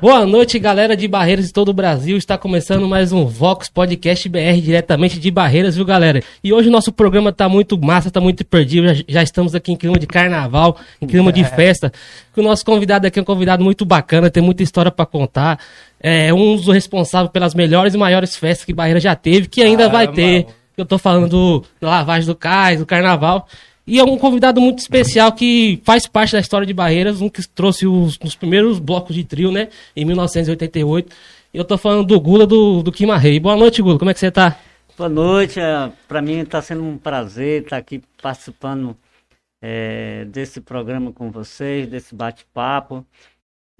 Boa noite, galera de Barreiras de todo o Brasil. Está começando mais um Vox Podcast BR diretamente de Barreiras, viu, galera? E hoje o nosso programa tá muito massa, tá muito perdido. Já, já estamos aqui em clima de carnaval, em clima de festa. O nosso convidado aqui é um convidado muito bacana, tem muita história para contar. É um dos responsáveis pelas melhores e maiores festas que Barreiras já teve, que ainda vai ter. Eu tô falando do, da lavagem do cais, do carnaval. E é um convidado muito especial que faz parte da história de Barreiras, um que trouxe os, os primeiros blocos de trio, né? Em 1988. E eu tô falando do Gula do, do Kimarrei. Boa noite, Gula. Como é que você tá? Boa noite. é, Para mim está sendo um prazer estar aqui participando é, desse programa com vocês, desse bate-papo.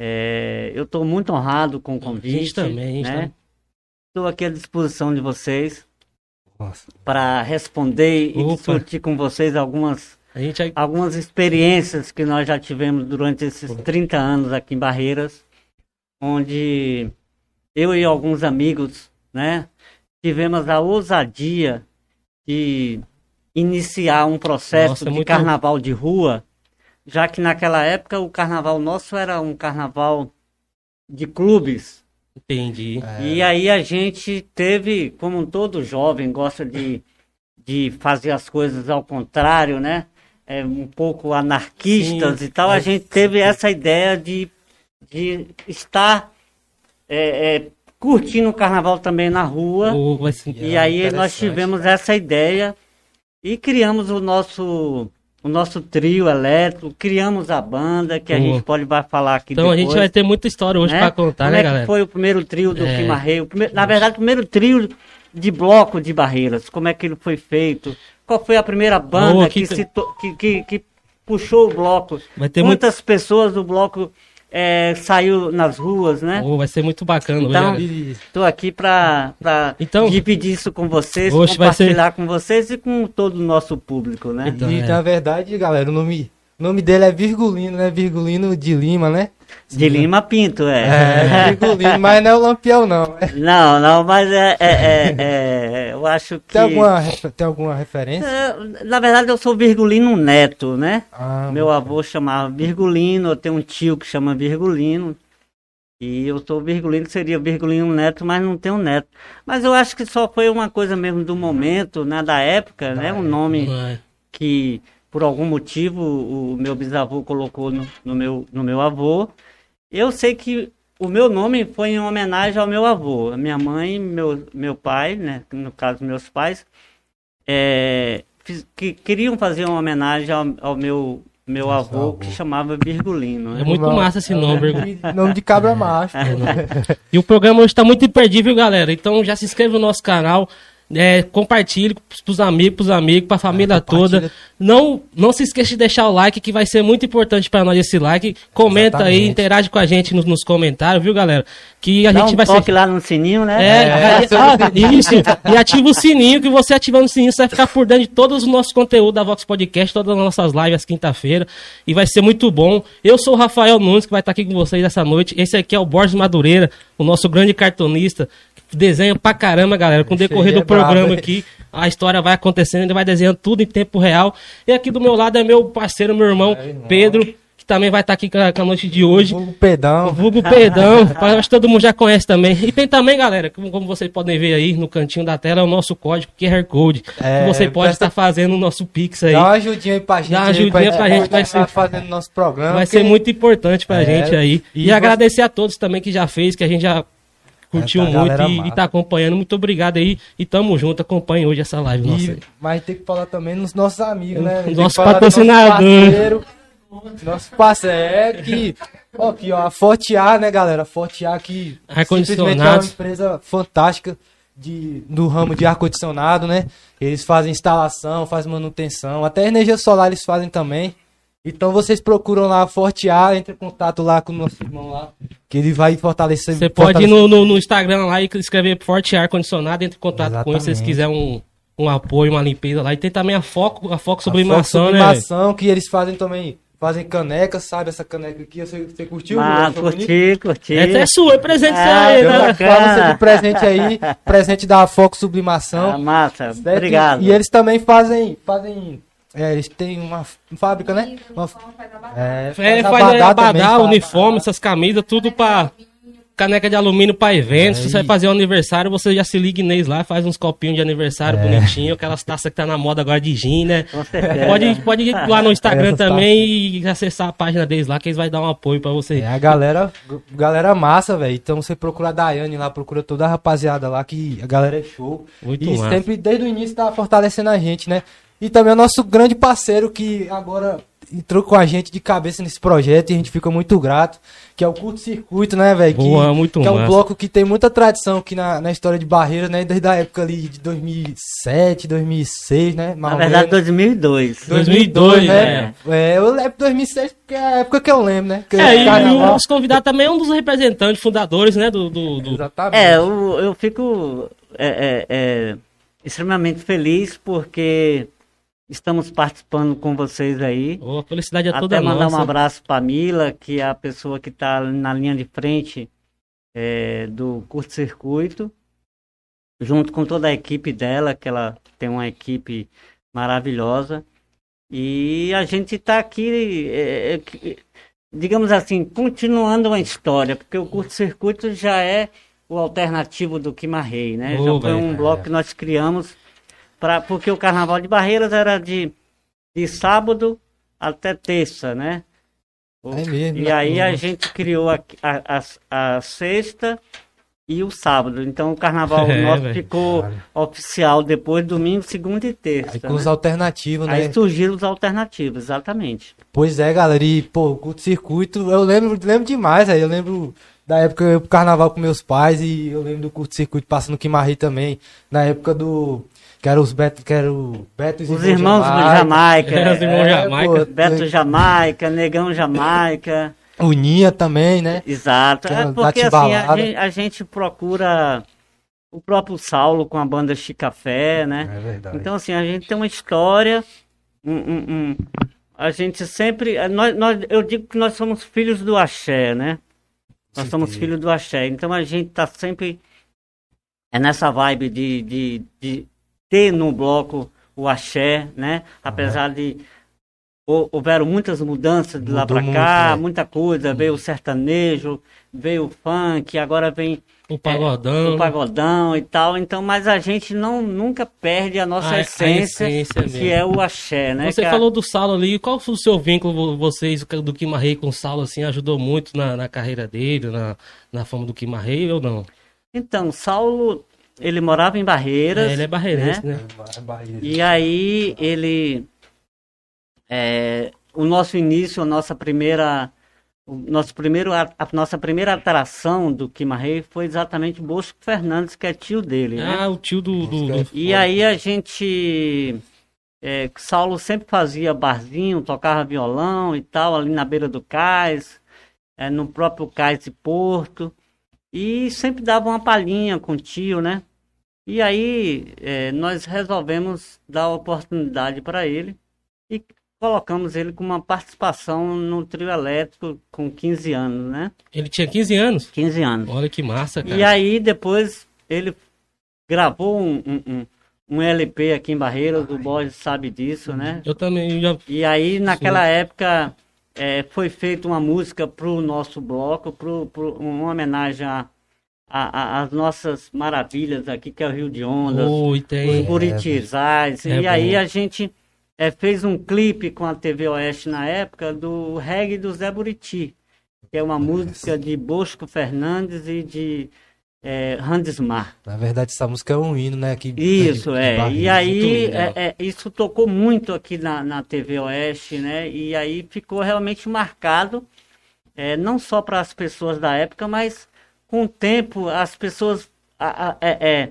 É, eu estou muito honrado com o convite. A gente também, a gente né? Estou aqui à disposição de vocês. Para responder e Opa. discutir com vocês algumas, é... algumas experiências que nós já tivemos durante esses 30 anos aqui em Barreiras, onde eu e alguns amigos, né, tivemos a ousadia de iniciar um processo Nossa, é de muito- carnaval de rua, já que naquela época o carnaval nosso era um carnaval de clubes. Entendi. E aí a gente teve, como todo jovem gosta de, de fazer as coisas ao contrário, né? É, um pouco anarquistas Sim. e tal, a gente teve essa ideia de, de estar é, é, curtindo o carnaval também na rua. Ser- E aí nós tivemos essa ideia e criamos o nosso o nosso trio elétrico, criamos a banda que a gente pode falar aqui Então a depois. gente vai ter muita história hoje né? pra contar, Como né, é que galera? foi o primeiro trio do É. Quimarreio? Primeiro- Na verdade, o primeiro trio de bloco de barreiras. Como é que ele foi feito? Qual foi a primeira banda Boa, que, que- to- que, que, que puxou o bloco? Quantas pessoas do bloco é, saiu nas ruas, né? Ô, vai ser muito bacana Então. Estou aqui para Então- dividir isso com vocês, Hoje vai ser- compartilhar com vocês e com todo o nosso público, né? Então, e é. na verdade, galera, o nome, o nome dele é Virgulino, né? Virgulino de Lima, né? De Lima Pinto, é. É, Virgulino, mas não é o Lampião, não. É. Não, não, mas é, é, é- é- eu acho que... Tem, alguma, tem alguma referência? É, Na verdade, eu sou Virgulino Neto, né? Ah, Meu avô chamava Virgulino, eu tenho um tio que chama Virgulino. E eu sou Virgulino, seria Virgulino Neto, mas não tenho neto. Mas eu acho que só foi uma coisa mesmo do momento, né? Da época, né? Um nome que, por algum motivo, o meu bisavô colocou no, no meu, no meu avô. Eu sei que o meu nome foi em homenagem ao meu avô. A minha mãe, meu, meu pai, né? No caso, meus pais, é, fiz- que queriam fazer uma homenagem ao, ao meu, meu avô, avô. que chamava Virgulino. né? É muito Não, massa esse é nome, Virgu- nome, de- cabra macho. É. E o programa hoje tá muito imperdível, galera. Então já se inscreva no nosso canal. É, compartilhe pros amigos, pros amigos, pra família É, toda. Não, não se esqueça de deixar o like, que vai ser muito importante pra nós esse like. Comenta aí, Exatamente. interage com a gente nos, nos comentários, viu, galera? Que a Dá gente um vai ser. toque lá no sininho, né? É, É, aí- ah, isso. E ativa o sininho, que você ativando o sininho, você vai ficar por dentro de todos os nossos conteúdos da Vox Podcast, todas as nossas lives às quinta-feira. E vai ser muito bom. Eu sou o Rafael Nunes, que vai estar aqui com vocês essa noite. Esse aqui é o Borges Madureira, o nosso grande cartunista. Desenha pra caramba, galera. Com o decorrer do é brabo, programa aqui, a história vai acontecendo, ele vai desenhando tudo em tempo real. E aqui do meu lado é meu parceiro, meu irmão, É. Pedro, que também vai estar aqui com a, noite de hoje. Vulgo Pedão. Vulgo Perdão, acho que todo mundo já conhece também. E tem também, galera, como, como vocês podem ver aí no cantinho da tela, é o nosso código QR Code. É, você pode estar fazendo o nosso Pix aí. Dá uma ajudinha aí pra gente. Dá uma ajudinha pra gente, vai ser- fazendo nosso programa. Vai ser muito importante pra É, gente aí. E, e você- agradecer a todos também que já fez, que a gente já curtiu É, tá, muito e, e tá acompanhando. Muito obrigado aí. E tamo junto, acompanhe hoje essa live nossa E, aí. mas tem que falar também nos nossos amigos, né? Nosso patrocinador. Nosso parceiro, nosso parceiro. É que. Ó, aqui, ó, a Forte Ar, né, galera? Forte Ar que simplesmente é uma empresa fantástica de, do ramo de ar-condicionado, né? Eles fazem instalação, fazem manutenção, até energia solar eles fazem também. Então vocês procuram lá a Forte Ar, entre em contato lá com o nosso irmão lá, que ele vai fortalecer. Você pode ir no, no, no Instagram lá e escrever Forte Ar Condicionado, entre em contato com ele se vocês Exatamente. quiserem um, um apoio, uma limpeza lá. E tem também a Foco, a Foco A Sublimação, né? Sublimação, que eles fazem também. Fazem canecas, sabe? Essa caneca aqui, você, você curtiu? Ah, curti, curti. Essa é sua, é presente Ah, seu aí, eu né? bacana. Pra você de presente aí, presente da Fox Sublimação. Ah, massa, certo? obrigado. E eles também fazem, fazem, é, eles têm uma fábrica, né? Uma, é, É, faz faz abadá abadá, também, faz uniforme, abadá. essas camisas, tudo pra. caneca de alumínio pra evento. É, Se você vai fazer um aniversário, você já se liga Inês lá, faz uns copinhos de aniversário É. bonitinho, aquelas taças que tá na moda agora de gin, né? Pode, pode ir lá no Instagram também e acessar a página deles lá, que eles vão dar um apoio pra você. É a galera, galera massa, velho. Então você procura a Daiane lá, procura toda a rapaziada lá, que a galera é show. Muito e massa. sempre, desde o início, tá fortalecendo a gente, né? E também é o nosso grande parceiro que agora entrou com a gente de cabeça nesse projeto e a gente fica muito grato, que é o Curto Circuito, né, velho? Que, Boa, muito que é um bloco que tem muita tradição aqui na, na história de Barreiras, né? Desde a época ali de 2007, 2006, né? Na verdade, 2002. 2002, né? É, eu lembro 2006 porque é a época que eu lembro, né? Que É, e o nosso convidado também é um dos representantes, fundadores, né, do... do, do- Exatamente. É, eu, eu fico é, é, é, extremamente feliz porque estamos participando com vocês aí. Oh, a felicidade é toda Até mandar nossa. um abraço para Mila, que é a pessoa que está na linha de frente é, do curto-circuito, junto com toda a equipe dela, que ela tem uma equipe maravilhosa. E a gente está aqui, é, é, digamos assim, continuando uma história, porque o curto-circuito já é o alternativo do Quimarrei, né? Ô, já foi um bloco que nós criamos, pra, porque o Carnaval de Barreiras era de, de sábado até terça, né? É mesmo, e né? aí a gente criou a, a, a- a sexta e o sábado. Então o carnaval É, nosso velho. ficou oficial depois domingo, segunda e terça. Aí com né? os alternativos, né? Aí surgiram os alternativos, exatamente. Pois é, galera, e pô, o curto circuito, eu lembro, lembro demais, aí eu lembro da época eu ia pro carnaval com meus pais e eu lembro do curto circuito passando Quimarri também, na época do que era os Beto, que era o Beto e Os irmãos do Jamaica, É, os irmãos é, Jamaica. pô, Beto Jamaica, Negão Jamaica. o Ninha também, né? Exato. É porque assim, a gente, a gente procura o próprio Saulo com a banda Chicafé, né? É verdade. Então, assim, a gente tem uma história. um- um- um- a gente sempre. eh, Nós, nós, eu digo que nós somos filhos do axé, né? Nós Sim, somos filhos do axé. Então a gente tá sempre. É nessa vibe de, de, de ter no bloco o axé, né? Apesar de. hou- Houveram muitas mudanças de lá muito, cá, né? muita coisa. Veio o sertanejo, veio o funk, agora vem O pagodão. o pagodão e tal. Então, mas a gente não nunca perde a nossa A- a essência, essência que mesmo. é o axé, né? Você a- falou do Saulo ali, qual foi o seu vínculo, vo- vocês, do Kimarrei com o Saulo, assim, ajudou muito na, na carreira dele, na, na fama do Kimarrei ou não? Então, Saulo, ele morava em Barreiras. É, ele é barreirense, né? E aí ele é, o nosso início, a nossa primeira o nosso primeiro a, nossa primeira atração do Quimarrei foi exatamente Bosco Fernandes, que é tio dele, né? Ah, o tio do... do- do- E aí a gente. É, Saulo sempre fazia barzinho, tocava violão e tal, ali na beira do cais, é, no próprio cais de Porto. E sempre dava uma palhinha com o tio, né? E aí é, nós resolvemos dar oportunidade para ele e colocamos ele com uma participação no trio elétrico com 15 anos, né? Ele tinha 15 anos? 15 anos. Olha que massa, cara. E aí depois ele gravou um, um, um- LP aqui em Barreiras, o Borges sabe disso, né? Eu também já... E aí naquela época é, foi feita uma música pro nosso bloco, pro, pro, uma homenagem a, a- a- às nossas maravilhas aqui, que é o Rio de Ondas, Oh, e os tem... Buritizais. É e aí bom. a gente é, fez um clipe com a TV Oeste na época do reggae do Zé Buriti, que é uma música de Bosco Fernandes e de é, Randesmar. Na verdade, essa música é um hino, né? Que, Isso, de é. Barreiras, E aí, é, é, isso tocou muito aqui na, na TV Oeste, né? E aí ficou realmente marcado, é, não só para as pessoas da época, mas com o tempo as pessoas a- a- é, é,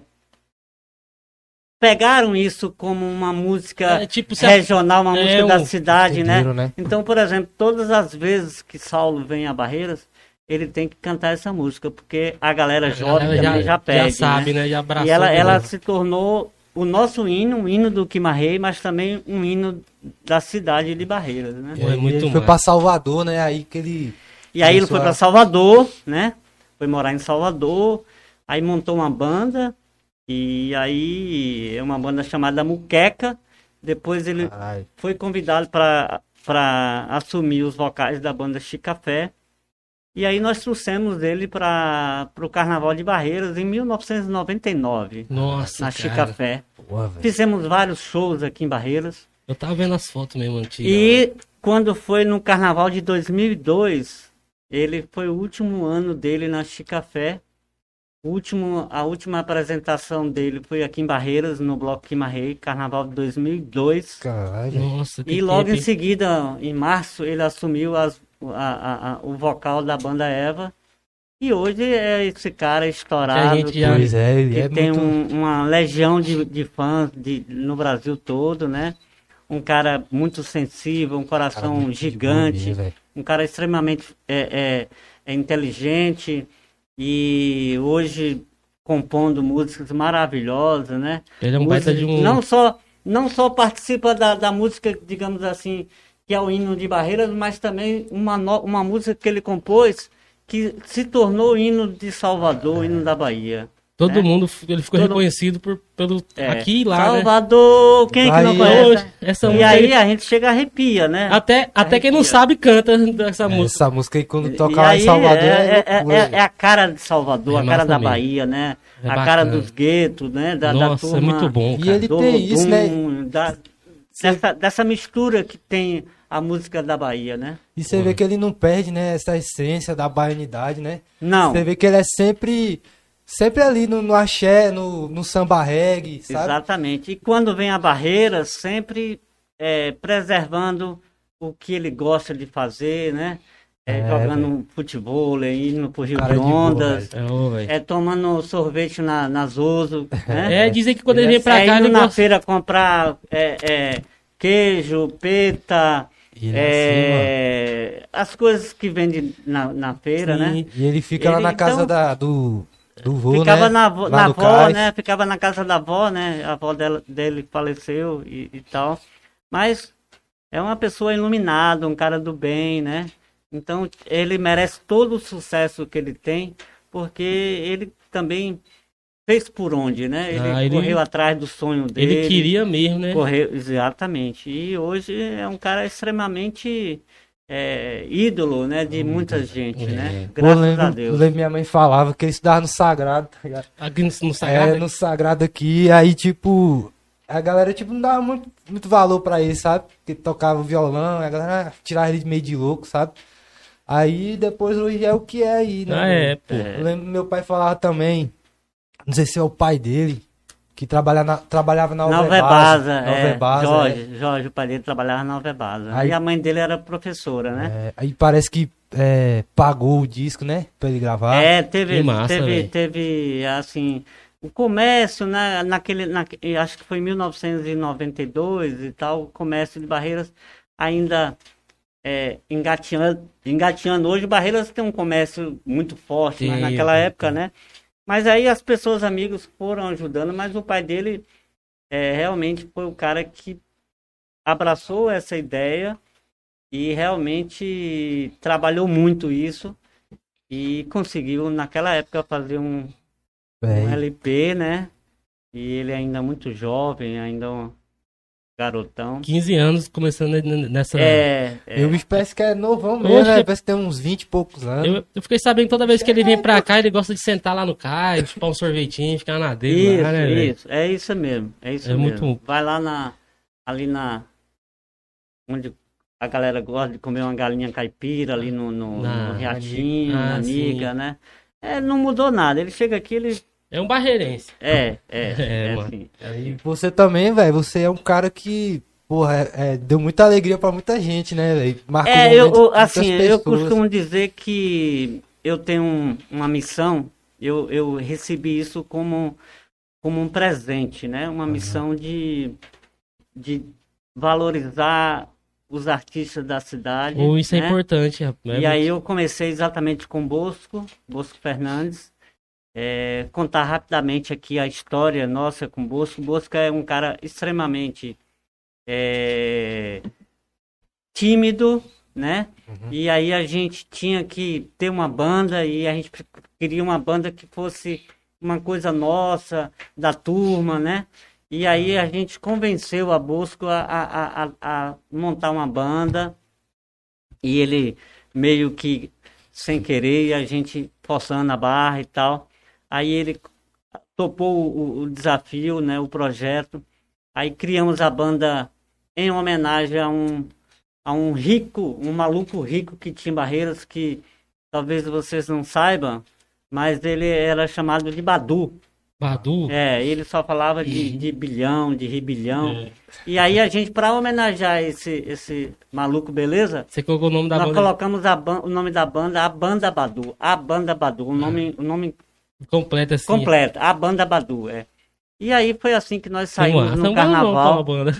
pegaram isso como uma música É, tipo, regional, uma é, música da cidade, né? Né? Então, por exemplo, todas as vezes que Saulo vem a Barreiras, ele tem que cantar essa música, porque a galera jovem galera também já, pede, já sabe, né? né? Já abraçou. E ela, ela se tornou o nosso hino, um hino do Quimarrei, mas também um hino da cidade de Barreiras, né? É muito ele foi pra Salvador, né? Aí que ele. E aí ele foi a- para Salvador, né? Foi morar em Salvador, aí montou uma banda, e aí é uma banda chamada Muqueca. Depois ele foi convidado para assumir os vocais da banda Chicafé. E aí nós trouxemos ele para o Carnaval de Barreiras em 1999, Nossa, na cara. Chicafé. Fizemos vários shows aqui em Barreiras. Eu tava vendo as fotos mesmo antigas. E quando foi no Carnaval de 2002, ele foi o último ano dele na Chicafé. O último, a última apresentação dele foi aqui em Barreiras, no Bloco Quimarrei, Carnaval de 2002. Caralho. Nossa, que E logo tempo, em seguida, em março, ele assumiu as- a- a- a- o vocal da banda Eva. E hoje é esse cara estourado, gente que, já- Pois é, ele que é tem muito... um- uma legião de, de fãs de- no Brasil todo, né? Um cara muito sensível, um cara coração muito de boa gigante. Um cara extremamente é, é- é inteligente e hoje compondo músicas maravilhosas, né? Ele é um baita de um. Não só, não só participa da, da música, digamos assim, que é o hino de Barreiras, mas também uma, no- uma música que ele compôs que se tornou o hino de Salvador, o hino da Bahia. Todo né? mundo, ele ficou Todo- reconhecido por, pelo É, aqui e lá, né? Salvador, quem é que não Bahia. conhece? Essa E música aí aí- a gente chega arrepia, né? Até, até quem não Arrepia. sabe canta essa música. Essa música aí, quando E toca lá aí em Salvador, é, é- é- é a cara de Salvador, É a cara da mesmo. Bahia, né? É a cara bacana. dos guetos, né? Da, da Nossa, é turma muito bom, E cara. ele do tem isso, né? Da- dessa, dessa mistura que tem a música da Bahia, né? E você vê que ele não perde, né, essa essência da baianidade, né? Não, Você vê que ele é sempre, sempre ali no, no axé, no, no samba reggae, sabe? exatamente. E quando vem a barreira, sempre é, preservando o que ele gosta de fazer, né? É, É, jogando futebol, é, indo pro Rio Cara de de boa, Ondas, É, é tomando sorvete na, na Zoso, né? É, dizem que quando ele vem pra é cá, indo ele na gosta... feira comprar é, é, queijo, peta, é, as coisas que vende na, na feira, Sim. né? E ele fica lá Ele, na casa então, da, do, do vô, Ficava né? na, Lá na avó, cais. né? Ficava na casa da avó, né? A avó dela, dele faleceu e, e tal. Mas é uma pessoa iluminada, um cara do bem, né? Então ele merece todo o sucesso que ele tem, porque ele também fez por onde, né? Ele, Ah, ele- correu atrás do sonho dele. Ele queria mesmo, né? Correu, exatamente. E hoje é um cara extremamente é, ídolo, né? De muita gente, né? Pô, eu Graças lembro, a eu Deus. lembro minha mãe falava que ele estudava no Sagrado, tá ligado? Aqui no, no Sagrado. É, no Sagrado aqui, aí tipo, a galera tipo não dava muito, muito valor pra ele, sabe? Porque tocava violão, a galera tirava ele meio de louco, sabe? Aí depois hoje é o que é aí, né? Ah, é, pô. Eu lembro que meu pai falava também, não sei se é o pai dele, que trabalha na- trabalhava na Alvebasa. Alvebasa, na é, Alvebasa, Jorge, Jorge, o pai dele trabalhava na Alvebasa. Aí- e a mãe dele era professora, né? É, aí parece que é, pagou o disco, né? Pra ele gravar. É, teve, massa, teve, teve, assim, o comércio, né, naquele, na, acho que foi em 1992 e tal, o comércio de Barreiras ainda é, engateando, engateando. Hoje Barreiras tem um comércio muito forte, mas Sim, naquela sim, época, né? Mas aí as pessoas, amigos, foram ajudando, mas o pai dele é, realmente foi o cara que abraçou essa ideia e realmente trabalhou muito isso e conseguiu naquela época fazer um, um. LP, né? E ele ainda muito jovem, ainda um garotão. 15 anos começando nessa. É, é, E o bicho parece que é novão mesmo, né? Parece que tem uns 20 e poucos anos. Eu, eu fiquei sabendo que toda vez que ele vem pra cá, ele gosta de sentar lá no cais, chupar um sorvetinho, ficar na dele isso, lá, né, isso, é isso mesmo, é isso É mesmo. muito- Vai lá na, ali na, onde a galera gosta de comer uma galinha caipira ali no, no, Na- no Riachinho, Ah, na sim. Nica, né? É, não mudou nada, ele chega aqui, ele, É um barreirense. é, é, É, é, mano. assim. E você também, velho, você é um cara que, porra, é- é, deu muita alegria pra muita gente, né, velho? Marcou É, eu, eu- assim, eu costumo dizer que eu tenho um- uma missão, eu, eu recebi isso como, como um presente, né? Uma missão de, de valorizar os artistas da cidade. Ou isso é né? importante, rapaz. E aí eu comecei exatamente com Bosco, Bosco Fernandes. É, contar rapidamente aqui a história nossa com Bosco. Bosco é um cara extremamente é, tímido, né? E aí a gente tinha que ter uma banda e a gente queria uma banda que fosse uma coisa nossa, da turma, né? E aí a gente convenceu a Bosco a, a, a, a montar uma banda e ele meio que sem querer, a gente forçando a barra e tal. Aí ele topou o, o desafio, né, o projeto. Aí criamos a banda em homenagem a um, a um rico, um maluco rico que tinha Barreiras, que talvez vocês não saibam, mas ele era chamado de Badu. Badu? É, ele só falava de, de bilhão, de ribilhão. É. E aí a gente, para homenagear esse, esse maluco, beleza? Você colocou o nome da nós banda? Nós colocamos a, o nome da banda, a Banda Badu. A Banda Badu, o nome, o nome completo assim. Completo, a Banda Badu, é. E aí foi assim que nós saímos no carnaval. banda.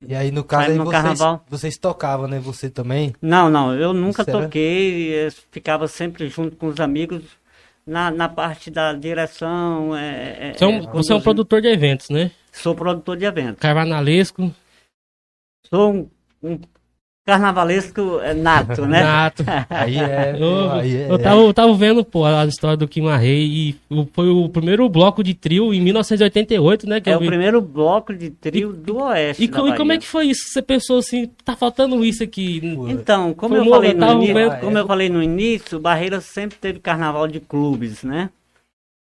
E aí, no caso, aí, no vocês, carnaval. vocês tocavam, né? Você também? Não, não, eu nunca Isso toquei, era... ficava sempre junto com os amigos na, na parte da direção. É, você é um, você é um produtor de eventos, né? Sou produtor de eventos. Carnavalesco. Sou um, um carnavalesco é, nato, né? Nato. aí é. Eu, aí é. eu, tava, eu tava vendo, pô, a história do Kim Rei e foi o primeiro bloco de trio em 1988, né? é o primeiro bloco de trio e, do Oeste. E, e como é que foi isso? Você pensou assim, tá faltando isso aqui? Então, como, eu falei, no início, como eu falei no início, Barreira sempre teve carnaval de clubes, né?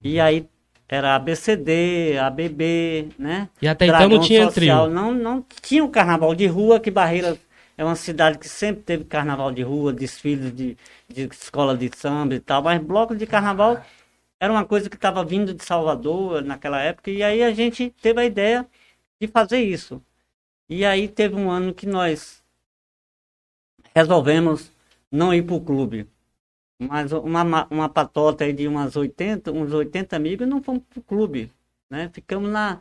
E aí era ABCD, ABB, né? E até Dragão então não tinha Social. trio? Não, não tinha o um carnaval de rua que Barreira é uma cidade que sempre teve carnaval de rua, desfiles de, de escola de samba e tal, mas bloco de carnaval era uma coisa que estava vindo de Salvador naquela época, e aí a gente teve a ideia de fazer isso. E aí teve um ano que nós resolvemos não ir para o clube. Mas uma, uma patota de umas 80, uns 80 amigos não fomos para o clube. Né? Ficamos na,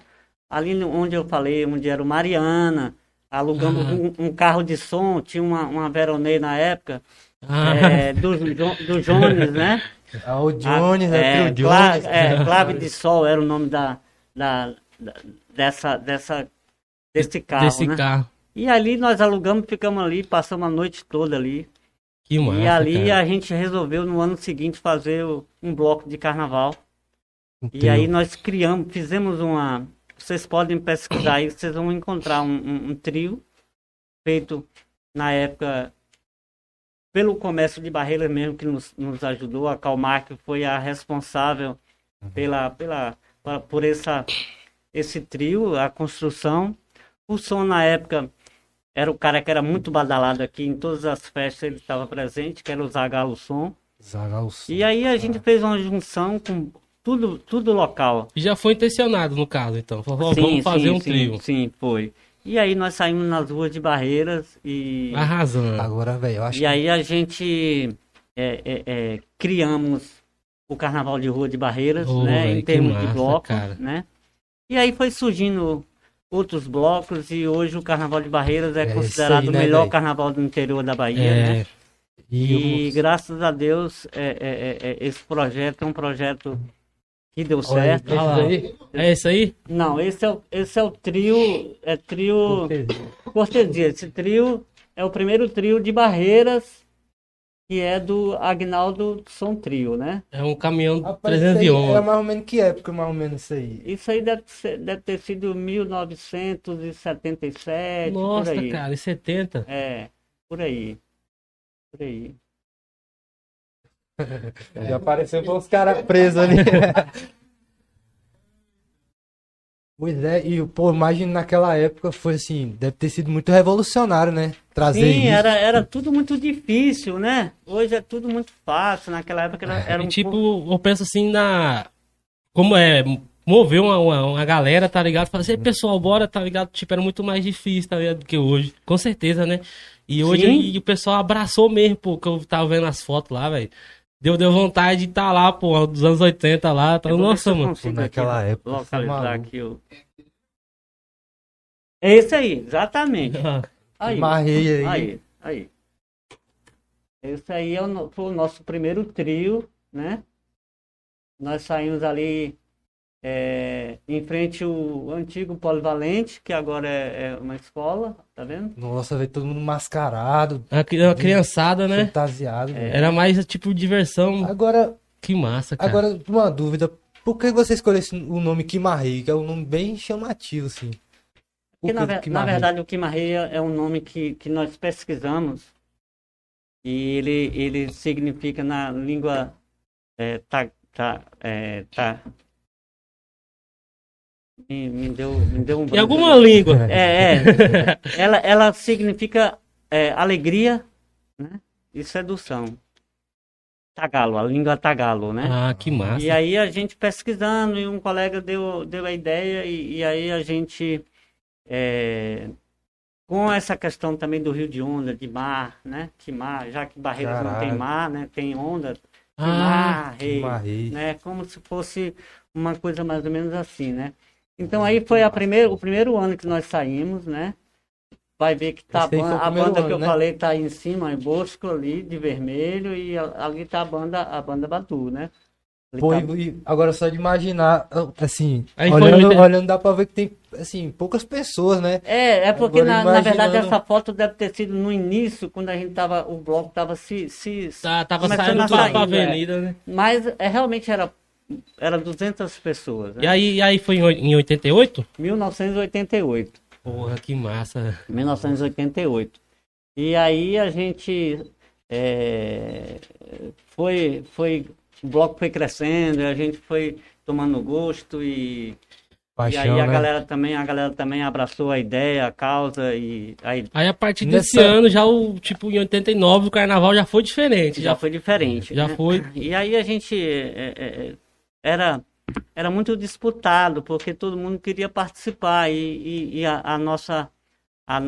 ali onde eu falei, onde era o Mariana, alugamos uhum. um, um, carro de som, tinha uma, uma Veronei na época, ah. é, do, do Jones, né? Ah, o Jones, a, é, é, o Jones. É, Clave de Sol era o nome da, da, da dessa, dessa, desse carro, Desse né? carro. E ali nós alugamos, ficamos ali, passamos a noite toda ali. Que massa, E ali cara. a gente resolveu no ano seguinte fazer um bloco de carnaval. Entendo. E aí nós criamos, fizemos uma, vocês podem pesquisar aí, vocês vão encontrar um, um, um trio feito na época pelo comércio de barreiras mesmo que nos, nos ajudou. A Calmar que foi a responsável pela, pela, por essa, esse trio, a construção. O som na época era o cara que era muito badalado aqui, em todas as festas ele estava presente, que era o Zagalo Som. Zagalo Som. E aí a gente fez uma junção com tudo, tudo local. E já foi intencionado no caso, então. Falou, sim, vamos fazer sim, um trio. Sim, foi. E aí nós saímos nas ruas de Barreiras e. Arrasando. Agora, velho, eu acho E que... aí a gente é, é, é, criamos o Carnaval de Rua de Barreiras, oh, né? Véio, em termos massa, de bloco, cara. né? E aí foi surgindo outros blocos e hoje o Carnaval de Barreiras é, é considerado aí, né, o melhor véio? carnaval do interior da Bahia, é. né? E, e graças a Deus é, é, esse projeto é um projeto que deu certo. Esse é esse aí? Não, esse é, o, esse é o trio. É trio. Cortesia. Cortesia. Esse trio é o primeiro trio de barreiras que é do Agnaldo Som Trio, né? É um caminhão Rapaz, 311. É mais ou menos que época, mais ou menos isso aí? Isso aí deve, ser, deve ter sido 1977. Nossa, por aí. cara, e 70? É, por aí. Por aí. Já apareceu com os caras presos ali. Pois é, e pô, imagina naquela época foi assim, deve ter sido muito revolucionário, né? Trazer Sim, isso. Era, era tudo muito difícil, né? Hoje é tudo muito fácil, naquela época era, era um tipo, pouco... eu penso assim na como é mover uma, uma, uma galera, tá ligado? Fazer assim, pessoal, bora, tá ligado? Tipo, era muito mais difícil, tá ligado? Do que hoje, com certeza, né? E hoje e o pessoal abraçou mesmo, pô, que eu tava vendo as fotos lá, velho. Deu, deu vontade de estar tá lá, pô, dos anos 80 lá. Tá, nossa, mano. Naquela aqui, época. Localizar aqui o. É esse aí, exatamente. aí. Marrei aí. Aí, aí. Esse aí é o, foi o nosso primeiro trio, né? Nós saímos ali é, em frente ao antigo polivalente, que agora é, é, uma escola, tá vendo? Nossa, veio todo mundo mascarado. A, a criançada, né? Fantasiado. É. Era mais tipo diversão. Agora. Que massa, cara. Agora, uma dúvida. Por que você escolheu o nome Kimarrei, que é um nome bem chamativo, assim? Porque, na, na, verdade, o Kimarrei é um nome que, que nós pesquisamos E ele, ele significa na língua é, tá, tá, é, tá. Me, me deu, me deu um Em alguma língua. É, é. ela, ela significa é, alegria né? e sedução. Tagalo, a língua tagalo, né? Ah, que massa. E aí a gente pesquisando, e um colega deu, deu a ideia, e, e aí a gente, é, com essa questão também do rio de onda, de mar, né? Que mar, já que Barreiras não tem Caralho. mar, né? Tem onda, Ah, mar, rei, né? Como se fosse uma coisa mais ou menos assim, né? Então aí foi a primeiro, o primeiro ano que nós saímos, né? Vai ver que tá a foi banda, a banda que ano, eu né? falei tá aí em cima, em Bosco ali, de vermelho, e ali tá a banda, a banda Batu, né? Pô, tá- agora só de imaginar, assim, Aí foi olhando, oitenta- olhando dá pra ver que tem, assim, poucas pessoas, né? É, é porque na, na verdade imaginando- essa foto deve ter sido no início, quando a gente tava, o bloco tava se, se Tá, tava saindo pra, pra né? avenida, né? Mas é, realmente era, era 200 pessoas, E né? aí, e aí foi em oi- em 88? 1988. Porra, que massa. 1988. E aí a gente é, foi, foi, o bloco foi crescendo, e a gente foi tomando gosto e, e Paixão, aí a né? galera também, a galera também abraçou a ideia, a causa e aí Aí a partir desse Nessa- ano, já o tipo em 89, o carnaval já foi diferente. já Já, foi diferente. já né? foi. E aí a gente é, é, é, era era muito disputado porque todo mundo queria participar e, e, e a, a nossa a,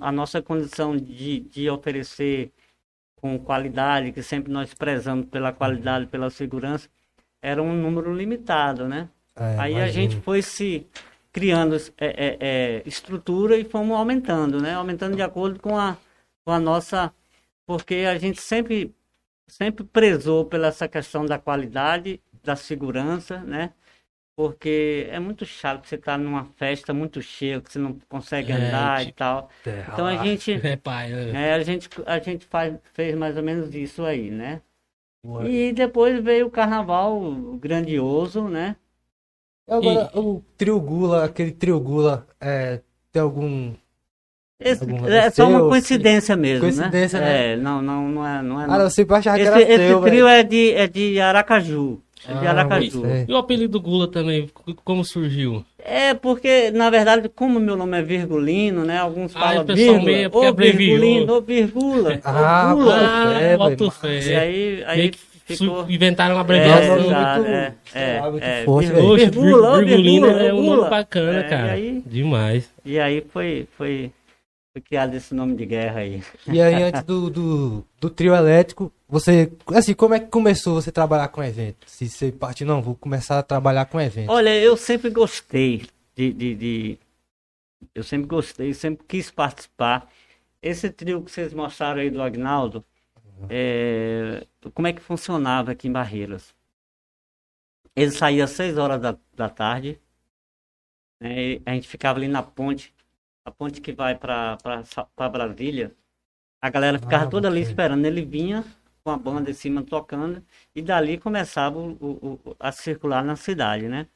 a nossa condição de, de oferecer com qualidade que sempre nós prezamos pela qualidade pela segurança era um número limitado né É, aí a imagino. gente foi se criando é, é, é, estrutura e fomos aumentando né aumentando de acordo com a com a nossa porque a gente sempre sempre prezou pela essa questão da qualidade, da segurança, né? Porque é muito chato você estar numa festa muito cheia, que você não consegue É, andar e tipo, tal. Então a gente, É pai, né? é, a gente, a gente faz, fez mais ou menos isso aí, né? Boa. E depois veio o carnaval grandioso, né? Agora, o trio Gula, aquele trio Gula, é, tem algum... Esse, Algum é só uma coincidência mesmo, Coincidência, né? né? É, não, não, não é, não é. Ah, não. sempre achava que Esse, era esse trio velho. é de, é de Aracaju. É de Ah, Aracaju. E o apelido Gula também, como surgiu? É, porque, na verdade, como meu nome é Virgulino, né? Alguns Ah, falam o pessoal vírgula, meio- ô abreviou. Virgulino, ô Virgula, Ah, ô Gula. Ah, é, boto velho. E fé. aí, aí ficou... inventaram uma É, abreviação. nome exato, muito- é, é, é, é, forte, Virgula, Virgula, é um nome bacana, É, cara. E aí, Demais. e aí foi, foi, foi criado esse nome de guerra aí. E aí, antes do, do, do trio elétrico, você, assim, como é que começou você trabalhar com evento? Se você partir, não, vou começar a trabalhar com evento. Olha, eu sempre gostei de, de, de- Eu sempre gostei, sempre quis participar. Esse trio que vocês mostraram aí do Agnaldo, é, como é que funcionava aqui em Barreiras? Ele saía às 6 horas da, da tarde, né, a gente ficava ali na ponte, a ponte que vai para Brasília. A galera ficava Ah, toda ali esperando. Ele vinha com a banda em cima tocando, e dali começava o- o- o- a circular na cidade, né?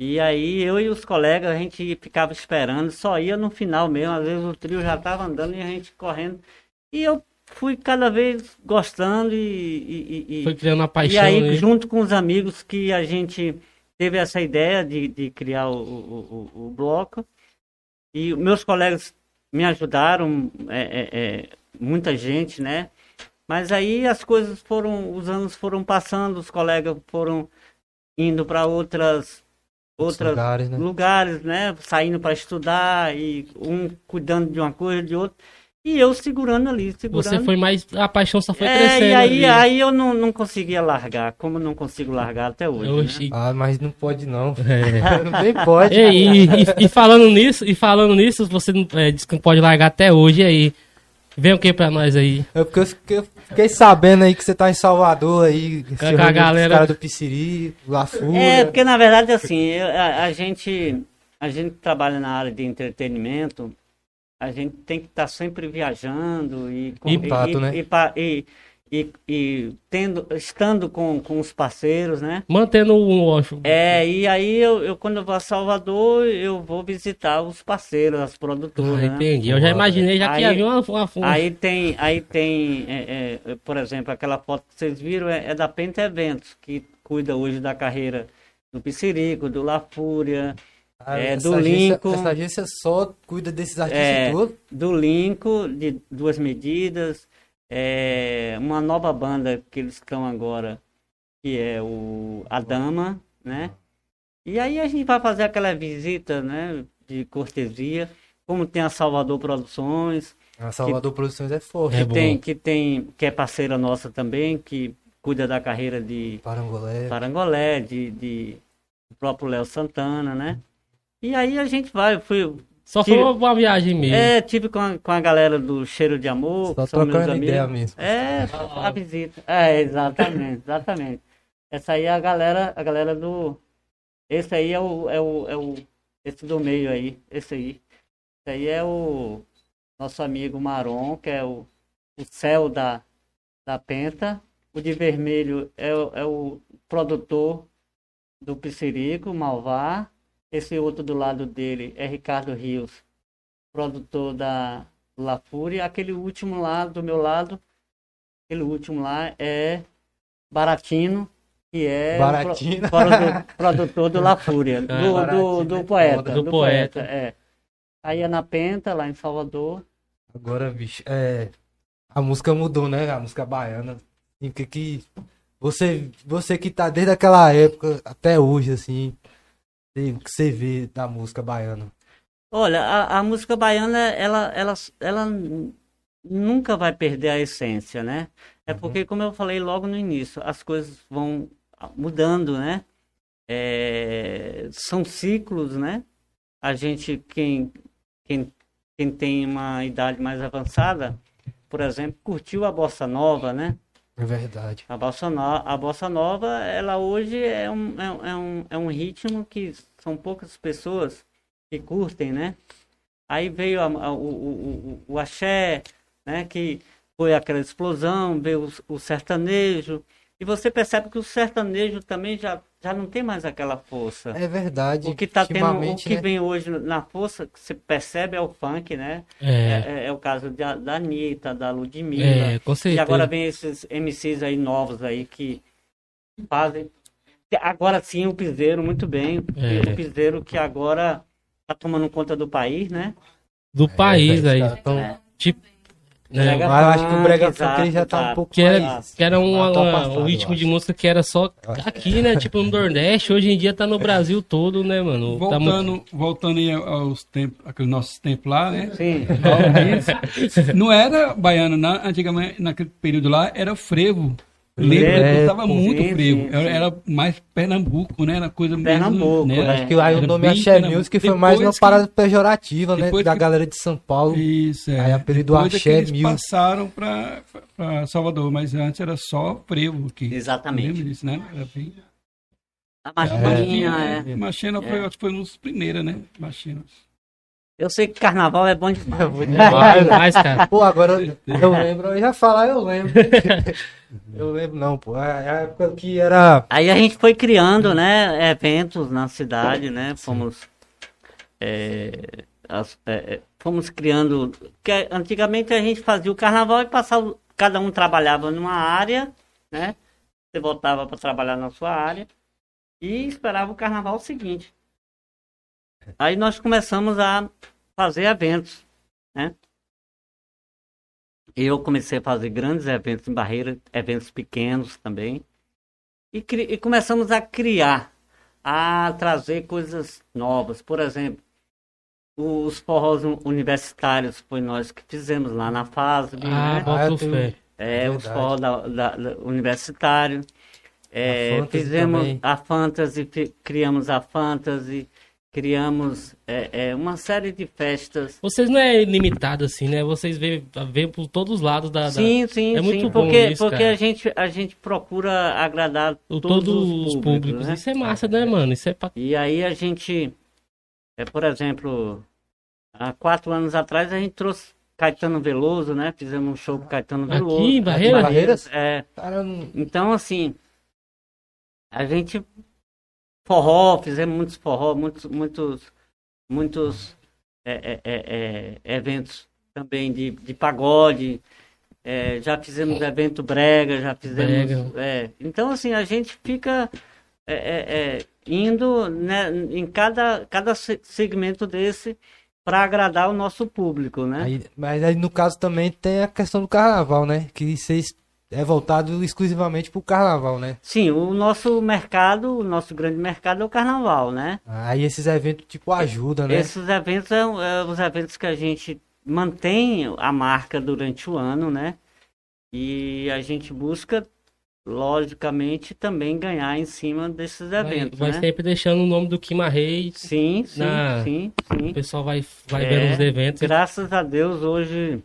E aí eu e os colegas, a gente ficava esperando, só ia no final mesmo, às vezes o trio já estava andando e a gente correndo. E eu fui cada vez gostando e, e, e- e- Foi criando e paixão. aí, né? junto com os amigos que a gente teve essa ideia de, de criar o- o bloco. E meus colegas me ajudaram, é, é, é, muita gente, né? Mas aí as coisas foram, os anos foram passando, os colegas foram indo para outras Outros outras lugares, né? lugares, né? Saindo para estudar e um cuidando de uma coisa, de outra. E eu segurando ali, segurando. Você foi mais. A paixão só foi É, crescendo. e aí, ali. aí eu não, não conseguia largar, como eu não consigo largar até hoje. né? Oxi. Ah, mas não pode não. É. Nem pode. E, e, e- e falando nisso, e falando nisso, você é, disse que não pode largar até hoje, aí? Vem o que pra nós aí? É porque eu fiquei, eu fiquei sabendo aí que você tá em Salvador aí, Com a galera- do Pisciri, La Fúria. É, porque na verdade assim, eu- a, a gente a gente trabalha na área de entretenimento, a gente tem que estar sempre viajando e com- Contato, e, né? e, e- e, e tendo, estando com, com os parceiros, né? Mantendo o um, É, e aí eu, eu, quando eu vou a Salvador, eu vou visitar os parceiros, as produtoras. Ah, entendi. Né? Eu já imaginei já que havia uma, uma, uma... Aí tem, aí tem é, é, por exemplo, aquela foto que vocês viram é, é, da Penta Eventos, que cuida hoje da carreira do Piscirico, do La Fúria, ah, é, do Lincoln. Essa agência só cuida desses artistas é, todos? Do Lincoln, de duas medidas é, uma nova banda que eles estão agora, que é o A Dama, né? E aí a gente vai fazer aquela visita, né, de cortesia, como tem a Salvador Produções. A Salvador que, Produções é forte. Que é tem, que tem, que é parceira nossa também, que cuida da carreira de Parangolé, Parangolé de, de do próprio Léo Santana, né? E aí a gente vai, fui, só tive, foi uma viagem mesmo. É, tive com a, com a galera do Cheiro de Amor. Só trocando ideia mesmo. É, a visita. É, exatamente, exatamente. Essa aí é a galera, a galera do. Esse aí é o, é o, é o. Esse do meio aí. Esse aí. Esse aí é o nosso amigo Maron, que é o, o céu da, da Penta. O de vermelho é, é o produtor do Piscirico, Malvar. Esse outro do lado dele é Ricardo Rios, produtor da La Fúria. Aquele último lá do meu lado, aquele último lá é Baratino, que é Baratino. Pro, produtor, produtor do La Fúria, do, é, do, do, poeta. Do, do poeta. poeta. É. Aí é na Penta, lá em Salvador. Agora, bicho, é, a música mudou, né? A música baiana. O que que você, você que tá desde aquela época até hoje, assim, que você vê da música baiana? Olha, a, a, música baiana, ela, ela, ela nunca vai perder a essência, né? É uhum. porque, como eu falei logo no início, as coisas vão mudando, né? É, são ciclos, né? A gente, quem, quem, quem tem uma idade mais avançada, por exemplo, curtiu a bossa nova, né? É verdade. A bossa, no, a bossa nova, ela hoje é um, é, é, um, é um ritmo que são poucas pessoas que curtem, né? Aí veio a, a, o, o, o, axé, né? Que foi aquela explosão, veio o, o sertanejo. E você percebe que o sertanejo também já já não tem mais aquela força. É verdade. O que tá tendo, o que né? vem hoje na força, que você percebe é o funk, né? É, é, é, é o caso da, da Anitta, da Ludmilla. É, com certeza. E agora vem esses MCs aí novos aí que fazem. Agora sim o piseiro, muito bem. É. O piseiro que agora tá tomando conta do país, né? Do país aí. Tão... Tipo, né? Eu acho que o Brega Funk ele já tá um pouco que era, mais, que era uma, uma, um ritmo de música que era só aqui, né? tipo no Nordeste, hoje em dia tá no Brasil todo, né, mano? Voltando, tá muito... voltando aí aos tempos, aqueles nossos tempos lá, né? Sim. Não era baiano, não. antigamente, naquele período lá, era frevo. Lembra? É, estava muito sim, frevo. Sim, sim. Era, mais Pernambuco, né? Era coisa Pernambuco, mesmo. Né? Acho que aí o nome Axé Music foi mais uma parada pejorativa, né? Da que... galera de São Paulo. Isso, é. Aí apelido é Axé Music. passaram para Salvador, mas antes era só frevo aqui. Exatamente. Lembra disso, né? Era bem... A Machinha, é. é. Machina foi, é. foi um dos primeiros, né? Machinas. Eu sei que carnaval é bom demais. É bom demais, demais cara. Pô, agora eu lembro, eu ia falar, eu lembro. eu lembro, não, pô. É a época que era. Aí a gente foi criando, né, eventos na cidade, né? Fomos. É, as, é, fomos criando. Que antigamente a gente fazia o carnaval e passava. Cada um trabalhava numa área, né? Você voltava para trabalhar na sua área e esperava o carnaval seguinte. Aí nós começamos a fazer eventos, né? Eu comecei a fazer grandes eventos em Barreira, eventos pequenos também. E, e começamos a criar, a trazer coisas novas. Por exemplo, os forrós universitários foi nós que fizemos lá na FASB. Ah, né? fé. É, é os forrós da, da, da universitário. É, a fizemos também. a Fantasy, criamos a Fantasy criamos é, é, uma série de festas. Vocês não é limitado assim, né? Vocês veem, veem por todos os lados da. da... Sim, sim, é muito sim, bom porque, isso, porque a gente a gente procura agradar o, todos, todos, os públicos. públicos né? Isso é massa, né, mano? Isso é pra... E aí a gente, é por exemplo, há quatro anos atrás a gente trouxe Caetano Veloso, né? Fizemos um show com Caetano Aqui Veloso. em Barreiras? Barreiras? É. Então, assim, a gente forró, fizemos muitos forró, muitos, muitos, muitos é, é, é, é, eventos também de, de pagode. é, já fizemos evento brega, já fizemos. Brega. é. então, assim, a gente fica indo né, em cada, cada se- segmento desse para agradar o nosso público, né? Aí- mas aí no caso também tem a questão do carnaval, né? Que vocês é voltado exclusivamente pro carnaval, né? Sim, o nosso mercado, o nosso grande mercado é o carnaval, né? Aí esses eventos tipo ajudam, né? Esses eventos são é, os eventos que a gente mantém a marca durante o ano, né? E a gente busca, logicamente, também ganhar em cima desses eventos, vai né? sempre deixando o nome do Kima Reis. Sim, sim, Na- sim, O sim. pessoal vai, vai É, vendo os eventos. Graças a Deus, hoje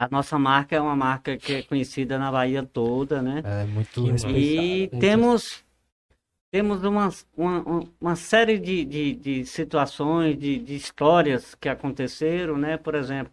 a nossa marca é uma marca que é conhecida na Bahia toda, né? É muito. E Muito. temos, temos uma, uma, uma série de, de, de situações, de, de histórias que aconteceram, né? Por exemplo,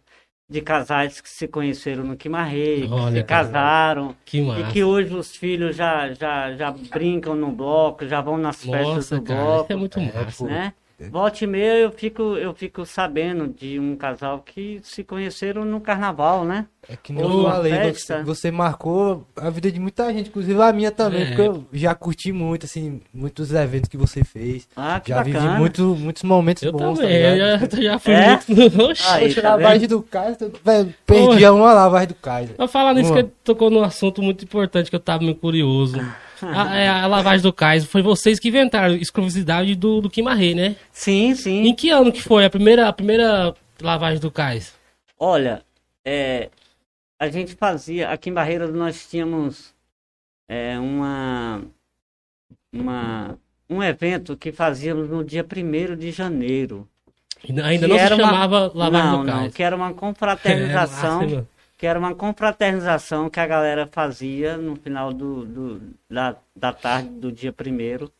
de casais que se conheceram no Quimarrei, que se casaram, Que e massa. que hoje os filhos já, já, já brincam no bloco, já vão nas festas Nossa, do cara, bloco, isso é muito É, massa. pô. né? E meia eu fico, eu fico sabendo de um casal que se conheceram no carnaval, né? É que nem eu falei, festa. você, você marcou a vida de muita gente, inclusive a minha também, É. porque eu já curti muito, assim, muitos eventos que você fez. Ah, que já vivi bacana. muito, muitos momentos Eu bons. também, tá eu já, já fui É? muito. Oxi. Aí, tá lavagem do Kaiser, velho, perdi uma lavagem do Kaiser. Eu falar nisso Uma. que tocou num assunto muito importante que eu tava meio curioso. A, é, a lavagem do cais, foi vocês que inventaram a exclusividade do, do Quimarrei, né? Sim, sim. Em que ano que foi a primeira, a primeira lavagem do cais? Olha, é, a gente fazia, aqui em Barreiras nós tínhamos é, uma, uma, um evento que fazíamos no dia 1 de janeiro. Ainda não se era uma- chamava lavagem não, do não, cais. que era uma confraternização, É, massa, mano. Que era uma confraternização que a galera fazia no final do, do- da, da tarde do dia 1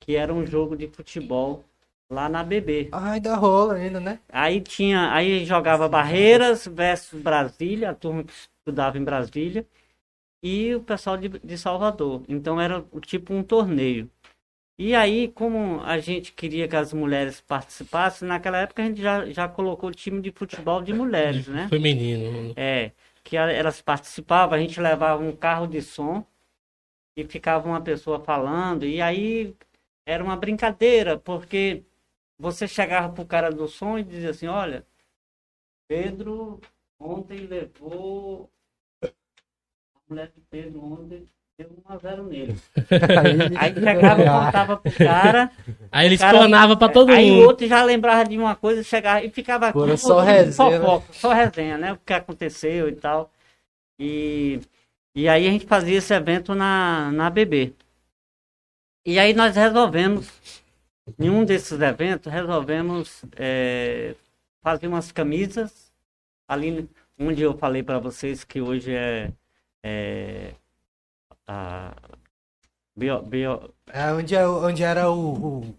que era um jogo de futebol lá na BB. Ah, ainda rola ainda, né? Aí tinha, aí jogava Barreiras versus Brasília, a turma que estudava em Brasília, e o pessoal de, de Salvador. Então era o tipo um torneio. E aí, como a gente queria que as mulheres participassem, naquela época a gente já, já colocou time de futebol de mulheres, né? Feminino. É, que elas participavam, a gente levava um carro de som e ficava uma pessoa falando, e aí era uma brincadeira, porque você chegava pro cara do som e dizia assim, olha, Pedro ontem levou a mulher de Pedro ontem deu 1 a 0 nele. Aí chegava e contava pro cara, Aí ele Cara, explanava pra todo aí o mundo. outro já lembrava de uma coisa, chegava e ficava Agora tudo só resenha, fofoca, só resenha, né? O que aconteceu e tal. E, e aí a gente fazia esse evento na, na BB. E aí nós resolvemos, em um desses eventos, resolvemos é, fazer umas camisas ali onde eu falei para vocês que hoje é, é a bio, bio, É onde, é, onde era o, o,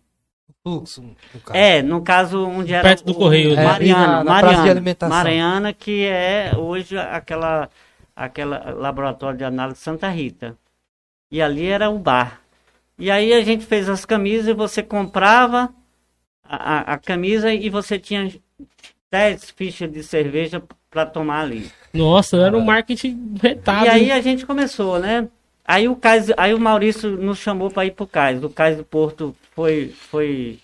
fluxo, no. É, no caso onde era Perto do o- Correio, né? É, Mariana, na- na praça Mariana, de alimentação. Mariana, que é hoje aquela aquela laboratório de análise Santa Rita. E ali era o bar. E aí a gente fez as camisas e você comprava a, a- a camisa e você tinha 10 fichas de cerveja para tomar ali. Nossa, era um marketing retado. E aí a gente começou, né? Aí o Cais, aí o Maurício nos chamou para ir pro Cais. O Cais do Porto foi, foi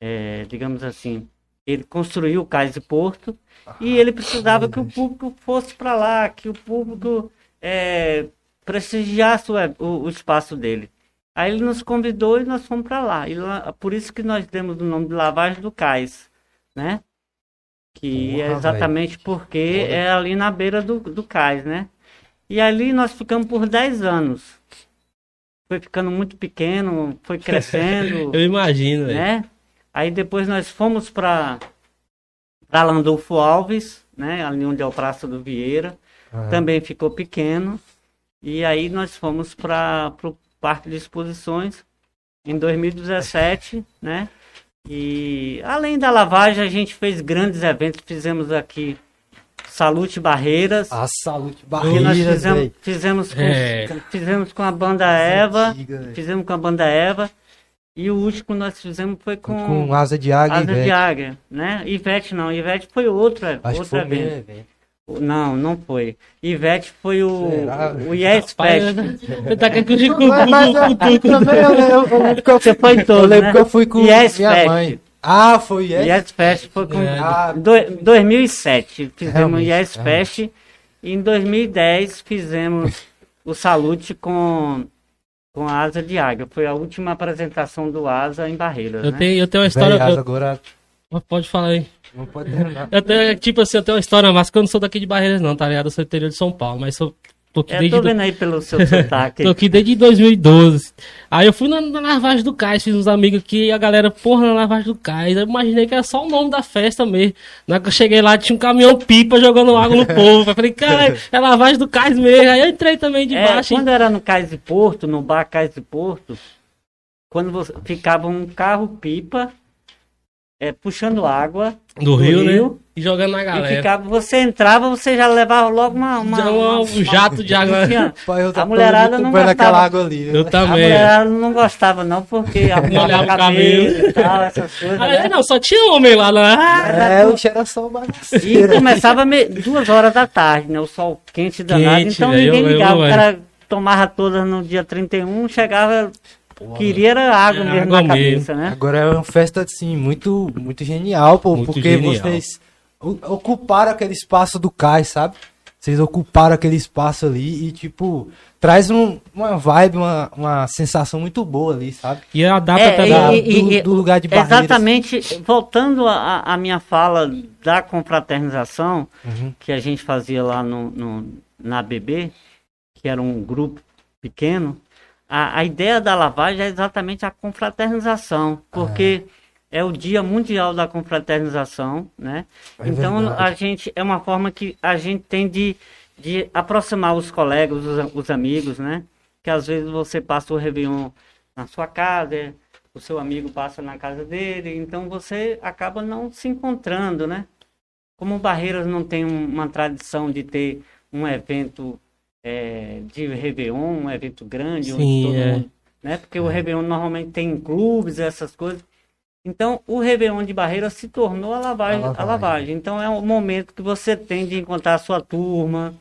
é, digamos assim, ele construiu o Cais de Porto e ele precisava que o público fosse para lá, que o público é, prestigiasse o, o- o espaço dele. Aí ele nos convidou e nós fomos para lá. E lá- Por isso que nós demos o nome de Lavagem do Cais, né? Que é Porra, exatamente porque é ali na beira do, do cais, né? E ali nós ficamos por 10 anos. Foi ficando muito pequeno, foi crescendo, Eu imagino, né? Aí depois nós fomos para para Landolfo Alves, né? Ali onde é o Praça do Vieira. Aham. Também ficou pequeno. E aí nós fomos para o Parque de Exposições em 2017, né? E além da lavagem, a gente fez grandes eventos. Fizemos aqui Salute Barreiras. A Salute que Barreiras, nós fizemos, fizemos, com, É. fizemos com a banda Eva. antiga. Fizemos com a banda Eva. E o último que nós fizemos foi com, Com asa de águia Asa e de Ivete. Águia, né? Ivete não, Ivete foi outro, Acho foi o mesmo evento. Não, não foi. Ivete foi o, Será? o Yes Pai, Fest. Você tá com mas eu, com- com- com- também eu, lembro que eu, Você foi Ah, foi Yes. Yes Fest foi com É. Ah, do- 2007 fizemos Realmente, Yes realmente. Fest e em 2010 fizemos o Salute com com a Asa de Águia. Foi a última apresentação do Asa em Barreiras, Eu né? tenho, eu tenho uma história. Véi, eu- agora Pode falar aí. não pode terminar. Eu tenho, tipo assim, eu tenho uma história massa, que eu não sou daqui de Barreiras, não, tá ligado? Eu sou do interior de São Paulo, mas sou. Tô aqui É, desde. tô do- vendo aí pelo seu sotaque. Tô aqui desde 2012. Aí eu fui na, na lavagem do cais, fiz uns amigos aqui, e a galera, porra, na lavagem do cais. Eu imaginei que era só o nome da festa mesmo. Na hora que eu cheguei lá, tinha um caminhão pipa jogando água no povo. Eu falei, cara, é lavagem do cais mesmo. Aí eu entrei também de É, baixo. e- quando era no Cais de Porto, no bar Cais de Porto, quando você, ficava um carro pipa é, puxando água do Rio, né? Rio, E jogando na e galera. ficava, você entrava, você já levava logo uma, uma, Já uma- um jato de água. Tinha- Pai, eu A mulherada não gostava. água ali. Eu viu? A também. mulherada não gostava não, porque Molhava o o cabelo cabelo. e tal, essas coisas, Ah, né? não, só tinha homem lá, lá. É, o cheiro é só E começava me- duas horas da tarde, né? O sol quente danado. Quente, então ninguém eu- eu- ligava. o eu- cara tomava todas no dia 31, chegava. Queria era água É, mesmo água na mesmo. cabeça, né? Agora é uma festa, assim, muito, muito genial, pô, Muito porque genial. vocês ocuparam aquele espaço do cais, sabe? Vocês ocuparam aquele espaço ali e, tipo, traz um- uma vibe, uma, uma sensação muito boa ali, sabe? E a data É, também. Da- e- e- do, e- do lugar de barreiras. Exatamente, voltando à à minha fala da confraternização, Uhum. que a gente fazia lá no, no- na BB, que era um grupo pequeno, a, a ideia da lavagem é exatamente a confraternização, porque é o Dia Mundial da Confraternização, né? É então verdade. a gente é uma forma que a gente tem de, de aproximar os colegas, os, os amigos, né? Que às vezes você passa o Réveillon na sua casa, o seu amigo passa na casa dele, então você acaba não se encontrando, né? Como Barreiras não tem um- uma tradição de ter um evento é, de Réveillon, um evento grande, Sim, onde todo é. mundo, né? Porque o Réveillon normalmente tem clubes, essas coisas. Então, o Réveillon de Barreiras se tornou a lavagem, A a lavagem. lavagem. Então, é um momento que você tem de encontrar a sua turma,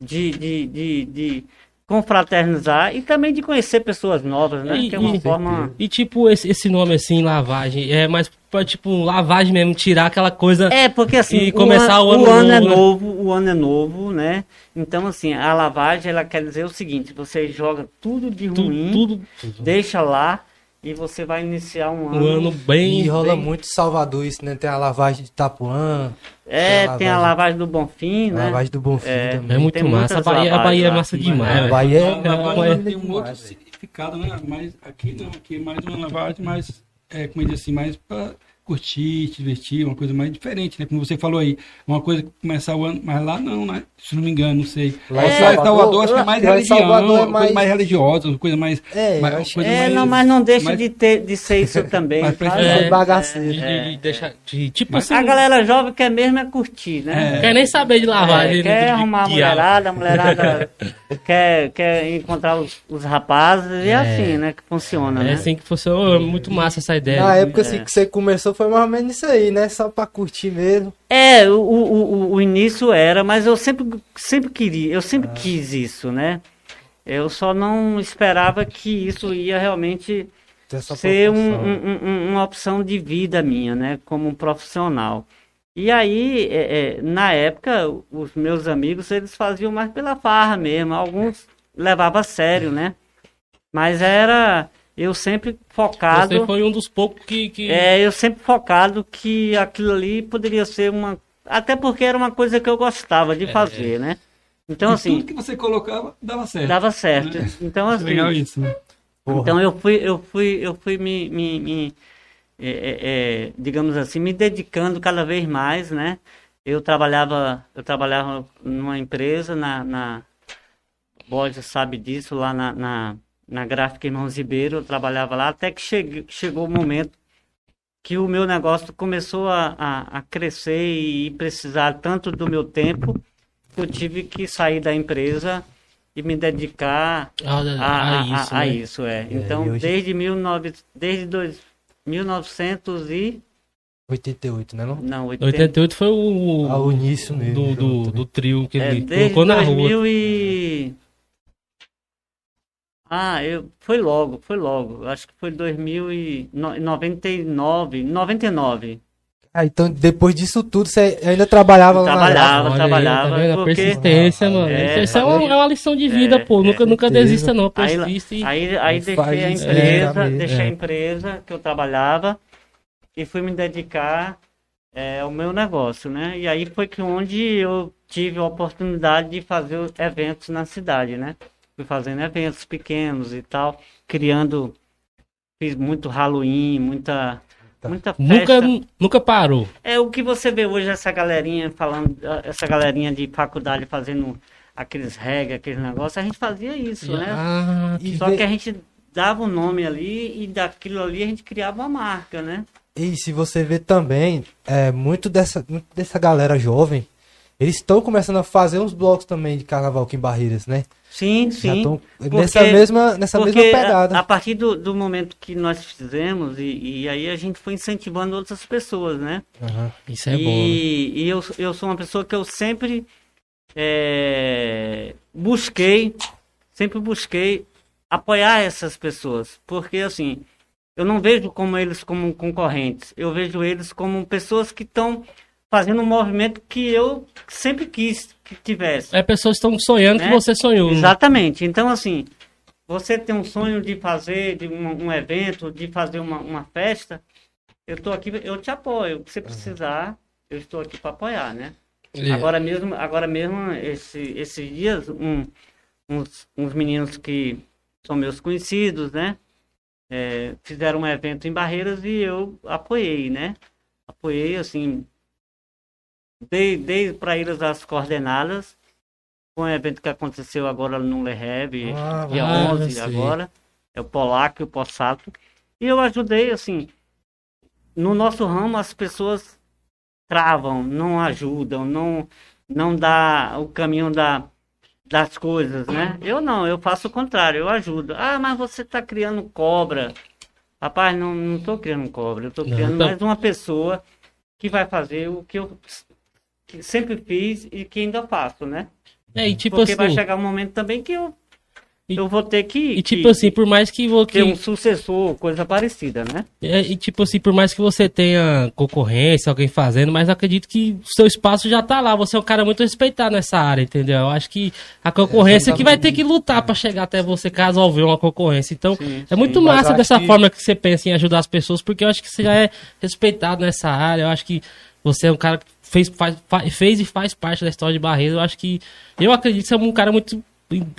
de, de, de, de confraternizar e também de conhecer pessoas novas, né? E- que é uma e- forma... E tipo, esse, esse nome assim, lavagem, é mais pra, tipo, lavagem mesmo, tirar aquela coisa. É, porque assim, E começar o ano o ano é novo, né? novo, o ano é novo, né? Então, assim, a lavagem, ela quer dizer o seguinte, você joga tudo de ruim, tudo. deixa lá e você vai iniciar um ano... Um ano bem. E rola bem- muito em Salvador isso, né? Tem a lavagem de Itapuã, É, Tem tem a a lavagem do Bonfim, a né? lavagem do Bonfim É. também. É muito Tem massa. A Bahia, a Bahia é massa demais, A velho. Bahia é- A lavagem é- tem um outro significado, né? Mas aqui não, aqui é mais uma lavagem mais, é, como eu disse assim, mais para curtir, se divertir, uma coisa mais diferente, né? Como você falou aí, uma coisa que começar o ano, mas lá não, né? Se não me engano, não sei. Lá em em Salvador- Salvador, acho que é mais religião, Salvador é mais- coisa mais religiosa, uma coisa mais... É, mais- acho coisa É, mais- não, mas não deixa mais- de, ter, de ser isso também. Mas sabe? precisa- É, bagaceiro. De, de- de deixar. de- tipo Mas- assim. A galera jovem quer mesmo é curtir, né? Não quer nem saber de lavagem. É, quer de- de arrumar a mulherada, a mulherada quer, quer encontrar os, os rapazes, e é assim, né, que funciona, É né? assim que funcionou. Muito massa essa ideia. Na época assim, que você começou foi mais ou menos isso aí, né? Só pra curtir mesmo. É, o, o, o- início era, mas eu sempre, sempre queria, eu sempre quis isso, né? Eu só não esperava que isso ia realmente ser um- um- um- uma opção de vida minha, né? Como um profissional. E aí, é, é, na época, os meus amigos, eles faziam mais pela farra mesmo. Alguns levavam a sério, né? Mas era eu sempre focado. Você foi um dos poucos que. que... É, eu sempre focado que aquilo ali poderia ser uma. Até porque era uma coisa que eu gostava de fazer, né? Então, e assim, tudo que você colocava dava certo. dava certo. Né? Então, assim. Legal isso, né? Porra. Então eu fui, eu fui, eu fui me, me- me, é, é, é, digamos assim, me dedicando cada vez mais, né? Eu trabalhava, eu trabalhava numa empresa na, na Borges sabe disso lá na, na, na Gráfica Irmãos Ribeiro, eu trabalhava lá até que chegue, chegou o momento que o meu negócio começou a, a, a crescer e precisar tanto do meu tempo, que eu tive que sair da empresa e me dedicar Ah, a, a- isso, a- a né? isso, é. e Então, hoje- desde, 19, desde dois, 1900 e... 88, né? Não? Não, 80, 88 foi o, Ah, o início mesmo. do, do, do trio que é, ele colocou na rua. 2000 e... Ah, eu, foi logo, foi logo. Acho que foi 2099, 99. Ah, então depois disso tudo, você ainda trabalhava lá na Trabalhava, Olha aí, trabalhava. tá? A porque... persistência, mano. É, Isso é uma, é uma lição de vida, é, pô. Nunca, é, nunca desista, não. Aí, Persista e... aí, aí Não deixei a empresa, é, deixei é. a empresa que eu trabalhava e fui me dedicar é, ao meu negócio, né? E aí foi que onde eu tive a oportunidade de fazer os eventos na cidade, né? Fui fazendo eventos pequenos e tal, criando, fiz muito Halloween, muita, muita festa. Nunca, nunca parou. É o que você vê hoje essa galerinha falando, essa galerinha de faculdade fazendo aqueles reggae, aqueles negócios, a gente fazia isso, né? Ah, E Só vê- que a gente dava o nome ali e daquilo ali a gente criava uma marca, né? E se você vê também, é, muito, dessa, muito dessa galera jovem, eles estão começando a fazer uns blocos também de carnaval aqui em Barreiras, né? Sim, sim. tão Porque- nessa mesma, nessa Porque mesma pegada. A, a partir do, do momento que nós fizemos, e, e aí a gente foi incentivando outras pessoas, né? Aham. isso é e bom. né? e eu, eu sou uma pessoa que eu sempre é, busquei, sempre busquei apoiar essas pessoas. Porque, assim, eu não vejo como eles como concorrentes, eu vejo eles como pessoas que estão fazendo um movimento que eu sempre quis que tivesse. É pessoas que estão sonhando que né? você sonhou. né? Exatamente. Então, assim, você tem um sonho de fazer de um, um evento, de fazer uma, uma festa, eu estou aqui, eu te apoio. O que você precisar, eu estou aqui para apoiar, né? Agora mesmo, agora mesmo esse, esses dias, um- uns, uns meninos que são meus conhecidos, né? É, fizeram um evento em Barreiras e eu apoiei, né? Apoiei, assim, dei, dei para eles as coordenadas. Foi um evento que aconteceu agora no Leheb, Ah, dia ah, 11 sei. agora. É o Polaco e o Possato. E eu ajudei, assim, no nosso ramo as pessoas travam, não ajudam, não, não dá o caminho da, das coisas, né? Eu não, eu faço o contrário, eu ajudo. Ah, mas você está criando cobra. Rapaz, não, não estou criando cobra, eu estou Não, criando tá- mais uma pessoa que vai fazer o que eu sempre fiz e que ainda faço, né? É, e tipo Porque vai assim, chegar um momento também que eu, E- eu vou ter que, e tipo que assim, por mais que você ter um sucessor, coisa parecida, né? É, e tipo assim, por mais que você tenha concorrência, alguém fazendo, mas acredito que o seu espaço já tá lá. Você é um cara muito respeitado nessa área, entendeu? Eu acho que a concorrência que vai ter que lutar pra chegar até você caso houver uma concorrência. Então, Sim, é muito sim. Mas massa dessa que- forma que você pensa em ajudar as pessoas, porque eu acho que você já é respeitado nessa área. Eu acho que você é um cara que fez, faz, fa- fez e faz parte da história de Barreiro. Eu acho que. Eu acredito que você é um cara muito.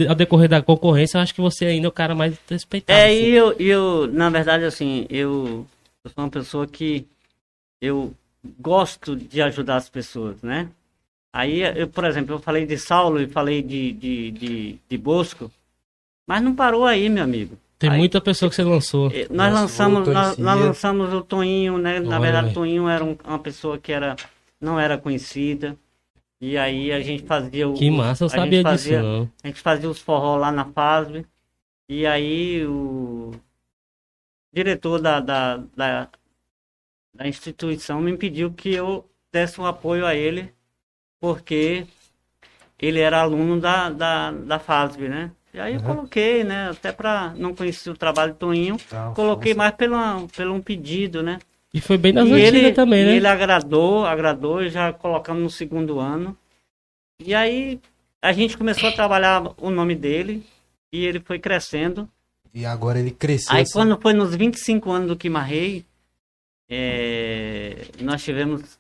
Ao decorrer da concorrência, eu acho que você ainda é o cara mais respeitado. É, assim. e eu, eu, na verdade, assim, eu, eu sou uma pessoa que eu gosto de ajudar as pessoas, né? Aí, eu, por exemplo, eu falei de Saulo e falei de, de, de, de Bosco, mas não parou aí, meu amigo. Tem Aí, muita pessoa que você lançou. eh, Nós Nossa, lançamos, o nós, nós lançamos o Toinho, né? Na Olha, verdade, velho. o Toinho era um- uma pessoa que era, não era conhecida. E aí a gente fazia o. Que massa, eu a gente sabia disso fazia- não. a gente fazia os forró lá na FASB. E aí o diretor da, da, da, da instituição me pediu que eu desse um apoio a ele, porque ele era aluno da, da, da FASB, né? E aí eu coloquei, né? Até para não conhecer o trabalho do Toninho, coloquei força. mais pelo, pelo um pedido, né? E foi bem nas E antigas ele, também, e né? ele agradou, agradou, e já colocamos no segundo ano. E aí a gente começou a trabalhar o nome dele e ele foi crescendo. E agora ele cresceu. Aí assim. quando foi nos 25 anos do Quimarrei, é, nós tivemos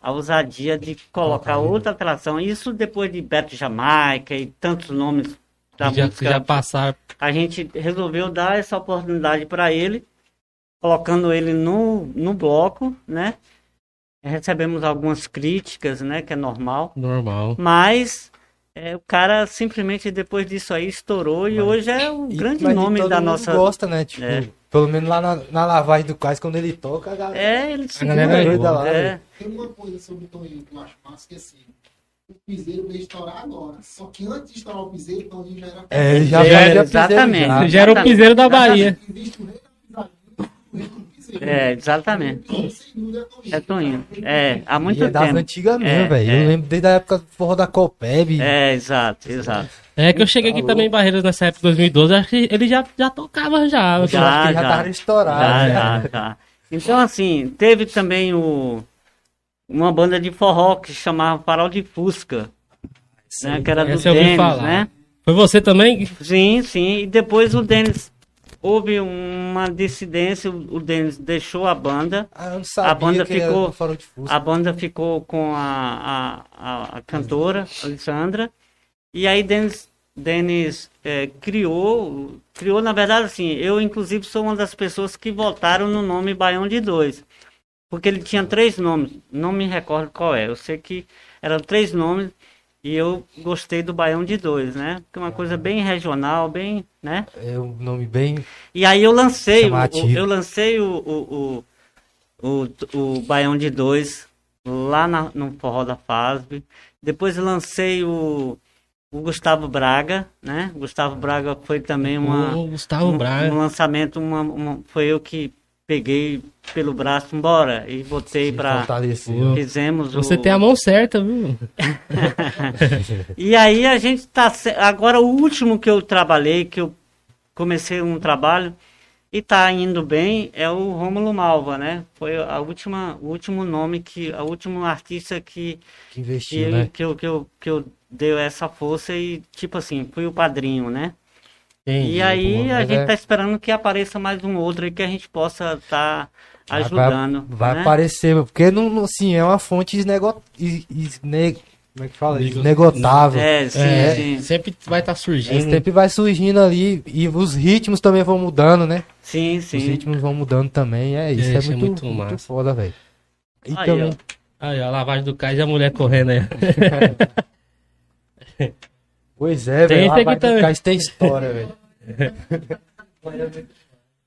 a ousadia de colocar ele. outra atração. Isso depois de Beto Jamaica e tantos nomes da já, música já passaram. a gente resolveu dar essa oportunidade para ele, colocando ele no, no bloco, né? Recebemos algumas críticas, né? Que é normal. Normal. Mas é, o cara simplesmente depois disso aí estourou e Mas- hoje é o E- grande mas nome todo da mundo nossa. gosta, né? Tipo, É. Pelo menos lá na, na lavagem do cais, quando ele toca, a galera. É, ele se galera é lá, é. Tem uma coisa sobre o Toninho que eu acho massa, que assim, o piseiro veio estourar agora. Só que antes de estourar o piseiro, o Toninho já era. É, já Já já era, exatamente. Já era o piseiro da Bahia. Existe o rei da pisadinha, o rei do piseiro. É, exatamente. É Toninho. É há Já. muito E é das tempo. antigas mesmo, É, velho. é. Eu lembro desde a época do forró da Copeb. É, exato, exato. É que eu cheguei aqui também em Barreiras nessa época de 2012, acho que ele já, já tocava já. Acho que já tava estourado. Já, né? já, já. Então, assim, teve também o, uma banda de forró que se chamava Farol de Fusca, né, que era do Denis, né? Foi você também? Sim, sim. E depois o Denis, houve uma dissidência, o Denis deixou a banda, Ah, eu não sabia A banda que era ficou- Farol de Fusca. a banda ficou com a, a, a, cantora, Alessandra, e aí Denis, Denis eh, criou, criou, na verdade, assim, eu inclusive sou uma das pessoas que votaram no nome Baião de Dois, porque ele tinha três nomes, não me recordo qual é, eu sei que eram três nomes, e eu gostei do Baião de Dois, né, que é uma coisa bem regional, bem, né, É um nome bem. e aí eu lancei, o, o- eu lancei o, o, o, o, o Baião de Dois lá na, no Forró da FASB. Depois lancei o, o Gustavo Braga, né? Gustavo Braga foi também uma, o Gustavo um, Braga. um lançamento, uma, uma- foi eu que peguei pelo braço embora e botei para Fortaleceu. fizemos Você o, tem a mão certa, viu? E aí a gente tá. Agora o último que eu trabalhei, que eu comecei um trabalho e tá indo bem, é o Rômulo Malva, né? Foi a última, o último nome que. A última artista que, Que que, investiu, eu, né? que, eu, que, eu, que eu dei essa força e, tipo assim, fui o padrinho, né? Entendi, E aí a gente é- tá esperando que apareça mais um outro aí que a gente possa estar vai- ajudando. Vai, né? aparecer, porque não, não- assim, é uma fonte esnego... is- isne- Como é que fala? Nego- Esnegotável. É, sim, É, sim. sempre vai estar Esse surgindo. tempo vai surgindo ali e os ritmos também vão mudando, né? Sim, Os sim. ritmos vão mudando também, é isso. É, É, isso é muito, muito muito, foda, velho. E Aí, também, Aí, ó, a lavagem do cais e a mulher correndo aí. pois é, Tem velho. aqui Lá vai também. isso tem história, velho.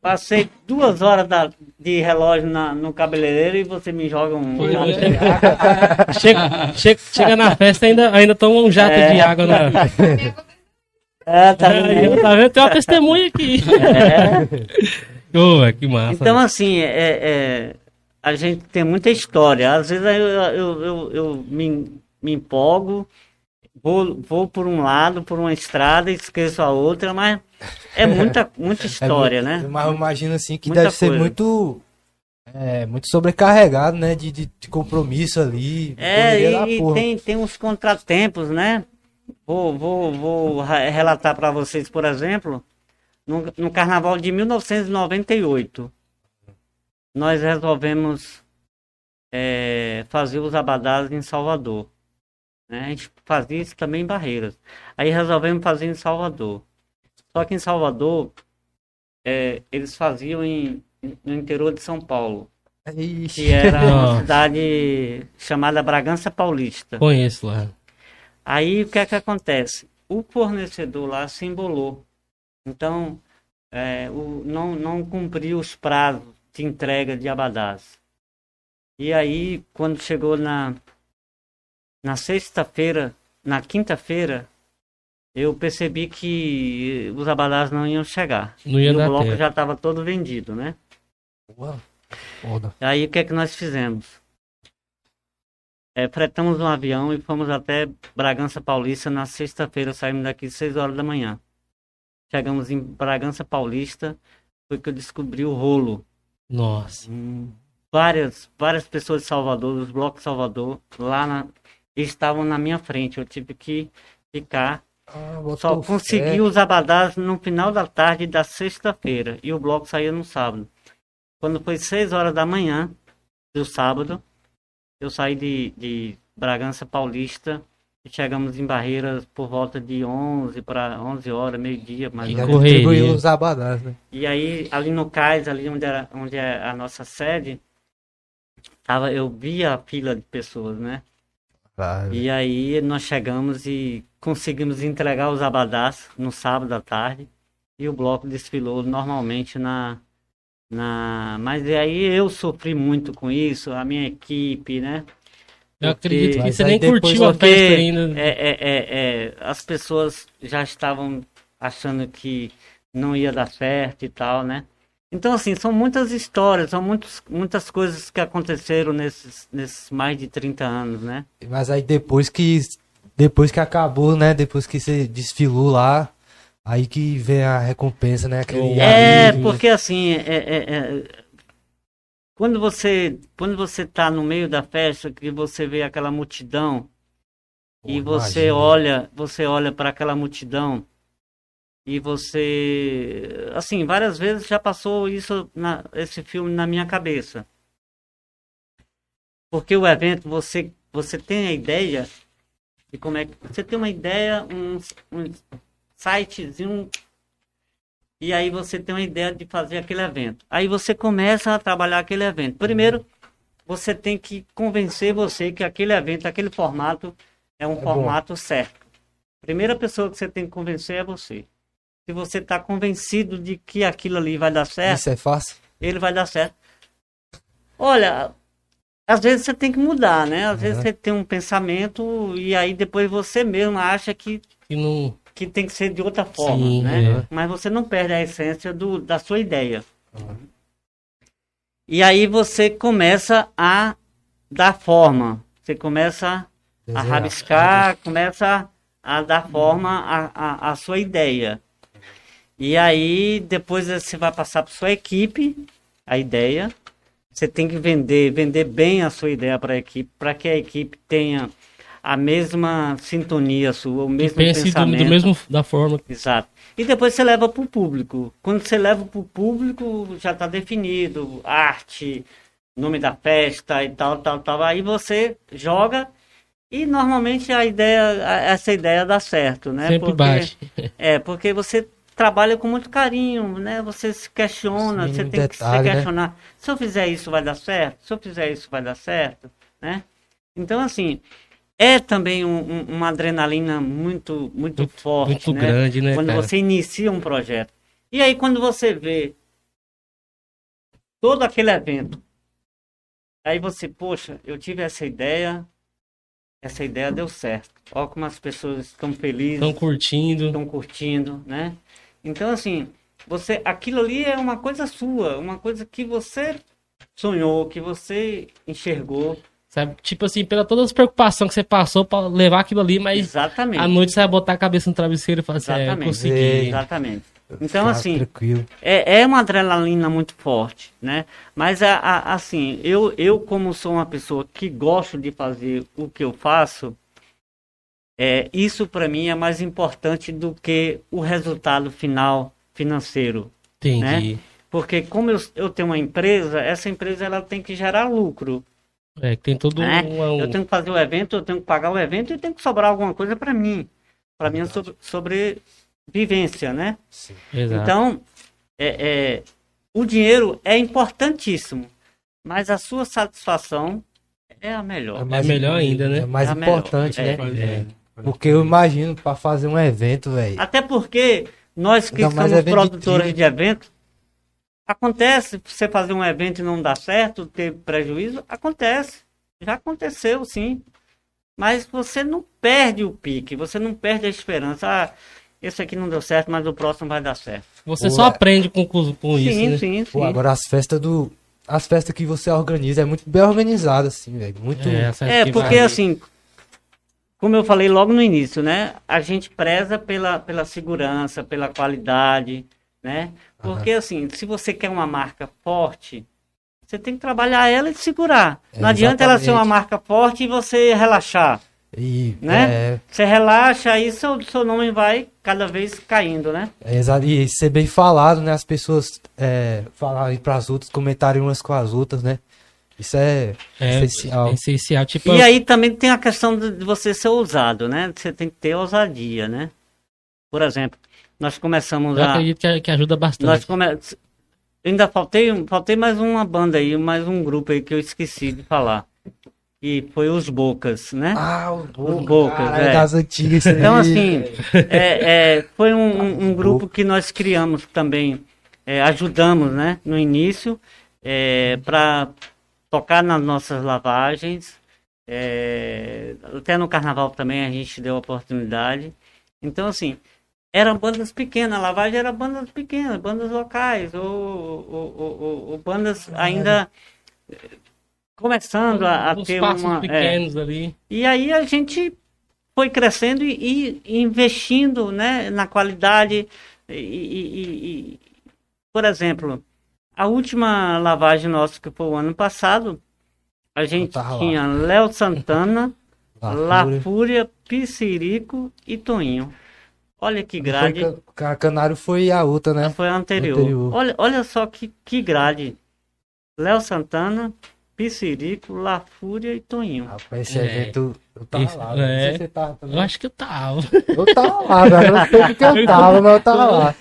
Passei duas horas da- de relógio na- no cabeleireiro e você me joga um. Pois é. de água. chega, chega, chega na festa ainda, ainda toma um jato É. de água na. É, tá vendo? Aí, tá vendo? Tem uma testemunha aqui. É. Velho, que massa. Então, assim, é, é, a gente tem muita história. Às vezes eu, eu, eu, eu me, me empolgo, vou, vou por um lado, por uma estrada, esqueço a outra, mas é muita, muita história, É muito- né? Mas eu imagino assim que Muita deve ser coisa. muito. É, muito sobrecarregado, né? De, de, de compromisso ali. É, e, e tem, tem uns contratempos, né? Vou, vou, vou relatar para vocês, por exemplo, no, no carnaval de 1998, nós resolvemos é, fazer os abadás em Salvador. Né? A gente fazia isso também em Barreiras. Aí resolvemos fazer em Salvador. Só que em Salvador, é, eles faziam em, no interior de São Paulo, Ixi. que era uma Nossa. cidade chamada Bragança Paulista. Conheço lá. Aí o que é que acontece? O fornecedor lá se embolou. Então, é, o, não, não cumpriu os prazos de entrega de abadás. E aí, quando chegou na, na sexta-feira, na quinta-feira, eu percebi que os abadás não iam chegar. Não ia e o bloco já estava todo vendido, né? Uau, Foda. Aí o que é que nós fizemos? É, fretamos um avião e fomos até Bragança Paulista na sexta-feira, saímos daqui às 6 horas da manhã. Chegamos em Bragança Paulista, foi que eu descobri o rolo. Nossa. Hum, várias, várias pessoas de Salvador, dos blocos Salvador, lá na, estavam na minha frente. Eu tive que ficar. Ah, Só fé. consegui os abadás no final da tarde da sexta-feira e o bloco saía no sábado. Quando foi 6 horas da manhã do sábado, eu saí de, de Bragança Paulista e chegamos em Barreiras por volta de 11 para 11 horas, meio-dia, mais ou Já menos. Os abadás, né? E aí, ali no cais, ali onde, era, onde é a nossa sede, tava, eu via a fila de pessoas, né? Claro. E aí nós chegamos e conseguimos entregar os abadás no sábado à tarde. E o bloco desfilou normalmente na, Na... Mas aí eu sofri muito com isso, a minha equipe, né? Eu acredito que você nem curtiu a festa ainda. é, é, é, é, as pessoas já estavam achando que não ia dar certo e tal, né? Então, assim, são muitas histórias, são muitos, muitas coisas que aconteceram nesses, nesses mais de 30 anos, né? Mas aí depois que depois que acabou, né? Depois que você desfilou lá, aí que vem a recompensa, né? Aquele É, alívio, né? porque assim, é, é, é, quando você quando você tá no meio da festa, que você vê aquela multidão e Pô, você imagina. olha, você olha para aquela multidão e você, assim, várias vezes já passou isso na, esse filme na minha cabeça. Porque o evento você você tem a ideia de como é que você tem uma ideia, um, um sitezinho e aí você tem uma ideia de fazer aquele evento. Aí você começa a trabalhar aquele evento. Primeiro, você tem que convencer você que aquele evento, aquele formato é um bom. formato certo. Primeira pessoa que você tem que convencer é você. Se você está convencido de que aquilo ali vai dar certo, Isso é fácil? ele vai dar certo. Olha, às vezes você tem que mudar, né? Às vezes Uhum. você tem um pensamento e aí depois você mesmo acha que Que não... que tem que ser de outra forma, Sim, né? é. Mas você não perde a essência do, da sua ideia. E aí você começa a dar forma. Você começa a Desenhar. rabiscar, começa a dar forma à sua ideia. E aí depois você vai passar para sua equipe a ideia. Você tem que vender, vender bem a sua ideia para a equipe, para que a equipe tenha a mesma sintonia sua, o mesmo pense do, pensamento. do mesmo da forma. Exato. E depois você leva para o público. Quando você leva para o público, já está definido arte, nome da festa e tal, tal, tal. Aí você joga e normalmente a ideia, essa ideia dá certo, né? Sempre Porque- bate. É, porque você trabalha com muito carinho, né? Você se questiona, Sim, você tem que se detalhe, né? questionar. Se eu fizer isso, vai dar certo? Se eu fizer isso, vai dar certo? Né? Então, assim, é também um- um- uma adrenalina muito, muito, forte, Muito né? grande, né, quando cara? você inicia um projeto. E aí, quando você vê todo aquele evento, aí você, poxa, eu tive essa ideia, essa ideia deu certo. Olha como as pessoas estão felizes, Estão curtindo. estão curtindo, né? Então, assim, você, aquilo ali é uma coisa sua, uma coisa que você sonhou, que você enxergou. Sabe? Tipo assim, pela todas as preocupações que você passou pra levar aquilo ali, mas Exatamente. à noite você vai botar a cabeça no travesseiro e falar assim, é, eu Exatamente. consegui. Exatamente. Então, Ficar assim, Tranquilo. é, é uma adrenalina muito forte, né? Mas, a, a- assim, eu, eu como sou uma pessoa que gosto de fazer o que eu faço, é, isso para mim é mais importante do que o resultado final financeiro. Entendi. Porque como eu, eu tenho uma empresa, essa empresa ela tem que gerar lucro. É, que tem todo né? um... Eu tenho que fazer o evento, eu tenho que pagar o evento e tem que sobrar alguma coisa para mim. Para minha sobre, sobrevivência, né? Exato. Então, é, é, o dinheiro é importantíssimo, mas a sua satisfação é a melhor. mais- melhor ainda, né? É mais É a melhor. importante, É. né? Porque eu imagino pra fazer um evento, velho. Até porque nós que somos evento de produtores trilha. de eventos, acontece você fazer um evento e não dar certo, ter prejuízo, acontece. Já aconteceu, sim. Mas você não perde o pique, você não perde a esperança. Ah, esse aqui não deu certo, mas o próximo vai dar certo. Você Pô, só é- aprende com, com, com isso, sim, né? sim, sim. Pô, agora as festas do. As festas que você organiza é muito bem organizada, assim, velho. Muito. É, É, porque vai- assim, como eu falei logo no início, né? A gente preza pela, pela segurança, pela qualidade, né? Porque assim, se você quer uma marca forte, você tem que trabalhar ela e segurar. Não É, adianta ela ser uma exatamente. marca forte e você relaxar, E, né? é, Você relaxa, aí seu, seu nome vai cada vez caindo, né? é exa- e ser bem falado, né? As pessoas é, falarem pras outras, comentarem umas com as outras, né? Isso é, é, essencial. é essencial. Tipo, E aí também tem a questão de você ser ousado, né? Você tem que ter ousadia, né? Por exemplo, nós começamos eu a... acredito que, que ajuda bastante. Nós come... Ainda faltei, faltei mais uma banda aí, mais um grupo aí que eu esqueci de falar. E foi os Bocas, né? Ah, o Boca, Bocas, caralho, é. das antigas. Então, assim, é, é, foi um, um- um grupo que nós criamos também é, ajudamos, né, no início, para tocar nas nossas lavagens. é, até no carnaval também a gente deu oportunidade. Então, assim, eram bandas pequenas, a lavagem era bandas pequenas, bandas locais, ou, ou, ou- ou- bandas ainda eh, começando a, a ter uma. é, pequenos ali. e aí a gente foi crescendo e, e investindo né, na qualidade. E- e- e- por exemplo, a última lavagem nossa, que foi o ano passado, a gente tinha Léo Santana, La La Fúria. Piscirico e Toninho. Olha que grade. Foi ca- Canário foi a outra, né? Foi a anterior. Anterior. Olha, olha só que, que grade. Léo Santana, Piscirico, La Fúria e Toninho. Rapaz, esse É. evento eu tava Isso, lá. Não é. sei se você tava também. Eu acho que eu tava. Eu tava lá, velho. Eu não sei o que eu tava, mas eu tava lá.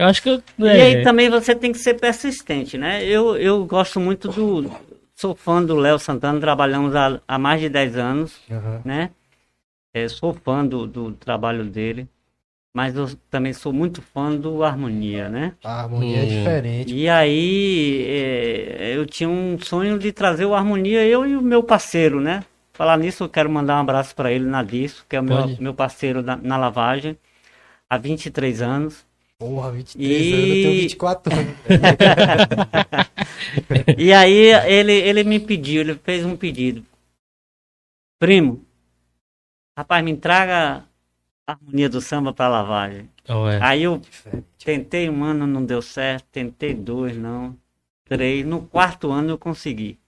Eu acho que eu. E é, aí também você tem que ser persistente, né? Eu, eu gosto muito do. Sou fã do Léo Santana, trabalhamos há, há mais de 10 anos, Aham. né? É, sou fã do, do trabalho dele, mas eu também sou muito fã do Harmonia, né? A harmonia é Hum. diferente. E aí é, eu tinha um sonho de trazer o Harmonia, eu e o meu parceiro, né? Falar nisso, eu quero mandar um abraço para ele, Nadisso, que é o meu, meu parceiro na, na lavagem, há 23 anos. Porra, 23 E- anos, eu tenho 24 anos. E aí ele, ele me pediu, ele fez um pedido. Primo, rapaz, me traga a harmonia do samba para lavagem. Ué. Aí eu tentei um ano, não deu certo, tentei dois, não, três. No quarto ano eu consegui.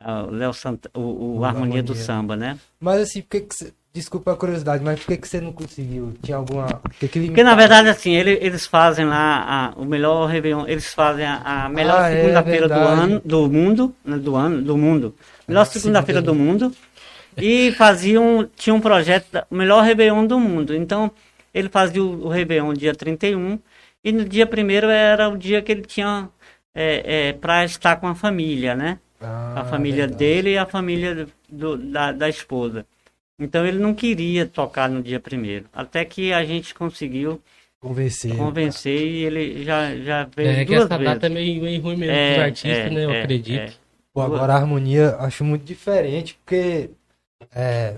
Ah, O Léo Santa, o, o O Harmonia do. Samba, né? Mas assim, por que que você... Desculpa a curiosidade, mas por que que você não conseguiu? Tinha alguma... Que que Porque na verdade, assim, ele- eles fazem lá a- o melhor Réveillon, eles fazem a, a melhor Ah, é segunda-feira do verdade. ano, do mundo, né, do ano, do mundo. Melhor Ah, segunda-feira do mundo. E faziam, tinha um projeto, o melhor Réveillon do mundo. Então, ele fazia o, o Réveillon dia 31, e no dia primeiro era o dia que ele tinha é, para estar com a família, né? Ah, a família verdade. dele e a família do- da, da esposa. Então ele não queria tocar no dia primeiro. Até que a gente conseguiu Convencer. convencer e ele já, já veio É que duas essa vezes. data é meio, meio ruim mesmo É, artistas, é, né? Eu é, acredito. é. Pô, agora a harmonia acho muito diferente, porque é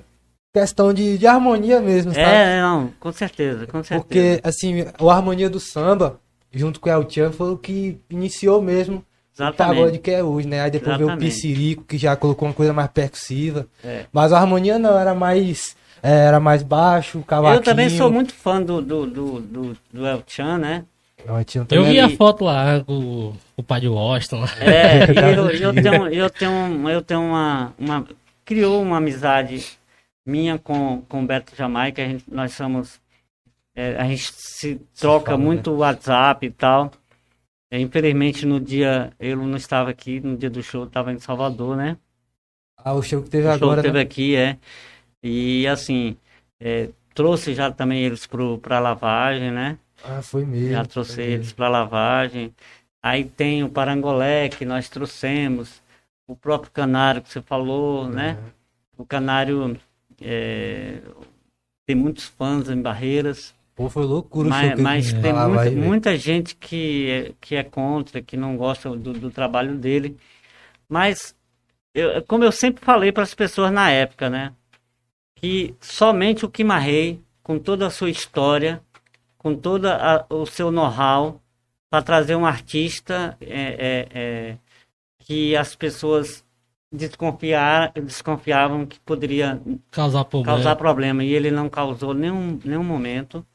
questão de, de harmonia mesmo, sabe? É, não, com certeza, com certeza. Porque, assim, o harmonia do samba, junto com o El Chan, foi o que iniciou mesmo o pagode Exatamente. que é hoje, né? Aí depois veio o Exatamente. Piscirico, que já colocou uma coisa mais percussiva. É. Mas a harmonia não, era mais, é, era mais baixo, o cavaquinho. Eu também sou muito fã do, do, do, do, do El Chan, né? Não, tinha Eu também- vi a foto lá com o pai de Washington. É, e eu, eu tenho, eu tenho, um- eu tenho uma, uma. Criou uma amizade minha com, com o Beto Jamaica. A gente, nós somos. é, a gente se troca fala, né? muito WhatsApp e tal. É, infelizmente, no dia. Eu não estava aqui, no dia do show, eu estava em Salvador, né? Ah, o show que teve O show agora, teve né? aqui, é. E assim, é, trouxe já também eles para lavagem, né? Ah, foi mesmo. Já trouxe eles para lavagem. Aí tem o parangolé que nós trouxemos, o próprio canário que você falou, mesmo. né? O canário é, tem muitos fãs em Barreiras, Pô, foi loucura mas, que mas tem falava muita, muita gente que é, que é contra, que não gosta do, do trabalho dele. Mas, eu- como eu sempre falei para as pessoas na época, né? Que somente o Kimarrei, com toda a sua história, com todo o seu know-how, para trazer um artista é, é, é, que as pessoas desconfiar, desconfiavam que poderia Causar problema. causar problema e ele não causou nenhum, nenhum momento.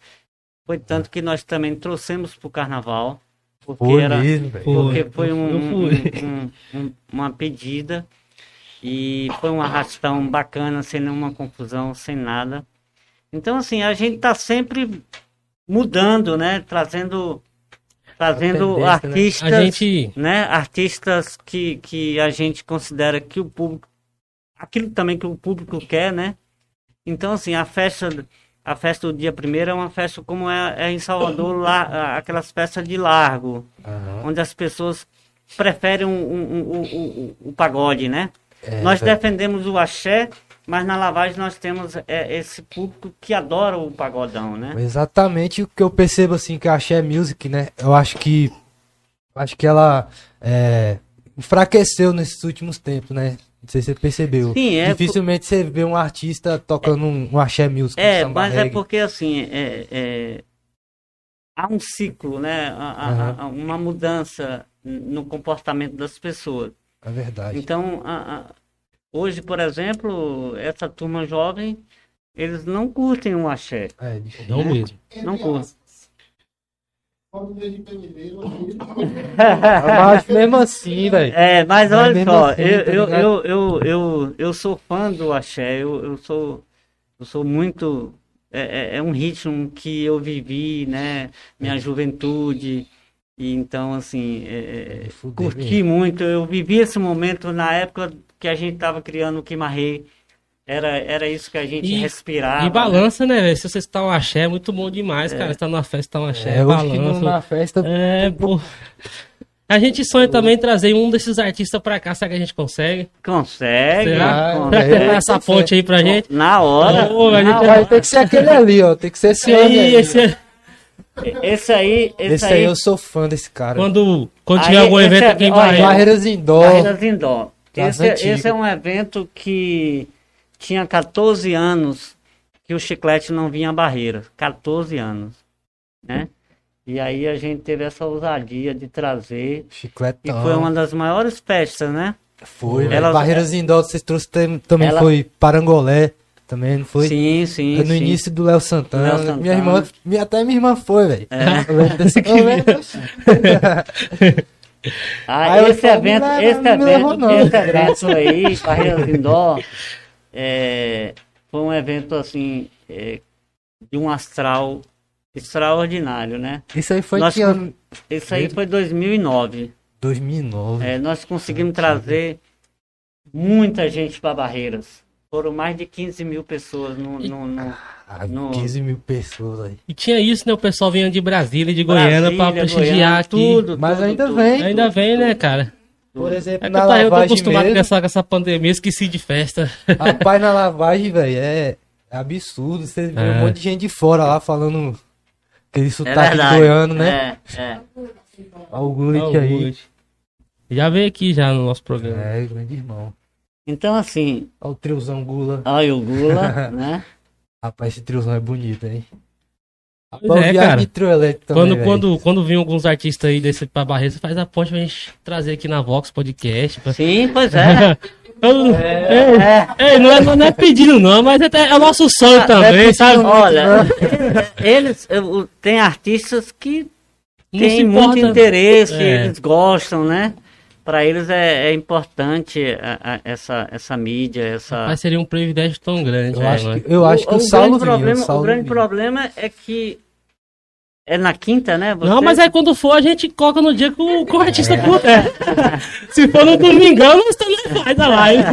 Foi tanto que nós também trouxemos para o carnaval, porque Foi era mesmo. Foi. porque foi um, um- um- um- uma pedida e foi um arrastão bacana, sem nenhuma confusão, sem nada. Então assim a gente está sempre mudando, né? Trazendo trazendo né? artistas A gente. né, artistas que, que a gente considera que o público, aquilo também que o público quer, né? Então, assim, a festa, a festa do dia primeiro é uma festa como é, é em Salvador, lá, aquelas festas de largo, Aham. onde as pessoas preferem o um, um, um, pagode, né? É, Nós velho. defendemos o axé mas na lavagem nós temos é, esse público que adora o pagodão, né? Exatamente o que eu percebo assim que a Axé Music, né? Eu acho que acho que ela é, enfraqueceu nesses últimos tempos, né? Não sei se você percebeu. Sim, é Dificilmente você vê um artista tocando um, um Axé Music. um É, samba mas é reggae. porque assim, é, é, há um ciclo, né? Há- há- Aham. há uma mudança no comportamento das pessoas. É verdade. Então, a- a- hoje, por exemplo, essa turma jovem, eles não curtem o axé. É, difícil. Não mesmo. Não Entre curto. aspas. Pode ver de primeiro, Mas mesmo assim, velho. É, mas olha só, assim, eu, tá eu, eu, eu, eu, eu sou fã do axé, eu, eu sou eu sou muito é, é- é um ritmo que eu vivi, né, minha juventude, e então assim, é, é, curti muito, eu vivi esse momento na época que a gente estava criando o Quimarrei, era, era isso que a gente E- respirava. E balança, né, velho? Se você está um axé, é muito bom demais, cara. Você tá numa festa, tá um axé, É, não- balança. na festa. É, pô. A gente sonha também em trazer um desses artistas pra cá, será que a gente consegue? Consegue, Será? Ah, Pra é, criar essa ponte aí pra gente? na hora, a na gente- hora. Vai ter que ser aquele ali, ó. Tem que ser esse homem Sim, aí. esse, esse aí, esse, Esse aí eu sou fã desse cara. quando, quando Aí, tiver algum esse evento é- aqui em Bahia. Barreiras em dó. Barreiras em Dó. Das Esse, antigas. esse é um evento que tinha 14 anos que o chiclete não vinha a barreira. 14 anos. Né? E aí a gente teve essa ousadia de trazer. E Chicletão. foi uma das maiores festas, né? Foi, velho. Elas- Barreiras em dó, vocês trouxeram tam- também Ela- foi Parangolé. Também não foi? Sim, sim. É no sim. início do Léo Santana. Léo Santana. Minha irmã, minha, até minha irmã foi, velho. É. Eu lembro desse Ah, Aí esse evento, esse evento, esse evento aí, Barreiras em Dó, é, foi um evento assim é, de um astral extraordinário, né? Isso aí foi Nós que ano? Isso aí foi 2009. 2009. É, nós conseguimos trazer muita gente para Barreiras. Foram mais de 15 mil pessoas no, no, no- Ah, no- 15 mil pessoas aí. E tinha isso, né? O pessoal vinha de Brasília e de Goiânia pra Brasília, prestigiar Goiânia, aqui. Tudo, Mas tudo, ainda tudo. vem. Ainda vem, né, cara? Por exemplo, É na eu, tá- eu tô lavagem acostumado com mesmo, essa, com essa pandemia, esqueci de festa. Rapaz, na lavagem, velho, é absurdo. Você vê É. um monte de gente de fora lá falando aquele É sotaque verdade. goiano, né? É, é. Olha o Gullit aí. Já veio aqui já no nosso programa. É, grande irmão. Então, assim, Olha o triozão Gula. olha o Gula, né? Rapaz, esse triozão é bonito, hein? É, cara. também, Quando, quando, quando vinham alguns artistas aí desse pra Barreira, você faz a ponte pra gente trazer aqui na Vox Podcast. pra- Sim, pois é. Eu- é. Ei, ei, não, é, não é pedindo não, mas até é o nosso sonho também, sabe? Olha, eles, eu- tem artistas que têm muito importa. interesse, É. eles gostam, né? Para eles é, é importante a- a- essa, essa mídia, essa. Mas seria um privilégio tão grande. Eu é, acho que, eu acho que o, Saulo grande problema, o o grande problema é que é na quinta, né? Não, Você- mas aí quando for, a gente coloca no dia que o, que o É. artista puder. Se for no domingão, nós também faz a live.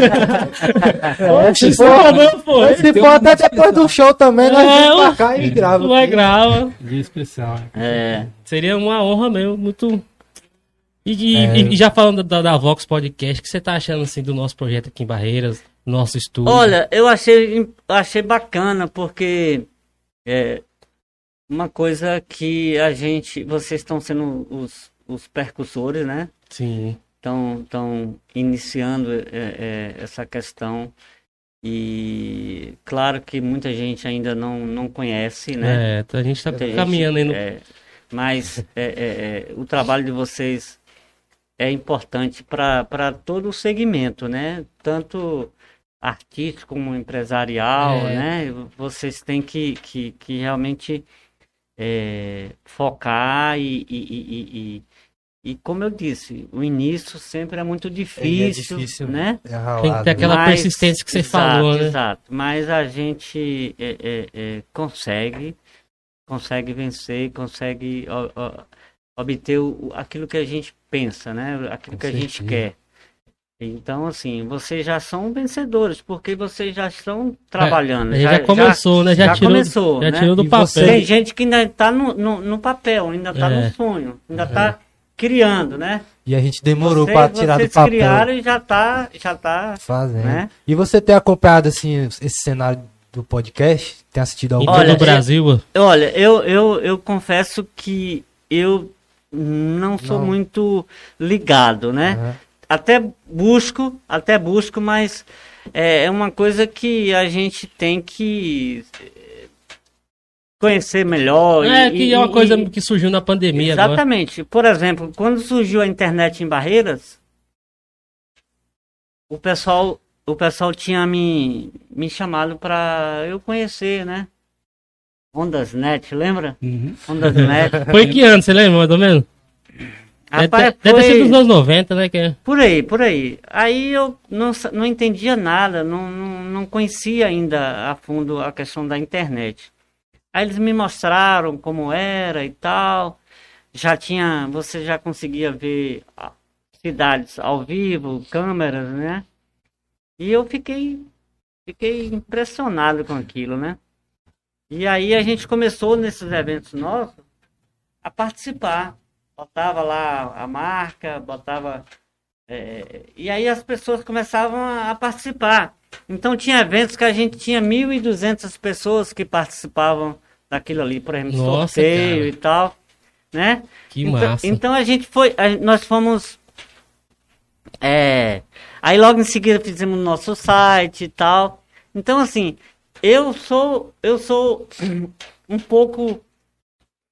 É, se Se for, for, não for. se for até depois do show também, nós É, vamos pra cá e grava. Não é grava. Dia especial. É. Seria uma honra mesmo, muito. E, É. e- e já falando da, da Vox Podcast, o que você tá achando assim do nosso projeto aqui em Barreiras, nosso estúdio? Olha, eu achei, achei bacana, porque é uma coisa que a gente. Vocês estão sendo os, os percussores, né? Sim. Estão iniciando é, é, essa questão. E claro que muita gente ainda não, não conhece, né? É, a gente tá gente, caminhando aí no. é, mas é, é, o trabalho de vocês é importante para todo o segmento, né? Tanto artístico como empresarial, né? Vocês têm que, que, que realmente é, focar e, e, e, e, e, como eu disse, o início sempre é muito difícil, difícil, né? É Tem que ter aquela Mas- persistência que você exato, falou, né? Exato, mas a gente é, é, é, consegue, consegue vencer, consegue ó, ó, obter o, aquilo que a gente pensa, né? Aquilo Com que a gente certeza. quer. Então, assim, vocês já são vencedores, porque vocês já estão trabalhando. A gente já, começou, né? Já, já tirou, começou, já né? tirou do E papel. você- Tem gente que ainda está no, no, no papel, ainda está É. no sonho, ainda está criando, né? E a gente demorou Vocês- pra tirar do vocês papel. criaram e já tá, já tá, Fazendo. né? E você tem acompanhado, assim, esse cenário do podcast? Tem assistido algum? Olha, o Brasil. Olha, eu, eu, eu confesso que eu não sou Não. muito ligado, né? Aham. Até busco, até busco, mas é, é uma coisa que a gente tem que eh, conhecer melhor. É, e- que é uma e- coisa que surgiu na pandemia agora. Exatamente. Por exemplo, quando surgiu a internet em Barreiras, o pessoal, o pessoal tinha me, me chamado para eu conhecer, né? Ondas Net, lembra? Uhum. Ondas Net. Foi que ano, você lembra, mais ou menos? Deve Rapaz, deve ter foi- sido nos anos 90, né? Que é. Por aí, por aí. Aí eu não, não entendia nada, não, não, não conhecia ainda a fundo a questão da internet. Aí eles me mostraram como era e tal. Já tinha, você já conseguia ver ah, cidades ao vivo, câmeras, né? E eu fiquei, fiquei impressionado com aquilo, né? E aí a gente começou nesses eventos nossos a participar. Botava lá a marca, botava é, e aí as pessoas começavam a, participar. Então tinha eventos que a gente tinha 1.200 pessoas que participavam daquilo ali, por exemplo, Nossa, sorteio cara. e tal, né? Que então, massa. então a gente foi, a- nós fomos, é, aí logo em seguida fizemos nosso site e tal. Então assim, eu sou, eu sou um pouco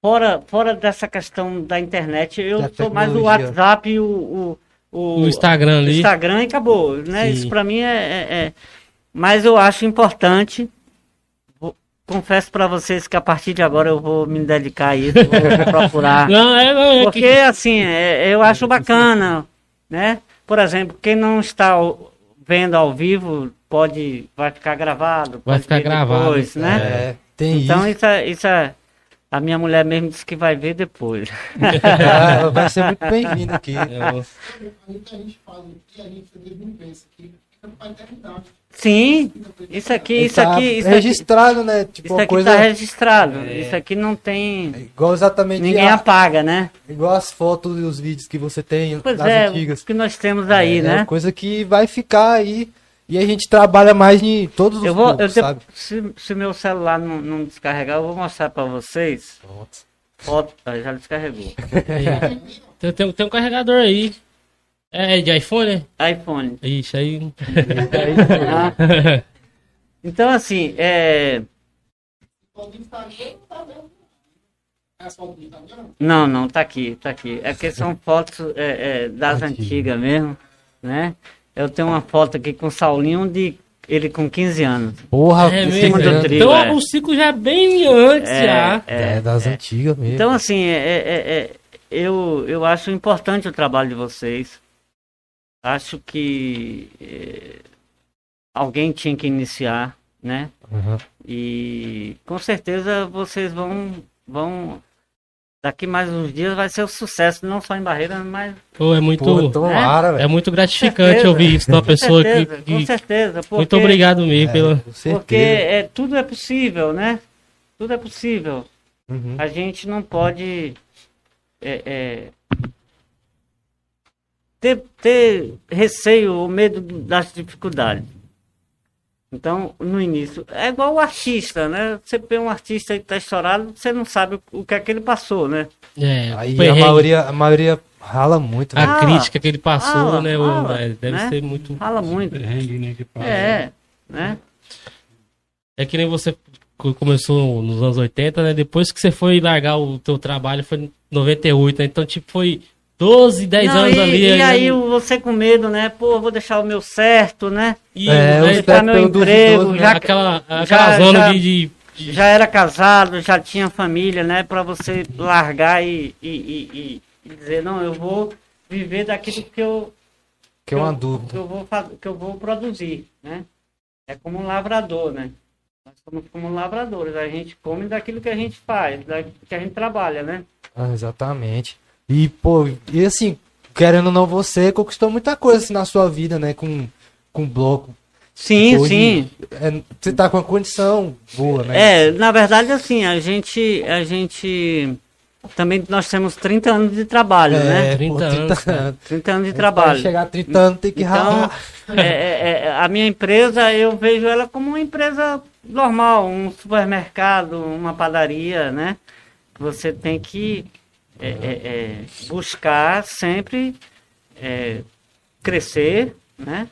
fora, fora dessa questão da internet. Eu Da sou mais o. WhatsApp e o, o, o, No Instagram ali. Instagram e acabou, né? Sim. Isso pra mim é, é- é- Mas eu acho importante. Confesso pra vocês que a partir de agora eu vou me dedicar a isso, vou procurar. Não, é, não, é Porque que... assim, é- eu acho bacana, né? Por exemplo, quem não está vendo ao vivo pode vai ficar gravado, Vai pode ficar gravado, depois, né? É, tem Então isso. isso é, isso é a minha mulher mesmo disse que vai ver depois. Ah, vai ser muito bem-vindo aqui. Eu- aqui, eternidade. Sim, isso aqui, isso Tá aqui, isso aqui, registrado, né? Tipo, isso uma aqui coisa tá registrado. Isso aqui não tem igual exatamente ninguém a- apaga, né? igual as fotos e os vídeos que você tem Pois das é, antigas. o que nós temos aí, é, né? uma coisa que vai ficar aí e a gente trabalha mais em todos os Eu vou, eu te- sabe? se, se meu celular não, não descarregar, eu vou mostrar pra vocês. Foto, ah, já descarregou. Tem, tem, tem um carregador aí. É de iPhone, iPhone. Ixi, aí. Ah, Então, assim, é... Não? Não, tá aqui, tá aqui. É que são fotos é, é, das Antiga. antigas mesmo, né? Eu tenho uma foto aqui com o Saulinho de ele com 15 anos. Porra, É em mesmo. cima do do trio, Então é. o ciclo já é bem antes É, já. É, das antigas mesmo. Então, assim, é, é- é- eu, eu acho importante o trabalho de vocês. Acho que é, alguém tinha que iniciar, né? Uhum. E com certeza vocês vão, vão. Daqui mais uns dias vai ser um sucesso, não só em Barreira, mas. Pô, é muito. Porra, tomara, É muito gratificante ouvir isso Com pessoa que. certeza, que- com certeza. Porque, Muito obrigado mesmo É, pela. com certeza. Porque é, tudo é possível, né? Tudo é possível. Uhum. A gente não pode é, é, ter, ter receio ou medo das dificuldades. Então, no início, é igual o artista, né? Você vê um artista que está estourado, você não sabe o, que é que ele passou, né? É, Aí a maioria, a maioria rala muito, a velho. Rala, crítica que ele passou, rala, né? rala, é, deve né? ser muito. Fala muito. Né. É, né? É que nem você co- começou nos anos 80, né? Depois que você foi largar o teu trabalho foi em 98, né? Então, tipo, foi 12, 10 Não, anos e, ali. e né? aí você com medo, né? Pô, eu vou deixar o meu certo, né? E É, tá meu pelo emprego, duvidoso, né? já- aquela, aquela já- zona já- de, de- já era casado, já tinha família, né? Pra você largar e, e, e- dizer, não, eu vou viver daquilo que eu, Que é uma eu- que dúvida. eu vou que eu vou produzir, né? É como um lavrador, né? Nós somos como lavradores, a gente come daquilo que a gente faz, da, que a gente trabalha, né? Ah, exatamente. E, pô, e assim, querendo ou não, você conquistou muita coisa assim, na sua vida, né? Com, com bloco. Sim, Hoje, sim. é, você tá com uma condição boa, né? É, na verdade, assim, a gente, a gente também nós temos 30 anos de trabalho, né? É, 30 pô, anos, cara. anos. 30 anos de trabalho. chegar a 30 anos tem que Então, ralar. é, é, é, a minha empresa, eu vejo ela como uma empresa normal, um supermercado, uma padaria, né? Você tem que é, é, é, buscar sempre é, crescer, né?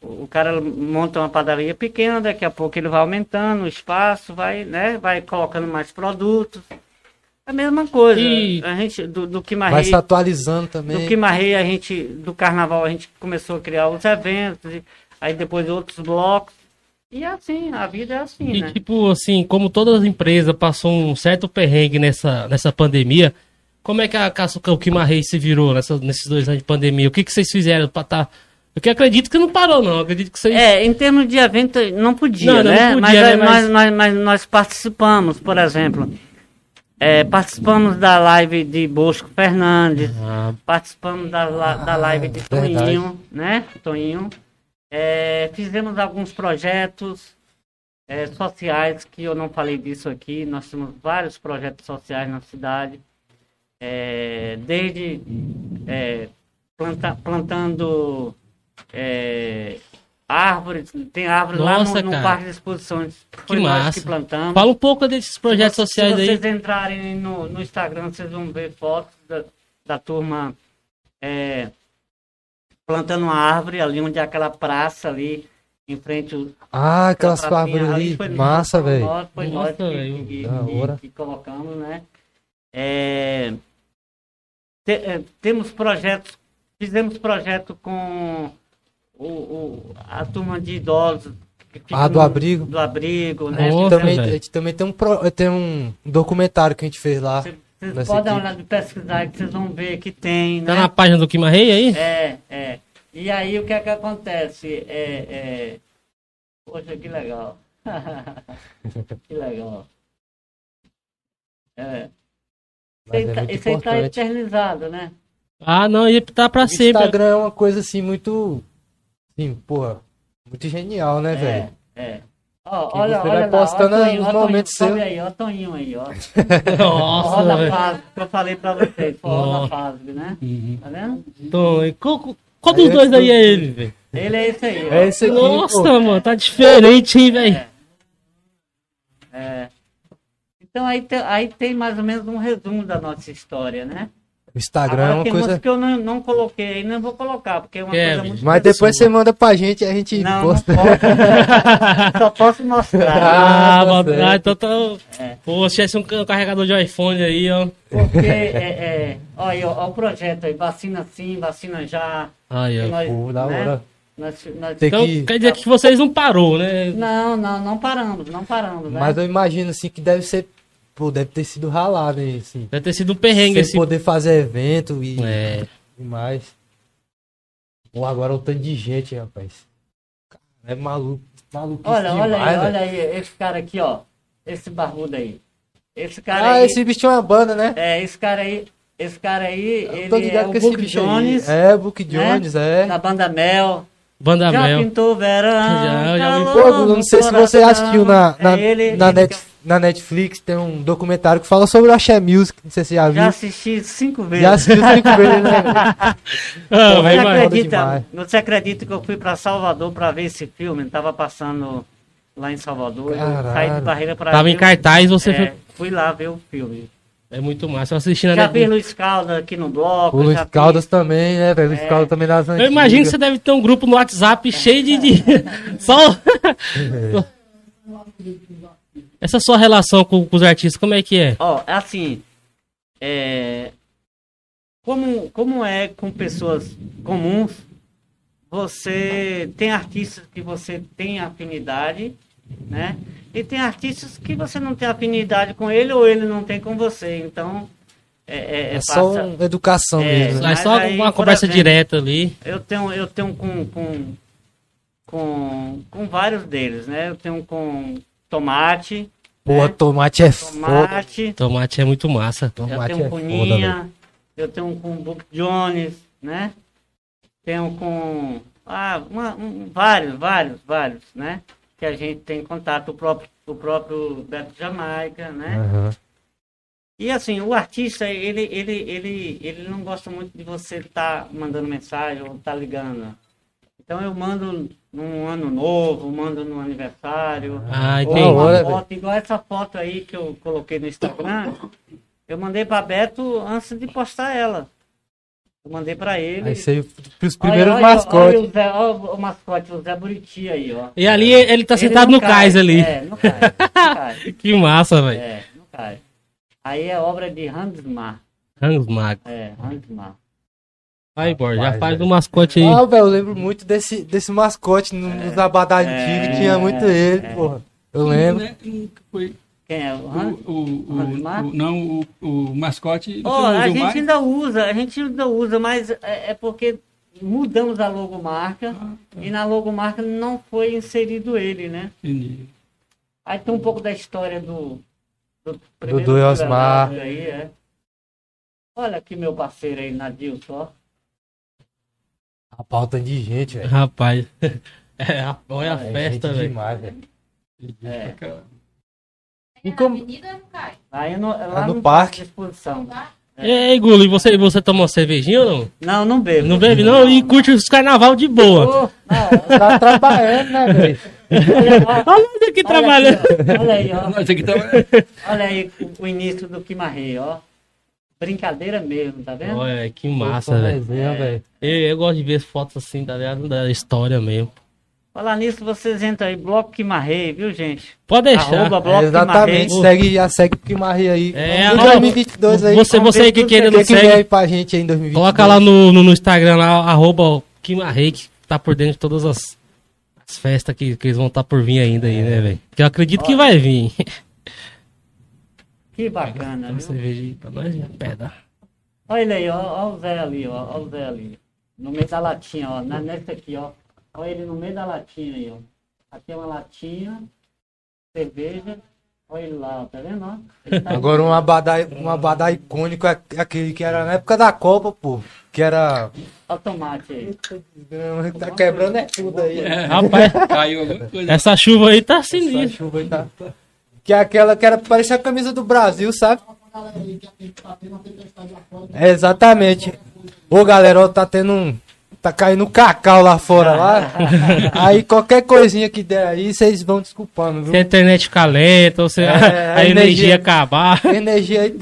O cara monta uma padaria pequena, daqui a pouco ele vai aumentando o espaço, vai, né? Vai colocando mais produtos. É a mesma coisa. E- A gente, do, do que Vai Marrei, se atualizando também. do que Marrei, a gente, do carnaval, a gente começou a criar os eventos, aí depois outros blocos. E é assim, a vida é assim, E né? tipo, assim, como todas as empresas passou um certo perrengue nessa, nessa pandemia, como é que a o Kimarrei se virou nessa, nesses dois anos de pandemia? O que, que vocês fizeram pra tá... Porque eu acredito que não parou, não. Acredito que vocês... É, em termos de evento, não podia, Não, não, né? não mas, podia, né? aí Mas- Nós, nós, mas nós participamos, por exemplo. é, participamos da live de Bosco Fernandes, Ah, participamos da, da live de verdade. Toninho, né? Toninho. É, fizemos alguns projetos é, sociais, que eu não falei disso aqui. Nós temos vários projetos sociais na cidade. É, desde é, planta- plantando é, árvores, tem árvores Nossa, lá no, no parque de exposições. Foi Que nós massa. que plantamos. fala um pouco desses projetos Se sociais aí. vocês entrarem no, no Instagram, vocês vão ver fotos da, da turma é, plantando uma árvore ali onde é aquela praça ali em frente ao- Ah, aquelas árvores ali. foi Massa, nós- velho. Foi nós que, que- que- que colocamos, né? É, te- é, temos projetos, fizemos projeto com o, o- a turma de idosos. Ah, do abrigo. Do abrigo, né? Nossa, também, a gente também tem um, pro- tem um documentário que a gente fez lá. Vocês podem dar uma olhada e pesquisar que vocês vão ver que tem, Tá né? na página do Kimarrei aí? É, é. E aí o que é que acontece? É, é... Poxa, que legal. que legal. É. Mas Esse é aí tá- aí tá importante. eternizado, né? Ah, não, ia tá pra O sempre. Instagram é uma coisa assim muito. Sim, porra. Muito genial, né, velho? É, é. Ó, Que olha, você olha vai lá, postando ó, Toninho, os ó, Toninho, momentos seus. aí, ó, Toninho aí, ó. Nossa, Roda velho. fase, que eu falei pra vocês, foi roda fase, né? Uhum. Tá vendo? E qual, qual- dos Aí é dois aí é ele, velho? Ele é esse aí, ó. É esse aqui. Nossa, pô. mano, tá diferente, hein, velho? É. Então aí, te- aí tem mais ou menos um resumo da nossa história, né? O Instagram é Agora uma tem coisa. que eu não, não coloquei aí, não vou colocar, porque é uma É, coisa muito Mas depois você manda pra gente e a gente Não, não posta. posso. Só posso mostrar. Ah, tá mano, ah, então tá. É. Pô, se tivesse um ca- carregador de iPhone aí, ó. Porque, é, é, olha aí, ó, ó o projeto aí, vacina sim, vacina já. Aí, ó. Nós, Pô, da né? hora. Nós- nós- Tem Então, que- quer dizer que vocês não parou, né? Não, não, não paramos, não paramos, né? Mas eu imagino assim que deve ser. Pô, deve ter sido ralado, hein, assim. Deve ter sido um perrengue Sem esse. poder fazer evento e, É. e mais. Pô, agora o tanto de gente, rapaz. É maluco. Maluco. Olha, olha aí, olha aí, esse cara aqui, ó. Esse barbudo aí. Esse cara Ah, aí. esse bicho é uma banda, né? É, esse cara aí. Esse cara aí, Eu tô ele é ligado o com esse Book bicho aí. Jones, É, Book né? Jones, é. da banda Mel. Banda Já Mel. pintou verão. Já, já calor Pô, eu não sei se você assistiu na, na, É ele, na, ele net, na Netflix, tem um documentário que fala sobre o Axé Music, não sei se você já viu. Já assisti cinco vezes. Já assistiu cinco vezes, né? Ah, Você acredita, você acredita que eu fui para Salvador para ver esse filme? Tava passando lá em Salvador. Eu saí de Barreira para Tava em cartaz, você é, foi. Fui lá ver o filme. É muito massa. Eu assisti na Já vi. Luiz Caldas aqui no bloco. O Luiz Caldas fiz- também, né, velho? Luiz É. Caldas também das Eu antigas. imagino que você deve ter um grupo no WhatsApp cheio de. de... Só. Essa sua relação com, com os artistas, como é que é? Ó, assim, é, como, como é com pessoas comuns, você tem artistas que você tem afinidade, né? E tem artistas que você não tem afinidade com ele ou ele não tem com você. Então, é, é, É é só passa- uma educação É, mesmo? É Mas só aí, uma conversa exemplo, direta ali. Eu tenho, eu tenho com, com, com, com vários deles, né? Eu tenho com Tomate, Porra, né? tomate é foda. Tomate, Tomate é muito massa. eu Tomate tenho é com foda, eu tenho com Book Jones, né? Tenho com ah, uma- um- vários, vários, vários, né? Que a gente tem contato, o próprio, o próprio Beto Jamaica, né? Aham. E assim, o artista, ele, ele, ele, ele não gosta muito de você estar mandando mensagem ou estar ligando. Então eu mando num ano novo, mando no aniversário. Ah, entendi. uma hora, foto, igual essa foto aí que eu coloquei no Instagram. Eu mandei para Beto antes de postar ela. Eu mandei para ele. Aí saiu pros Olha, primeiros olha, mascotes. Olha o, Zé, olha o mascote, o Zé Buriti aí, ó. E ali ele tá Ele sentado no cais cai, ali. É, não cai. Não cai. Que massa, velho. É, não cai. Aí é obra de Hansmar. Hans Mag. É, Hansmar. Vai, Borja, já faz o mascote aí. Ah, velho, eu lembro muito desse, desse mascote no- nos abadá antigos, tinha muito ele, porra. Eu lembro. Né? Foi. Quem é? O? O, o, o, o- não, o, o mascote. Não a gente mais? ainda usa, a gente ainda usa, mas é, é porque mudamos a logomarca Ah, tá. e na logomarca não foi inserido ele, né? Entendi. Aí tem um pouco da história do do Dudu e Osmar. Aí, é. Olha aqui meu parceiro aí, Nadilson, ó. A pauta de gente, velho. Rapaz. É, a- olha a É festa, velho. demais, velho. É. Aquela- E como- não. Aí no, lá no no parque. exposição. E aí, Gulo, e você, você tomou uma cervejinha ou não? Não, não bebo. Não bebe não? E curte os carnaval de boa. Não, Tá trabalhando, né, velho? olha, nós aqui trabalhando. Olha, aqui, ó. olha aí, ó. Tá. Olha aí o, o início do Quimarrei, ó. Brincadeira mesmo, tá vendo? Olha, que massa, velho. Velho. Eu, eu gosto de ver as fotos assim, tá ligado? Da história mesmo. Falar nisso, vocês entram aí, Bloco Quimarrei, viu, gente? Pode deixar. Arroba Bloco É, exatamente, Quimarrei. segue, já segue o Quimarri aí. É, Em arroba- 2022 aí. Você, você aí que tudo queira O não que, segue, vem aí pra gente aí em 2022? coloca lá no, no, no Instagram, lá, arroba Kimarrei, que tá por dentro de todas as, as festas que, que eles vão estar por vir ainda aí, né, velho? Que eu acredito que vai vir. Que bacana, Uma viu? cerveja aí pra nós, já peda. Olha ele aí, ó, ó o Zé ali, ó, ó o Zé ali. No meio da latinha, ó, na, nessa aqui, ó. Olha ele no meio da latinha aí, ó. Aqui é uma latinha, cerveja. Olha ele lá, ó, tá vendo, ó? Tá- Agora um abadá, um abadá icônico é aquele que era na época da Copa, pô. Que era. Olha o tomate aí. Tá quebrando é tudo aí. É, Rapaz, caiu alguma coisa. essa chuva aí tá Essa sinistra. chuva aí tá. Que é aquela que era parecia a camisa do Brasil, sabe? É, exatamente. Ô galera, ó, tá tendo um. Tá caindo cacau lá fora lá. Aí qualquer coisinha que der aí, vocês vão desculpando, Se a viu? internet ficar lenta, ou se a, É, a a energia energia- acabar. Energia aí.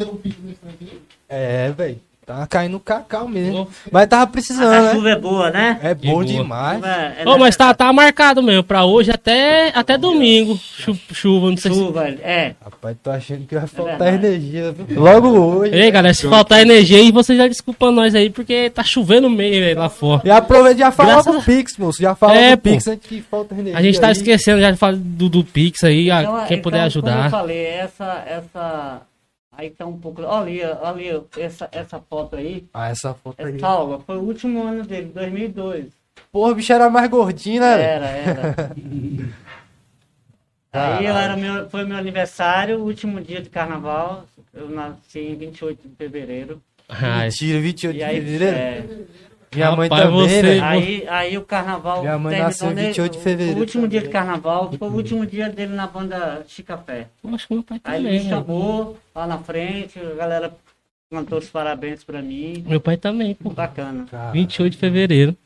É, velho. Tá caindo cacau mesmo. Mas tava A precisando, né? chuva é boa, né? É bom boa. demais. É, é Ô, mas tá, tá marcado mesmo, pra hoje até, até domingo. Chu- chuva, não sei se. Chuva, é. Rapaz, tô achando que vai faltar verdade. energia, viu? Logo hoje. Ei, galera, se faltar energia aí, vocês já desculpam nós aí, porque tá chovendo meio velho, lá fora. E aproveita e já fala Graças pro Pix, moço. Já fala É, pro pô. Pix antes que falta energia. A gente tá aí. esquecendo já de falar do, do Pix aí, a- Então, quem então, puder Como eu ajudar. falei, essa, essa. Aí tá um pouco. Olha ali, olha essa, essa foto aí. Ah, essa foto aí. Essa aula foi o último ano dele, 2002. Porra, o bicho era mais gordinho, né? Era, era. Aí eu era meu, foi meu aniversário, último dia de carnaval. Eu nasci em 28 de fevereiro. Ai, Mentira, 28 E de fevereiro. é, Minha mãe Rapaz, também, você- velho. aí, aí o carnaval. Minha mãe nasceu ne- 28 de fevereiro O último dia de também. carnaval foi o último dia dele na banda Chicafé. acho que meu pai Aí ele também. me né? chamou lá na frente, a galera cantou os parabéns pra mim. Meu pai também, pô. Bacana. Cara, 28 de fevereiro.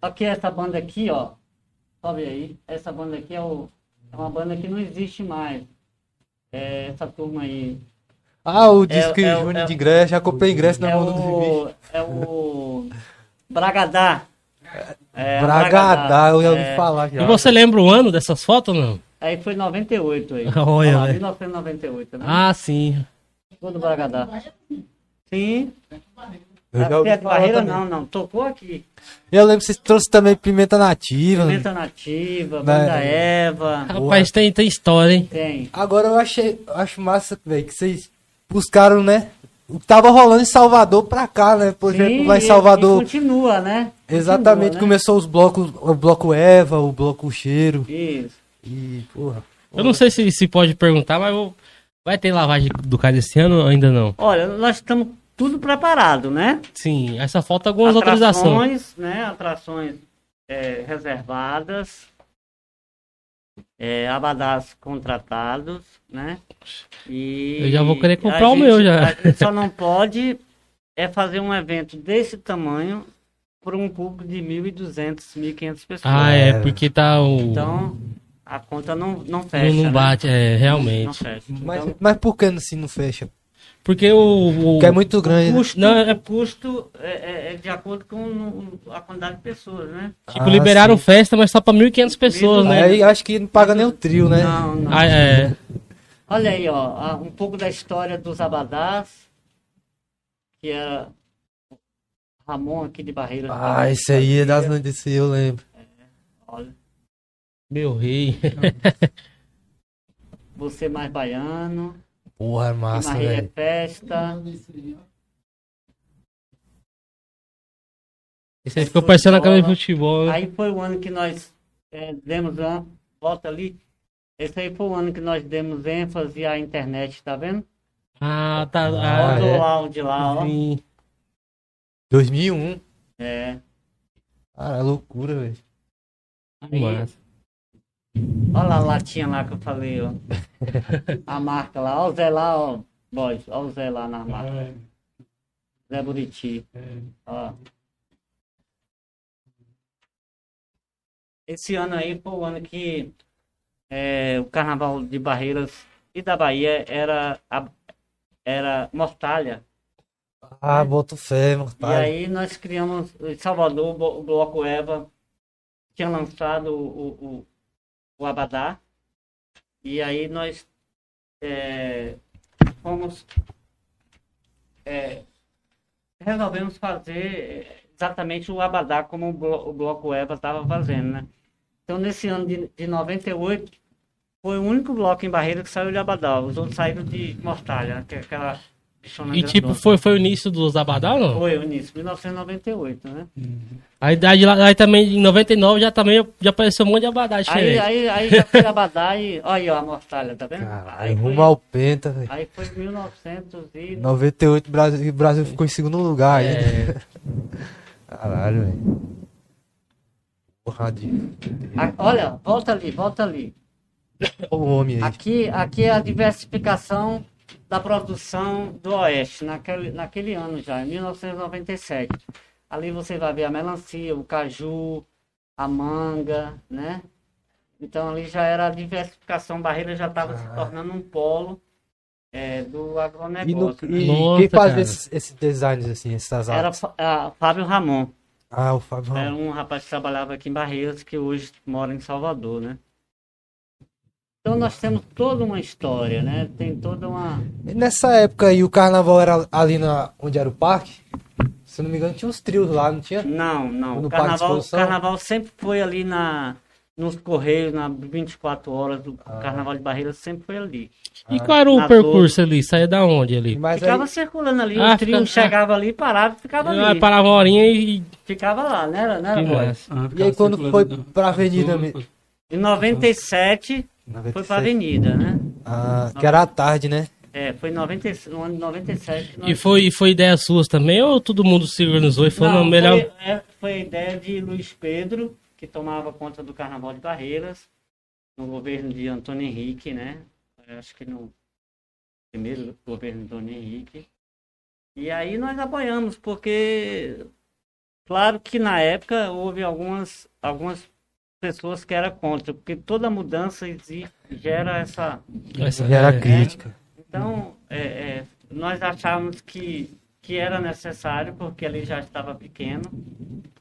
Aqui essa banda aqui, ó. Sobe aí. Essa banda aqui é, o, é uma banda que não existe mais. É essa turma aí. Ah, o disco é o- Júnior é de ingresso. Já comprei ingresso na É mão do bicho. o. É o. Bragadá. É, Bragadá, eu ouvi É, falar já. E você lembra o ano dessas fotos ou não? Aí foi 98 aí. Olha, velho. 1998, né? Ah, sim. Foi do Bragadá. Sim. Falar Barreira também. não, não. Tocou aqui. Eu lembro que vocês trouxeram também pimenta nativa. Pimenta Nativa, Né? Banda Eva. Rapaz, tem, tem história, hein? Tem. Agora eu achei, acho massa, velho, que vocês buscaram, né? O que tava rolando em Salvador pra cá, né? Por exemplo, lá em Salvador. e continua, né? Exatamente, Continua, né? começou os blocos, o bloco Eva, o bloco Cheiro. Isso. E, porra. Eu não sei se, se pode perguntar, mas eu- vai ter lavagem do carro esse ano ou ainda não? Olha, nós estamos tudo preparado, né? Sim, essa falta algumas autorizações. Atrações, né? Atrações é, reservadas. É, abadás contratados, né? E Eu já vou querer comprar o meu já. A gente só não pode é fazer um evento desse tamanho para um público de 1.200, 1.500 pessoas. Ah, é, porque tá o. Então, a conta não, não não, fecha. não né? bate, é, Não realmente. fecha. Mas, Então, mas por que assim não fecha? Porque o. o- Porque é muito grande. né? custo, Não, é- custo é, é- é de acordo com a quantidade de pessoas, né? Tipo, Ah, liberaram sim. festa, mas só pra 1.500 pessoas, né? Aí acho que não paga nem o trio, né? Não, não. Ah, é. Olha aí, ó, um pouco da história dos abadás, que era Ramon aqui de Barreiras. Ah, esse aí é das notícias, eu lembro. Olha, Meu rei. você mais baiano, Porra, é massa, Maria é velho. festa. Esse aí ficou parecendo a camisa de futebol, né? Aí foi o ano que nós eh, demos, a- volta ali, esse aí foi o ano que nós demos ênfase à internet, tá vendo? Ah, tá. Ah, Olha é? o áudio lá, ó. sim. 2001. É. Cara, é loucura, velho. Aí, Massa. Olha lá a latinha lá que eu falei, ó. A marca lá, ó o Zé lá, ó. Boys, ó o Zé lá na marca. É, Zé Buriti. é. Ó. Esse ano aí foi o ano que é, o Carnaval de Barreiras e da Bahia era, a- era Mortalha. Ah, boto fé, mano. E aí nós criamos em Salvador o Bloco Eva, tinha lançado o, o, o Abadá. E aí nós é, fomos. é, resolvemos fazer exatamente o Abadá como o, Blo- o Bloco Eva estava fazendo, né? Então nesse ano de, de 98 foi o único bloco em Barreira que saiu de Abadá. Os outros saíram de Mortalha, que é aquela E tipo, foi, foi o início dos Abadá ou não? Foi o início, 1998, né? Aí, daí, lá- aí também, em 99, já também já apareceu um monte de Abadá Aí, aí, aí já foi Abadá e. Olha aí, ó, a mortalha, tá vendo? Caralho, aí, foi, rumo ao Penta, velho. aí foi 1900 e. 98, o Brasil, Brasil ficou em segundo lugar aí. É, Caralho, velho. Porra de. A- olha, volta ali, volta ali. O homem aí. Aqui, aqui é a diversificação da produção do Oeste, naquele, naquele ano já, em 1997. Ali você vai ver a melancia, o caju, a manga, né? Então ali já era a diversificação, Barreira já estava se tornando um polo é, do E, no, agronegócio. né? e Nossa, quem faz esses, esses designs assim, essas Era artes? Fa- a Fábio Ramon. Ah, o Fábio Era Ramos. um rapaz que trabalhava aqui em Barreiras, que hoje mora em Salvador, né? Então nós temos toda uma história, né? Tem toda uma. Nessa época aí, o carnaval era ali na, onde era o parque? Se eu não me engano, tinha uns trios lá, não tinha? Não, não. No O Parque de carnaval, carnaval sempre foi ali na, nos Correios, na 24 horas do Ah. Carnaval de Barreiras, sempre foi ali. E qual era o Na percurso ali? Saía da onde ali? Mas Ficava aí, circulando ali, Ah, o trio fica- chegava ali, parava e ficava Ah, ali. parava uma horinha e. Ficava lá, né? Era, né era, Que boy? massa. Ah, E aí, quando foi pra avenida? Em 97 97. foi pra avenida, né? Ah, que era à tarde, né? É, foi em 90, no ano de 97. E foi, e foi ideia suas também ou todo mundo se organizou e falou, Não, melhor. Foi, é, foi a ideia de Luiz Pedro, que tomava conta do Carnaval de Barreiras, no governo de Antônio Henrique, né? Eu Acho que no primeiro governo de Antônio Henrique. E aí nós apoiamos, porque claro que na época houve algumas, algumas pessoas que eram contra, porque toda mudança exige, gera essa Essa- Já era é, crítica. então, é, é, nós achávamos que, que era necessário, porque ele já estava pequeno.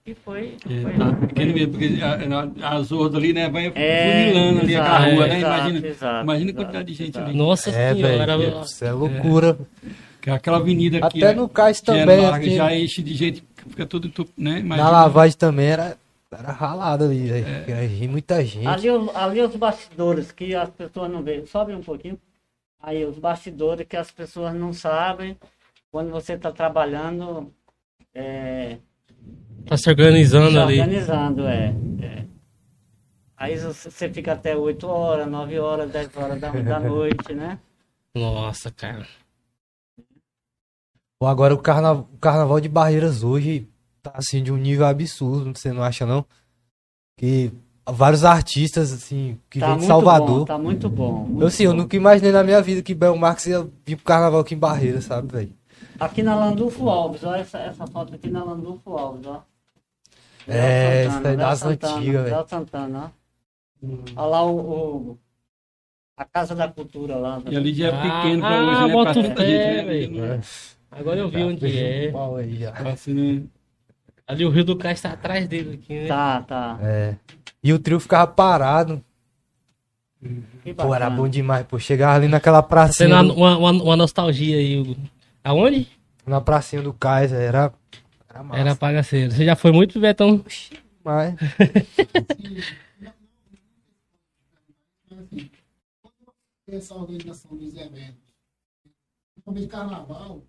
E foi. É, foi- tá pequeno mesmo, porque a- a- as outras ali, né, vai É, funilando ali a exato, rua, né? exato, Imagina, exato, imagina a exato, quantidade de gente exato. ali. Nossa É, senhora. velho. Isso é loucura. Que aquela avenida que Até é- no cais que é também, larga, assim, já enche de gente, fica tudo, tudo, né? na Imagina, lavagem também era, era ralado ali, velho. Era muita gente. Ali, ali os bastidores que as pessoas não veem. Sobe um pouquinho. Aí os bastidores que as pessoas não sabem. Quando você está trabalhando, é, Tá se organizando se ali. organizando, é, é. Aí você fica até 8 horas, 9 horas, 10 horas da, da noite, né? Nossa, cara. Pô, Agora o, carna... o carnaval de Barreiras hoje tá assim de um nível absurdo, você não acha não? Que vários artistas, assim, que Tá vêm de muito Salvador. bom, tá muito bom. muito eu, assim, eu bom. nunca imaginei na minha vida que Bel Marques ia vir pro carnaval aqui em Barreira, sabe, velho? Aqui na Landulfo Alves, olha essa, essa foto aqui na Landulfo Alves, ó. É, isso aí Léo das Santana, antigas, velho. Santana, ó. Olha lá o, o- a Casa da Cultura lá. E ali já é Ah, pequeno pra ah, hoje, né? Pra boto tanta fé, gente, né? velho. Agora eu vi onde é. Pau aí já. Assim, né? Ali o Rio do Cais tá atrás dele aqui, né? Tá, tá. É. E o trio ficava parado. Pô, era bom demais, pô. Chegava ali naquela pracinha, uma, do, uma, uma- uma nostalgia aí. o- Aonde? na pracinha do Cais, era... Era massa. Era bagaceiro. Você já foi muito, Betão? Mas... assim, quando essa organização dos eventos, principalmente carnaval,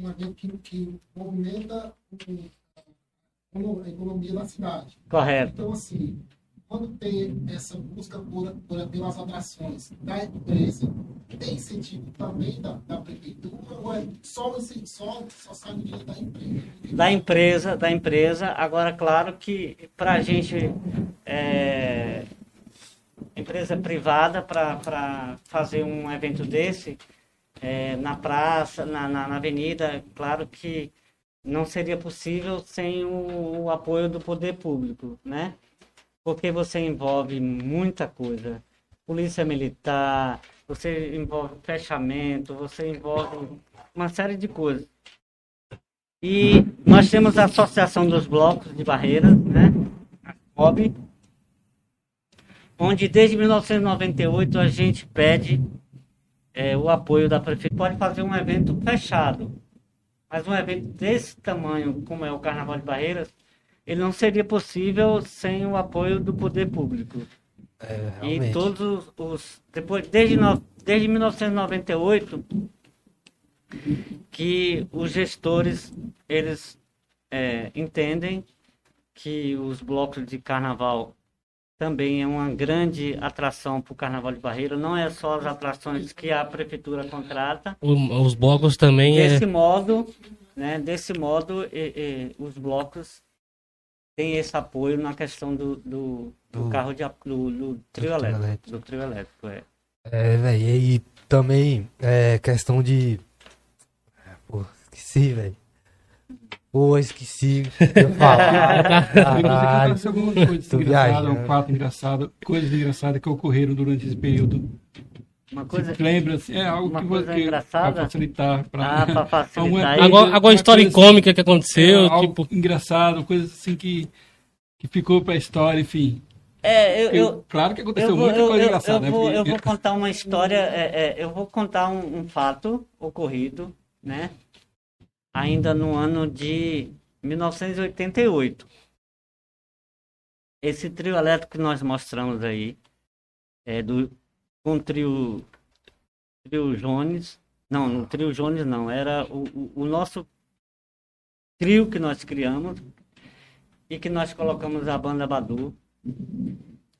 um evento que, que movimenta o- economia da cidade. Correto. Então, assim, quando tem essa busca por, por, pelas atrações da empresa, tem incentivo também da, da prefeitura ou é só, esse, só, só sai dinheiro da empresa? Da empresa, da empresa. Agora, claro que para a gente, é, empresa privada, para fazer um evento desse, é, na praça, na, na, na avenida, claro que não seria possível sem o, o apoio do poder público, né? Porque você envolve muita coisa. Polícia militar, você envolve fechamento, você envolve uma série de coisas. E nós temos a Associação dos Blocos de Barreiras, né? A COB, onde desde 1998 a gente pede é, o apoio da prefeitura. Pode fazer um evento fechado, mas um evento desse tamanho, como é o Carnaval de Barreiras, ele não seria possível sem o apoio do poder público. É, E todos os, os- depois desde no- desde 1998 que os gestores eles é, entendem que os blocos de carnaval também é uma grande atração para o Carnaval de Barreira. Não é só as atrações que a prefeitura contrata. O- os blocos também é. Desse modo, né, desse modo, e- e os blocos têm esse apoio na questão do, do, do Do- carro de do, do trio trio elétrico, elétrico. do trio elétrico, é. É, velho, e também é questão de. É, Pô, esqueci, velho. Pô, esqueci. o que Eu falar. E você Caralho. aconteceu alguma coisa engraçada, um fato engraçado, coisas engraçadas que ocorreram durante esse período. Uma coisa, Você lembra, assim, é algo uma que coisa você engraçada? para facilitar, para Ah, pra facilitar. coisa- Agora, agora história coisa assim, cômica que aconteceu, é, algo tipo. engraçado, coisa assim que que ficou pra história, enfim. é, eu, eu, claro que aconteceu eu vou, muita coisa eu, engraçada, eu né? vou, Porque- eu vou contar uma história, é, é, eu vou contar um, um fato ocorrido, né? Ainda no ano de 1988. Esse trio elétrico que nós mostramos aí, é do, com o trio, trio Jones, não, no trio Jones não, era o, o, o nosso trio que nós criamos e que nós colocamos a banda Badu.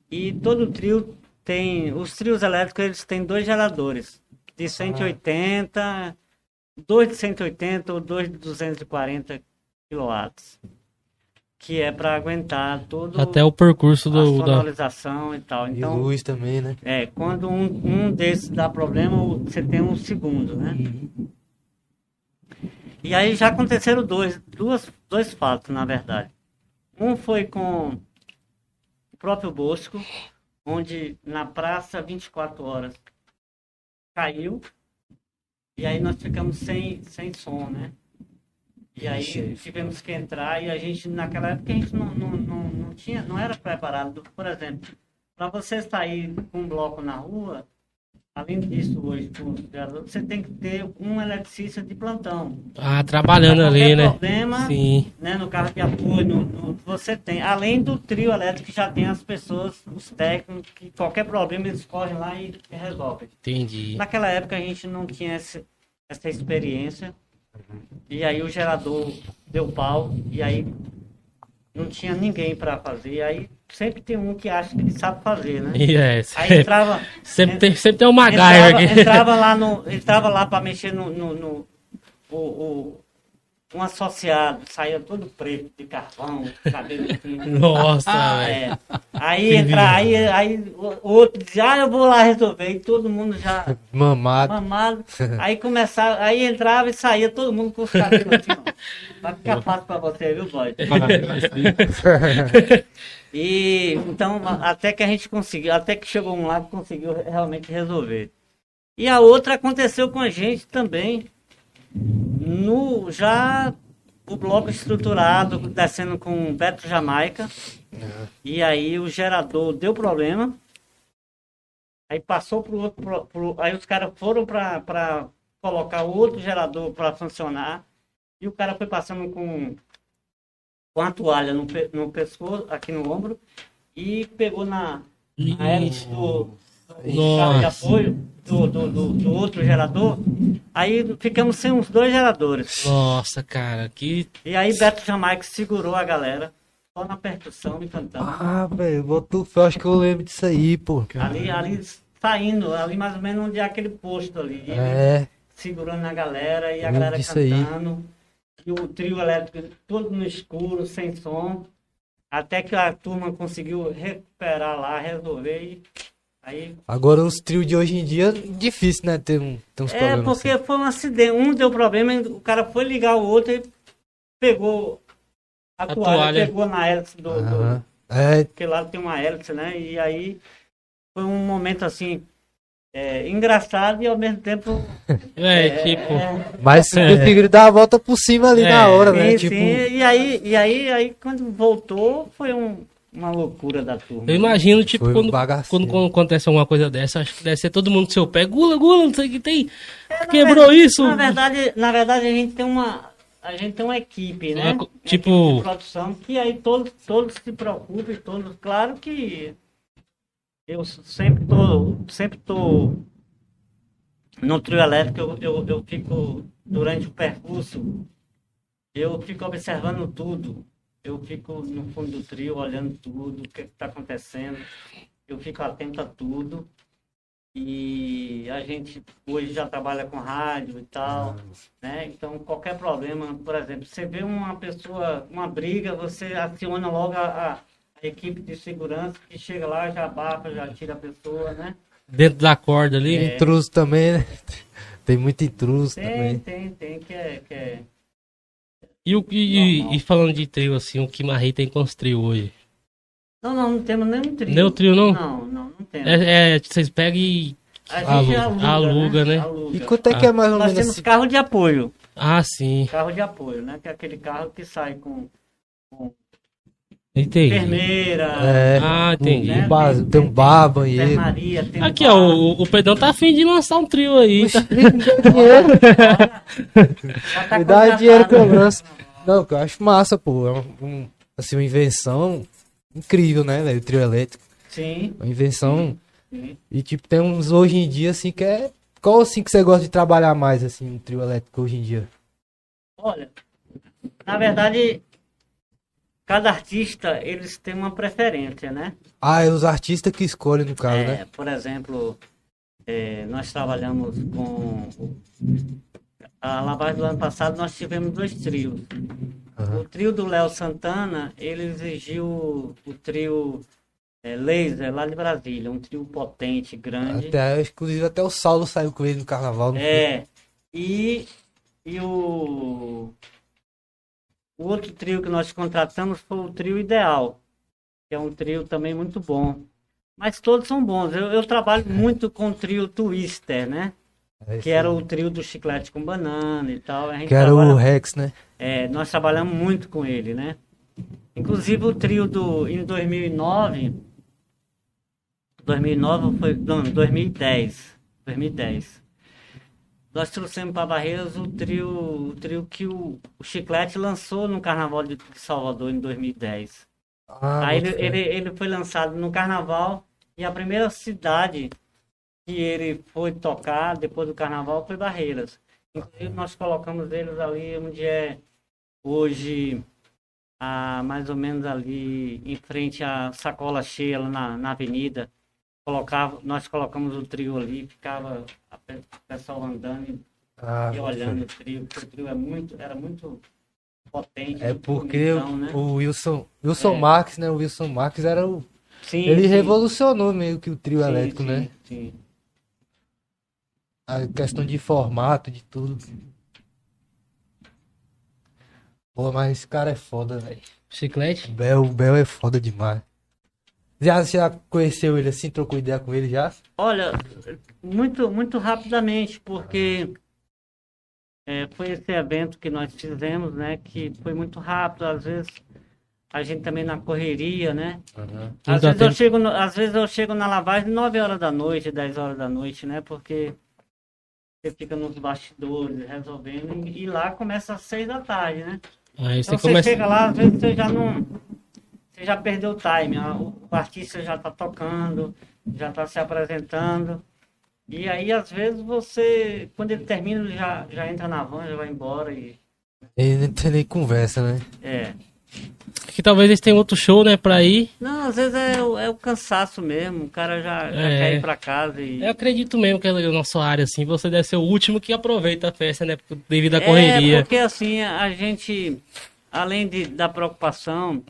E todo trio tem, os trios elétricos eles têm dois geradores, de 180, dois de 180 ou dois de 240 kW, que é para aguentar todo Até o percurso a do. Da... sonorização e tal. E Então, luz também, né? é, quando um, um desses dá problema, o- você tem um segundo, né? E aí já aconteceram dois, duas, dois fatos, na verdade. Um foi com o próprio Bosco, onde na praça 24 horas caiu, e aí nós ficamos sem, sem som, né? E aí tivemos que entrar e a gente, naquela época, a gente não, não, não, não tinha, não era preparado. Por exemplo, para você sair com um bloco na rua, além disso hoje, você tem que ter um eletricista de plantão. Ah, trabalhando ali, né? problema, Sim. né, no carro de apoio, no- no- você tem. Além do trio elétrico, que já tem as pessoas, os técnicos, que qualquer problema eles correm lá e, resolvem. Entendi. Naquela época a gente não tinha esse- essa experiência. E aí o gerador deu pau e aí não tinha ninguém para fazer. E aí sempre tem um que acha que ele sabe fazer, né? E é, Aí entrava, sempre, tem, sempre tem um MacGyver entrava, aqui. entrava lá no, entrava lá para mexer no, no, no- o, o, um associado saía todo preto, de carvão, cabelo. Nossa, Ah, é. Aí entra, aí, aí outro dizia, ah, eu vou lá resolver. E todo mundo já Mamado. mamado. Aí começava, aí entrava e saía todo mundo com os cabelos assim, ó. Vai ficar fácil pra você, viu, boy? E então, até que a gente conseguiu, até que chegou um lá que conseguiu realmente resolver. E a outra aconteceu com a gente também, no já o bloco estruturado, descendo com Beto Jamaica. E aí o gerador deu problema. Aí passou pro outro. pro- pro- aí os caras foram para colocar outro gerador para funcionar. E o cara foi passando com, com a toalha no, pe- no pescoço, aqui no ombro, e pegou na, na hélice do, do carro de apoio do, do, do, do outro gerador. Aí ficamos sem os dois geradores. Nossa, cara, que. E aí Beto Jamaica segurou a galera, só na percussão e cantando. Ah, velho, botou fé, acho que eu lembro disso aí, pô. Ali, ali saindo, ali mais ou menos onde é aquele posto ali. É, segurando a galera e a galera disso aí. E o trio elétrico todo no escuro, sem som. Até que a turma conseguiu recuperar lá, resolver. E aí. agora os trios de hoje em dia, difícil, né, ter, um, ter uns É, problemas porque assim. foi um acidente. Um deu problema, o cara foi ligar o outro e pegou a, A toalha, toalha. pegou na hélice do, do, Aham. É, porque lá tem uma hélice, né? E aí foi um momento assim é, engraçado e ao mesmo tempo. É, tipo. mas É. conseguiram dar a volta por cima ali É, na hora, né? sim, Tipo, sim. E aí, e aí, aí quando voltou foi um- uma loucura da turma. Eu imagino, tipo, Foi quando, quando, quando acontece alguma coisa dessa, acho que deve ser todo mundo do seu pé. Gula, gula, não sei o que tem. Quebrou isso. Na verdade, na verdade a gente tem uma a gente tem uma equipe, né? Uma tipo- equipe de produção que aí todos todos se preocupam, todos, claro que eu sempre tô sempre tô no trio elétrico, eu, eu, eu fico durante o percurso, eu fico observando tudo. Eu fico no fundo do trio olhando tudo, o que está acontecendo. Eu fico atento a tudo. E a gente hoje já trabalha com rádio e tal, né? Então qualquer problema, por exemplo, você vê uma pessoa, uma briga, você aciona logo a, a- a equipe de segurança que chega lá, já abafa, já tira a pessoa, né? Dentro da corda ali. intruso também, né? Tem muito intruso Tem, também. tem, tem, que é, que é. E, o, e, e- falando de trio, assim, o que Marrei tem com os trio hoje? Não, não, não temos nenhum trio. Nem o trio, não? Não, não, não temos. É, é, vocês pegam e. A gente Aluga. aluga, Aluga, né? Aluga. E quanto é que é mais ou Nós menos temos assim? carro de apoio. Ah, sim. Carro de apoio, né? Que é aquele carro que sai com Entendi. enfermeira, É, Ah, entendi. né? um bar- tem um bar, banheiro. enfermaria, tem Aqui, bar. ó, o, o Pedrão tá afim de lançar um trio aí. Tá? Já tá Me dá dinheiro que eu lanço. Não, que eu acho massa, pô. É um, um- assim, uma invenção incrível, né, velho? O trio elétrico. Sim, Uma invenção. sim. E tipo, tem uns hoje em dia, assim, que é. Qual assim que você gosta de trabalhar mais, assim, no trio elétrico hoje em dia? Olha, na verdade, cada artista, eles têm uma preferência, né? Ah, é os artistas que escolhem, no caso, É, né? Por exemplo, é, nós trabalhamos com. A lavagem do ano passado nós tivemos dois trios. Aham. O trio do Léo Santana, ele exigiu o trio é, Laser lá de Brasília, um trio potente, grande. Até, inclusive até o Saulo saiu com ele no carnaval. É. E, e o, o outro trio que nós contratamos foi o trio Ideal, que é um trio também muito bom. Mas todos são bons. Eu, eu trabalho muito com o trio Twister, né? É Que era o trio do chiclete com banana e tal. Que era trabalha- o Rex, né? é, nós trabalhamos muito com ele, né? Inclusive o trio do em 2009, 2009 foi, não, 2010, 2010. Nós trouxemos para Barreiras o trio, o trio que o, o Chiclete lançou no Carnaval de Salvador em 2010. Ah, Aí ele, ele, ele foi lançado no Carnaval e a primeira cidade que ele foi tocar depois do Carnaval foi Barreiras. Inclusive nós colocamos eles ali onde é hoje, a, mais ou menos ali em frente à sacola cheia lá na, na avenida. Colocava, nós colocamos o trio ali, ficava o pessoal andando e Ah, e olhando o trio, porque o trio é muito, era muito, potente. É muito porque bonitão, né? o Wilson, Wilson É. Marques, né? O Wilson Marques era o. Sim, Ele sim, revolucionou meio que o trio sim, elétrico, sim, né? Sim. A questão de formato, de tudo. Pô, mas esse cara é foda, velho. Chiclete? O Bel, o Bel é foda demais. Já, já conheceu ele assim, trocou ideia com ele já? Olha, muito, muito rapidamente, porque é, foi esse evento que nós fizemos, né? Que foi muito rápido, às vezes a gente também na correria, né? Não Às vezes, eu chego no- às vezes eu chego na lavagem 9 horas da noite, 10 horas da noite, né? Porque você fica nos bastidores resolvendo e, lá começa às 6 da tarde, né? Aí você Então você começa. chega lá, às vezes você já não. Você já perdeu o time. a- O artista já está tocando, já está se apresentando. E aí, às vezes, você, quando ele termina, ele já, já entra na van, já vai embora e. Ele não tem nem conversa, né? É. Que talvez eles tenham outro show, né, pra ir. Não, às vezes é, o- é o cansaço mesmo. O cara já, já É. quer ir pra casa e. Eu acredito mesmo que é na nossa área, assim, você deve ser o último que aproveita a festa, né? Devido à É, correria. porque assim, a gente, além de, da preocupação,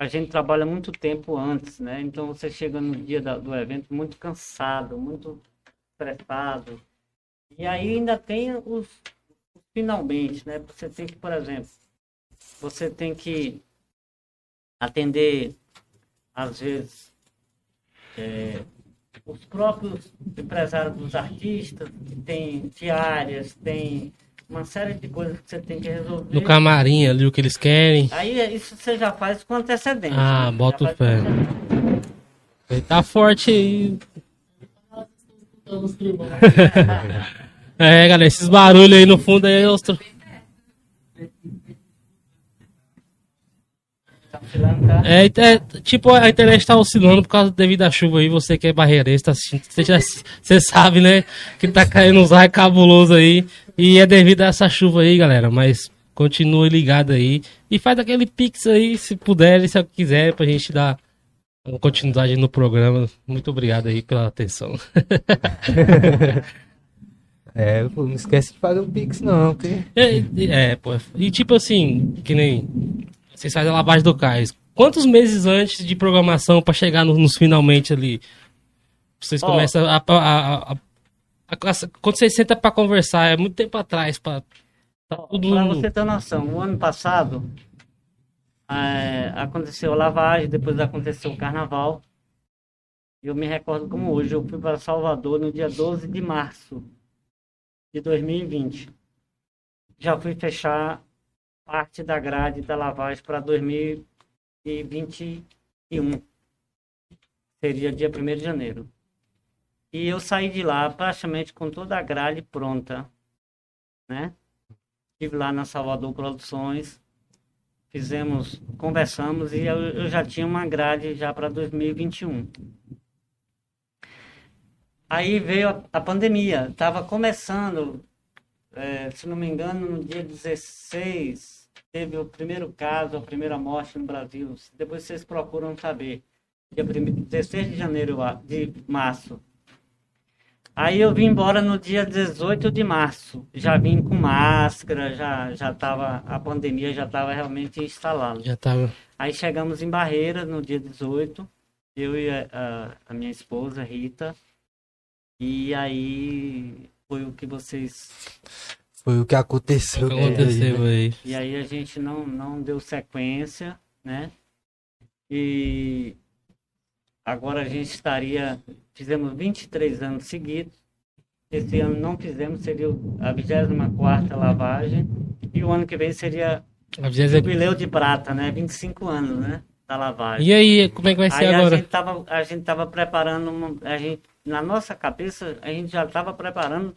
a gente trabalha muito tempo antes, né? Então você chega no dia da- do evento muito cansado, muito estressado. E aí ainda tem os, finalmente, né? Você tem que, por exemplo, você tem que atender, às vezes, é, os próprios empresários dos artistas, tem diárias, tem uma série de coisas que você tem que resolver. No camarim ali, o que eles querem. Aí isso você já faz com antecedência. Ah, né? bota o pé. Ele tá forte aí. É, galera, esses barulhos aí no fundo aí, oscilando, tá? é, é, tipo, a internet tá oscilando por causa devido à chuva aí, você que é barreirense, tá assistindo, você, já, você sabe, né, que tá caindo uns raios cabulosos aí, e é devido a essa chuva aí, galera, mas continue ligado aí, e faz aquele pix aí, se puder, se quiser, pra gente dar uma continuidade no programa, muito obrigado aí pela atenção. É, pô, não esquece de fazer o Pix, não, porque. É, é, pô. E tipo assim, que nem. Vocês fazem a lavagem do cais. Quantos meses antes de programação pra chegar no- nos finalmente ali? Vocês Ó. começam a- a- a- a- Quando vocês sentam pra conversar, é muito tempo atrás. Pra, tá. Pra você ter noção, o ano passado é, aconteceu a lavagem, depois aconteceu o carnaval. Eu me recordo como hoje, eu fui para Salvador no dia 12 de março de 2020. Já fui fechar parte da grade da lavagem para 2021. Seria dia 1 de janeiro. E eu saí de lá praticamente com toda a grade pronta, né? Estive lá na Salvador Produções, fizemos, conversamos e eu, eu já tinha uma grade já para 2021. Aí veio a, a pandemia, estava começando, eh, se não me engano, no dia 16, teve o primeiro caso, a primeira morte no Brasil. Depois vocês procuram saber. Dia prime- 16 de janeiro, de março. Aí eu vim embora no dia 18 de março. Já vim com máscara, já já tava a pandemia já estava realmente instalada. Já tava. Aí chegamos em Barreiras no dia 18, eu e a, a- a minha esposa Rita. E aí foi o que vocês Foi o que aconteceu. O que aconteceu aí? e aí a gente não, não deu sequência, né? E agora a gente estaria. Fizemos 23 anos seguidos. Esse ano não fizemos, seria a 24 lavagem. E o ano que vem seria A vigésima- jubileu de prata, né? 25 anos, né? Da lavagem. E aí, como é que vai ser Aí a agora? gente tava, a gente tava preparando, uma- a gente, na nossa cabeça, a gente já estava preparando,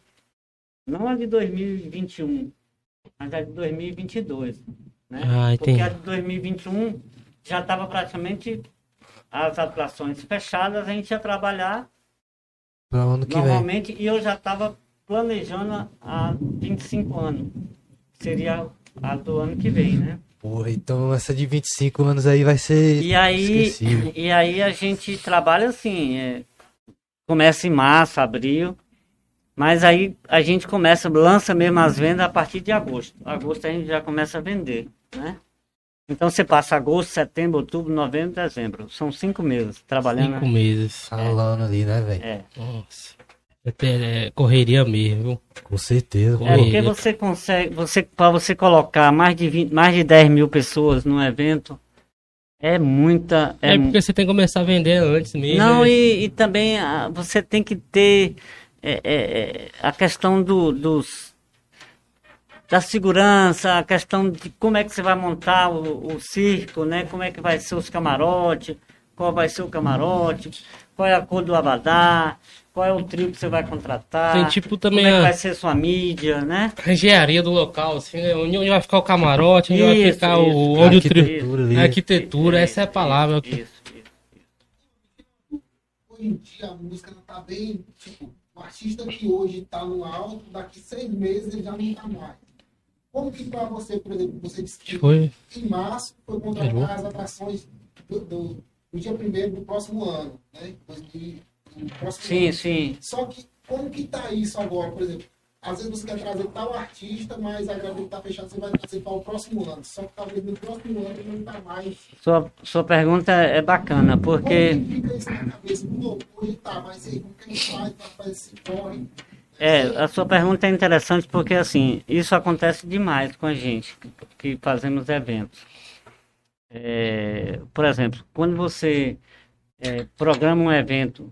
não a de 2021, mas a de 2022, né? Ah, Porque a de 2021 já estava praticamente as atrações fechadas, a gente ia trabalhar que vem. normalmente e eu já estava planejando há 25 anos. Seria a do ano que vem, né? Porra, então essa de 25 anos aí vai ser. E aí, esquecível. e aí a gente trabalha assim, é, começa em março, abril, Mas aí a gente começa, lança mesmo as vendas a partir de agosto. Agosto a gente já começa a vender, né? Então você passa agosto, setembro, outubro, novembro, dezembro. São cinco meses trabalhando. Cinco meses. Falando ali, né, velho? É. Nossa. É, é correria mesmo? Com certeza. É porque Correria. você consegue, você para você colocar mais de 20, mais de 10 mil pessoas num evento é muita. É, É, porque você tem que começar a vender antes mesmo. não né? e, e também ah, você tem que ter é, é, é, a questão do, dos da segurança, a questão de como é que você vai montar o, o circo, né? Como é que vai ser os camarotes, qual vai ser o camarote, qual é a cor do abadá, qual é o trio que você vai contratar. Tem, tipo, também como é que a- vai ser sua mídia, né? A engenharia do local, assim, né? Onde, vai ficar o camarote, onde vai Isso, ficar isso. o. Onde o tri... Arquitetura arquitetura, essa é a palavra. Isso, isso. Hoje em dia a música ela tá bem, tipo, o artista que hoje tá no alto, daqui seis meses ele já não tá mais. Como que pra você, por exemplo, você disse que Foi. em março foi contratar as atrações do, do, do dia primeiro do próximo ano, né? Do, do próximo Sim, ano. sim. Só que como que tá isso agora, por exemplo? Às vezes você quer trazer tal artista, mas a gravadora tá fechada, você vai trazer para o próximo ano. Só que talvez no próximo ano não tá mais. Sua, sua pergunta é bacana, porque Como que fica isso na cabeça? Hoje tá, mas aí como que ele faz para fazer esse corre? É, a sua pergunta é interessante porque assim, isso acontece demais com a gente que, fazemos eventos. É, por exemplo, quando você é, programa um evento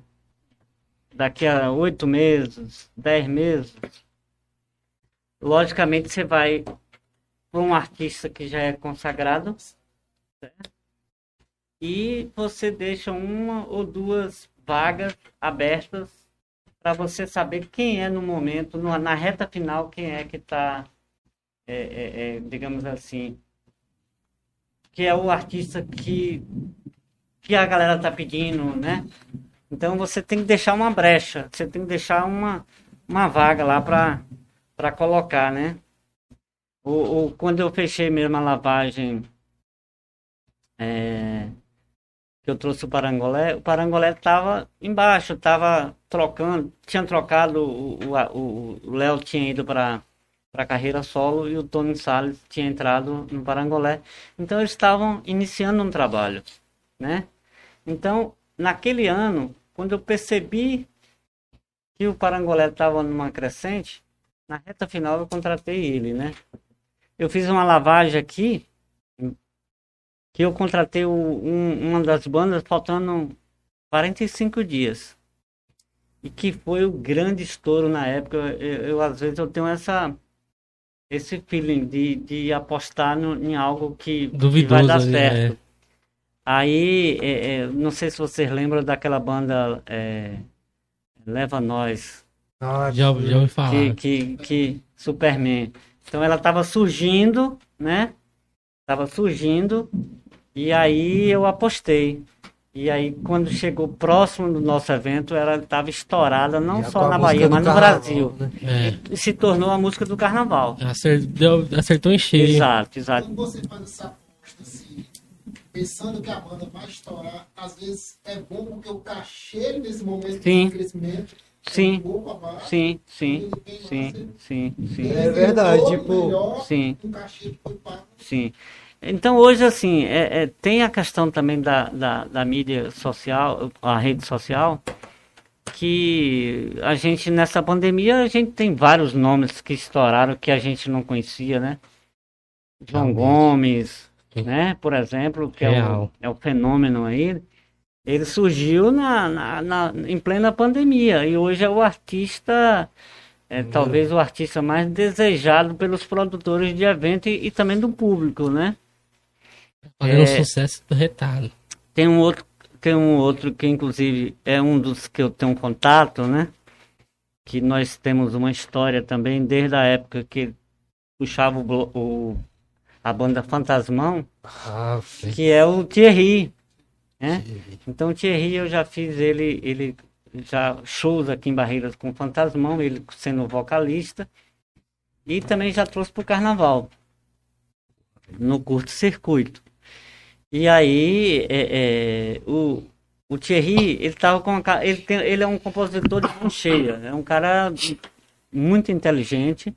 daqui a oito meses, dez meses, logicamente você vai para um artista que já é consagrado, certo? e você deixa uma ou duas vagas abertas para você saber quem é no momento, no- na reta final, quem é que está, digamos assim, que é o artista que, que a galera está pedindo, né? Então você tem que deixar uma brecha, você tem que deixar uma, uma vaga lá para colocar, né? Ou, ou quando eu fechei mesmo a lavagem é, que eu trouxe o Parangolé, o Parangolé estava embaixo, estava trocando, tinha trocado, o Léo tinha ido para para carreira solo e o Tony Salles tinha entrado no Parangolé. Então eles estavam iniciando um trabalho, né? Então, naquele ano, quando eu percebi que o Parangolé estava numa crescente, na reta final eu contratei ele, né? Eu fiz uma lavagem aqui, que eu contratei o- um- uma das bandas faltando 45 dias. E que foi o grande estouro na época. Eu, eu, às vezes eu tenho essa esse feeling de, de apostar no, em algo que, que vai Duvidoso dar certo. é. Aí, é, é, não sei se vocês lembram daquela banda é, Leva Nós, Ah, Já, já ouvi falar. que, que, que Superman. Então ela estava surgindo, né? Tava surgindo e aí eu apostei. E aí quando chegou próximo do nosso evento, ela estava estourada não só na Bahia, mas no carnaval, Brasil. né? É. E se tornou a música do carnaval. Acertou, acertou em cheio. Exato, exato. Quando você faz essa aposta assim, pensando que a banda vai estourar, às vezes é bom porque o cachê nesse momento Sim. de crescimento Sim. é um. Sim, sim, sim, sim, sim. ele É verdade, tipo, melhor sim. cachê que foi pago. Sim. Então hoje assim é, é, tem a questão também da, da, da mídia social, a rede social, que a gente nessa pandemia a gente tem vários nomes que estouraram que a gente não conhecia, né? João. Gomes, né? Por exemplo, que é o, é o fenômeno aí. Ele surgiu na, na, na- em plena pandemia e hoje é o artista, é, talvez o artista mais desejado pelos produtores de evento e, e também do público, né? Fazendo É. sucesso do retardo. Tem um outro, tem um outro que inclusive é um dos que eu tenho contato, né? Que nós temos uma história também desde a época que puxava o, o- a banda Fantasmão, Ah, que é o Thierry, né? Então o Thierry eu já fiz ele, ele já shows aqui em Barreiras com Fantasmão, ele sendo vocalista, e também já trouxe para o Carnaval, no curto-circuito. E aí, é, é, o, o Thierry, ele tava com ele, tem, ele é um compositor de mão cheia, é um cara muito inteligente.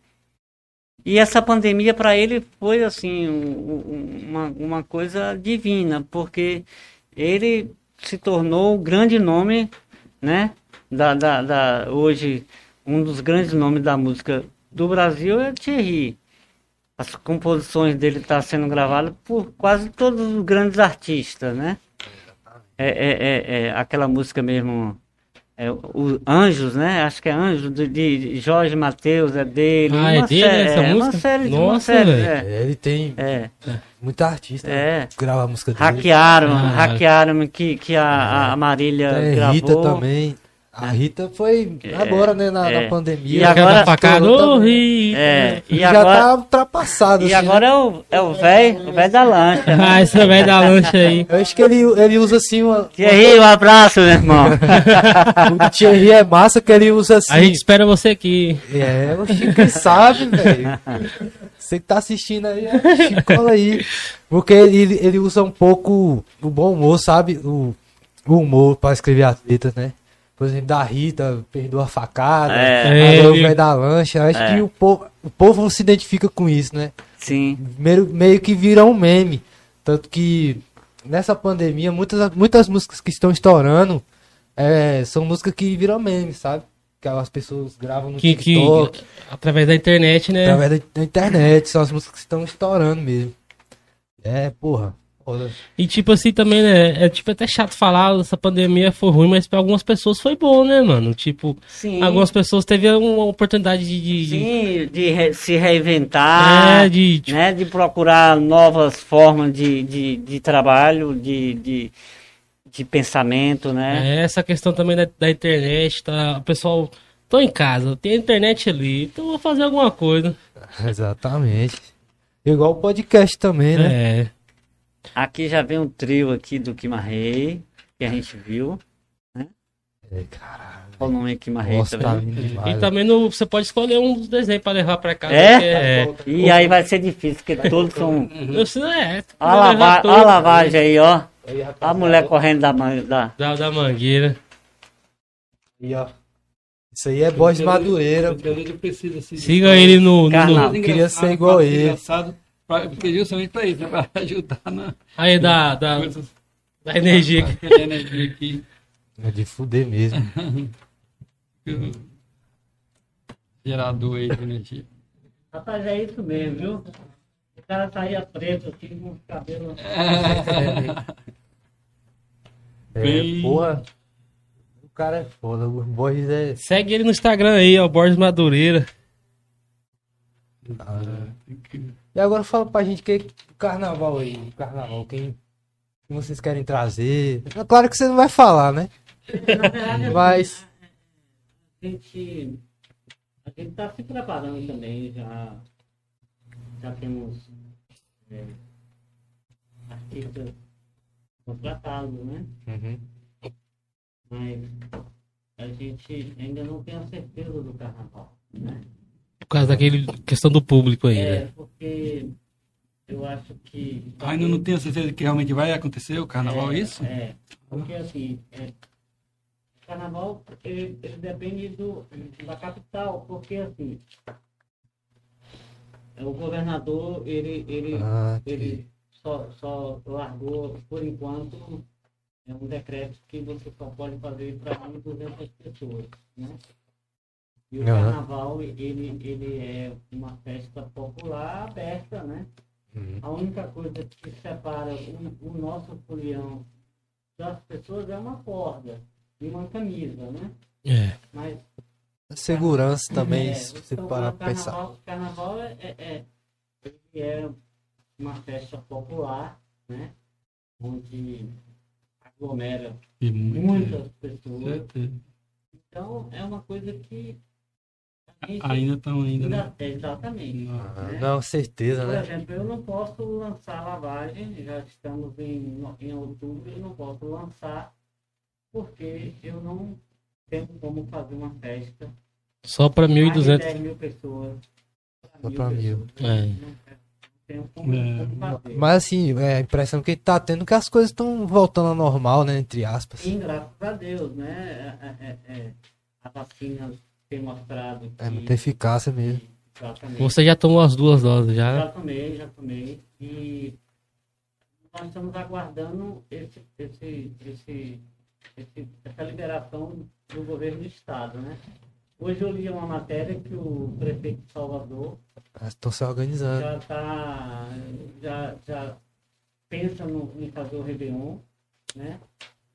E essa pandemia para ele foi assim um- uma, uma coisa divina, porque ele se tornou o grande nome, né? Da, da, da- hoje um dos grandes nomes da música do Brasil é Thierry. As composições dele estão sendo gravadas por quase todos os grandes artistas, né? É, é, é, é aquela música mesmo, é, o Anjos, né? Acho que é Anjos de, de Jorge Mateus, é dele. Ah, é uma dele essa é, Uma música? série, uma Nossa, série, velho. é. É, ele tem É, muita artista É. que grava a música dele. hackearam, Ah. hackearam que, que a, a Marília Tem gravou. Rita também. A Rita foi agora, né, na, é. na pandemia. E agora- facada, ô, também. Rita. É, e já agora, tá ultrapassado, e assim, agora é o é o velho, o velho da lancha. Ah, esse é velho da lancha aí. Eu acho que ele, ele usa assim uma. Thierry, um abraço, meu irmão. O Thierry é massa que ele usa assim. A gente espera você aqui. É, oxi, quem sabe, velho. Você que tá assistindo aí, oxi, cola aí. Porque ele, ele- ele usa um pouco o bom humor, sabe? O, o humor pra escrever as letras, né? Por exemplo, da Rita, perdoa a facada. É. agora o É, velho da lancha. Acho É. que o povo, o povo se identifica com isso, né? Sim, Meio, meio que vira um meme. Tanto que nessa pandemia, muitas, muitas músicas que estão estourando é, são músicas que viram meme, sabe? Que as pessoas gravam no Que, que, TikTok. através da internet, né? Através da, da internet, são as músicas que estão estourando mesmo. É, porra. Foda. E tipo assim também, né? É tipo até chato falar, essa pandemia foi ruim, mas pra algumas pessoas foi bom, né, mano? Tipo, sim. algumas pessoas teve uma oportunidade de. de- Sim, de re- se reinventar, É, de, tipo, né, de procurar novas formas de, de, de trabalho, de, de, de pensamento, né? é, essa questão também da, da internet, tá? O pessoal, tô em casa, tem a internet ali, então vou fazer alguma coisa. Exatamente. Igual o podcast também, né? É. Aqui já vem um trio aqui do Kimarrei, que a gente viu. É, caralho. Olha o nome Kimarrei, Nossa, tá tá demais. E também no, você pode escolher um dos desenhos pra levar pra casa. É? porque E aí vai ser difícil, porque todos são... Eu sei, é. Olha a, lava- a lavagem aí, ó. Aí, A mulher correndo da... man- da... Da, da mangueira. aí, ó. Isso aí é voz de Madureira. Assim, Siga ele no. no- queria ser igual ele. engraçado, pra- Porque justamente pra isso, né? Pra ajudar na aí da, da, coisas. da energia. aqui. da energia aqui. É de fuder mesmo. Gerador aí de energia. Rapaz, é isso mesmo, viu? O cara saía preto, assim, com os cabelos... É, Bem- porra. O cara é foda. O Borges é. Segue ele no Instagram aí, ó, Borges Madureira. E agora fala pra gente que o carnaval aí. Carnaval, quem, vocês querem trazer? É claro que você não vai falar, né? Mas. a gente a gente está se preparando também já já temos é, artistas contratados né Uhum. mas a gente ainda não tem a certeza do carnaval né causa daquele questão do público aí, é né? porque eu acho que Ainda não tenho certeza que realmente vai acontecer o carnaval, é isso? É, porque assim, é, o carnaval ele, ele depende do, da capital, porque assim, o governador ele, ele, Ah, ele só, só largou, por enquanto, é um decreto que você só pode fazer para 1.200 pessoas, né? E o Aham. carnaval, ele, ele é uma festa popular aberta, né? Uhum. A única coisa que separa o, o nosso folião das pessoas é uma corda e uma camisa, né? É. Mas Segurança também, é, se você então, parar o pra pensar. carnaval, carnaval é, é, é, é uma festa popular, né? Onde aglomera muitas pessoas. Certeza. Então é uma coisa que a Ainda estão ainda, né? ainda- exatamente. Não. Ah, né? Não, certeza, Por né? exemplo, eu não posso lançar lavagem, já estamos em, em outubro, eu não posso lançar porque eu não tenho como fazer uma festa. Só de 1.200. 10 mil pessoas. Só pra mil. pessoas. É. Não, não tenho como, É. como fazer. Mas assim, é a impressão que tá tendo é que as coisas estão voltando ao normal, né? Entre aspas. Sim, graças a Deus, né? É, é, é, a vacina tem mostrado que... É muita eficácia mesmo. Exatamente. Você já tomou as duas doses Já já? tomei, já tomei. E nós estamos aguardando esse, esse, esse, esse- essa liberação do governo do estado, né? Hoje eu li uma matéria que o prefeito de Salvador Estão se organizando. já tá, já, já pensa no, em fazer o Réveillon, né?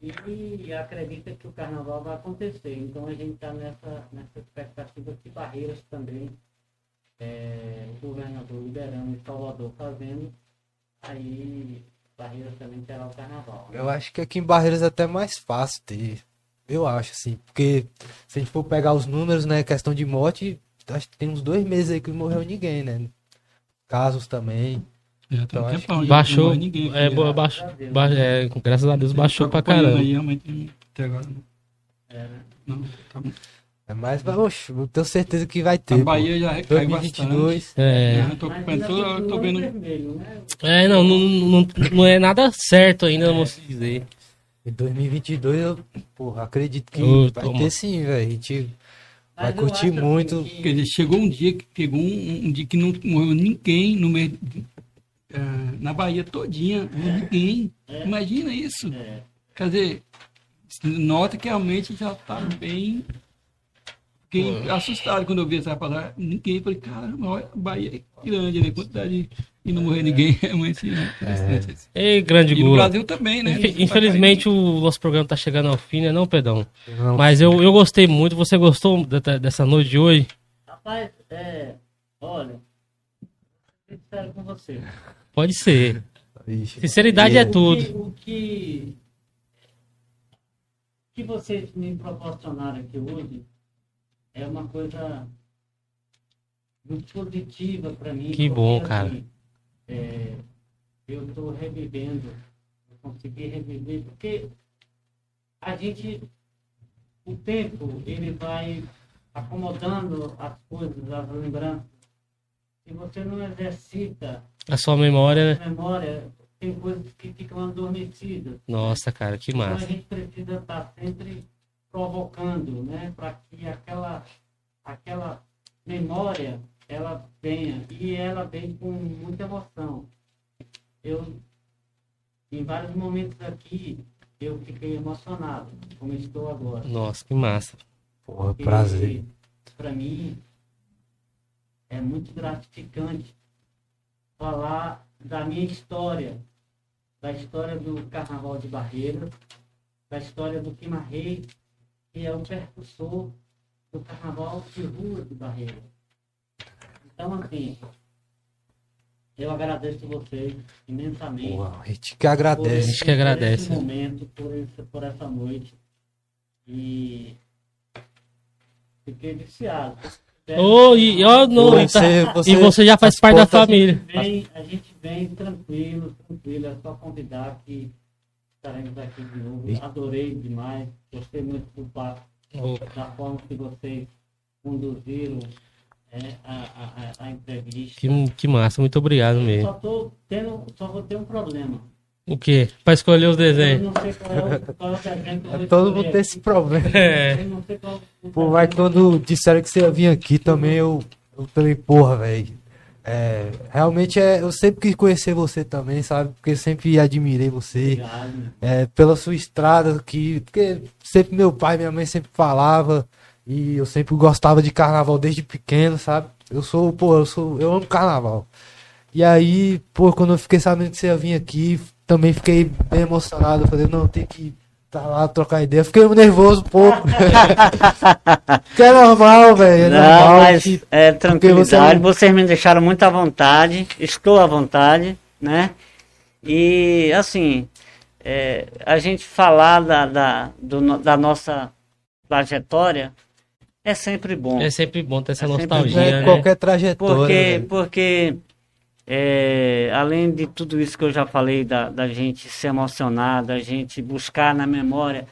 E acredita que o carnaval vai acontecer. Então a gente está nessa, nessa expectativa que Barreiras também, é, o governador liberando e Salvador fazendo, aí Barreiras também terá o carnaval. Eu acho que aqui em Barreiras é até mais fácil ter. Eu acho, assim. Porque se a gente for pegar os números, né? Questão de morte, acho que tem uns dois meses aí que não morreu ninguém, né? Casos também. Já Então, tem um não Baixou. ninguém. É, já. baixou, ba- é, graças a Deus baixou Tô pra caramba. Aí, até agora não. É, né? Não, tá bom. É mais, oxe, eu tenho certeza que vai A ter. pô. Bahia já bastante. 2022. É. Já tô ainda tô, vendo. vermelho, né? É, não, não, não, não é nada certo ainda, vamos dizer. Em 2022, eu, porra, acredito que vai ter sim, velho. A gente vai Mas eu curtir assim, muito. que- Quer dizer, chegou um dia que pegou um, um dia que não morreu ninguém no meio. Eh, na Bahia todinha, ninguém. Imagina isso. É. Quer dizer, nota que realmente já tá bem. Fiquei assustado quando eu vi essa palavra. Ninguém, falei, caramba, olha, a Bahia é grande, né? Quantidade de- e não morrer ninguém, realmente né? interessante. isso. Ei, grande E no. Brasil também, né? Infe- Infelizmente o nosso programa tá chegando ao fim, né, não, Pedão? Não, Mas eu, eu gostei muito. Você gostou da- dessa noite de hoje? Rapaz, é, olha, sincero com você. Pode ser. Ixi. Sinceridade é E- tudo. O que, o que vocês me proporcionaram aqui hoje é uma coisa muito positiva para mim. Que bom, cara. assim, é, eu estou revivendo, eu consegui reviver, porque a gente, o tempo, ele vai acomodando as coisas, as lembranças. Se você não exercita A sua memória, né? memória, tem coisas que ficam adormecidas. Nossa, cara, que Então a massa. gente precisa estar sempre provocando, né? Para que aquela, aquela memória ela venha. E ela vem com muita emoção. Eu, em vários momentos aqui, eu fiquei emocionado, como estou agora. Nossa, que massa. Porra, prazer. Para mim, é muito gratificante falar da minha história, da história do Carnaval de Barreiras, da história do Quimarrei, que é o percussor do Carnaval de Rua de Barreiras. Então, assim, eu agradeço vocês imensamente Porra, a gente que agradece. A gente que agradece. Por esse momento, por, esse, por essa noite. E fiquei viciado. Ô, e, ó, não, e, tá- Você- você- e você já faz parte da família. Vem, a gente vem tranquilo, tranquilo. É só convidar que estaremos aqui de novo. Adorei demais. Gostei muito do papo, Ô, da forma que vocês conduziram é, a, a, a, a entrevista. Que, que massa, muito obrigado Só mesmo. tô tendo, só vou ter um problema. O quê? Pra escolher os Eu desenhos. não sei qual é o, qual é o desenho que eu vou Todo mundo tem esse problema. É. Pô, mas quando disseram que você ia vir aqui também, eu, eu falei, porra, velho. É, realmente é, eu sempre quis conhecer você também, sabe? Porque eu sempre admirei você. Obrigado. É, pela sua estrada aqui, porque sempre meu pai e minha mãe sempre falava e eu sempre gostava de carnaval desde pequeno, sabe? Eu sou, pô, eu sou, eu amo carnaval. E aí, pô, quando eu fiquei sabendo que você ia vir aqui, também fiquei bem emocionado. Falei, não, tem que tá lá trocar ideia. Fiquei nervoso um pouco. que é normal, velho. É Não, normal. mas que- é você tranquilidade. não- Vocês me deixaram muito à vontade. Estou à vontade, né? E assim, é, a gente falar da, da, do da nossa trajetória é sempre bom. É sempre bom ter essa É nostalgia, é né? qualquer trajetória. Porque, velho. porque é, além de tudo isso que eu já falei, da, da gente se emocionar, da gente buscar na memória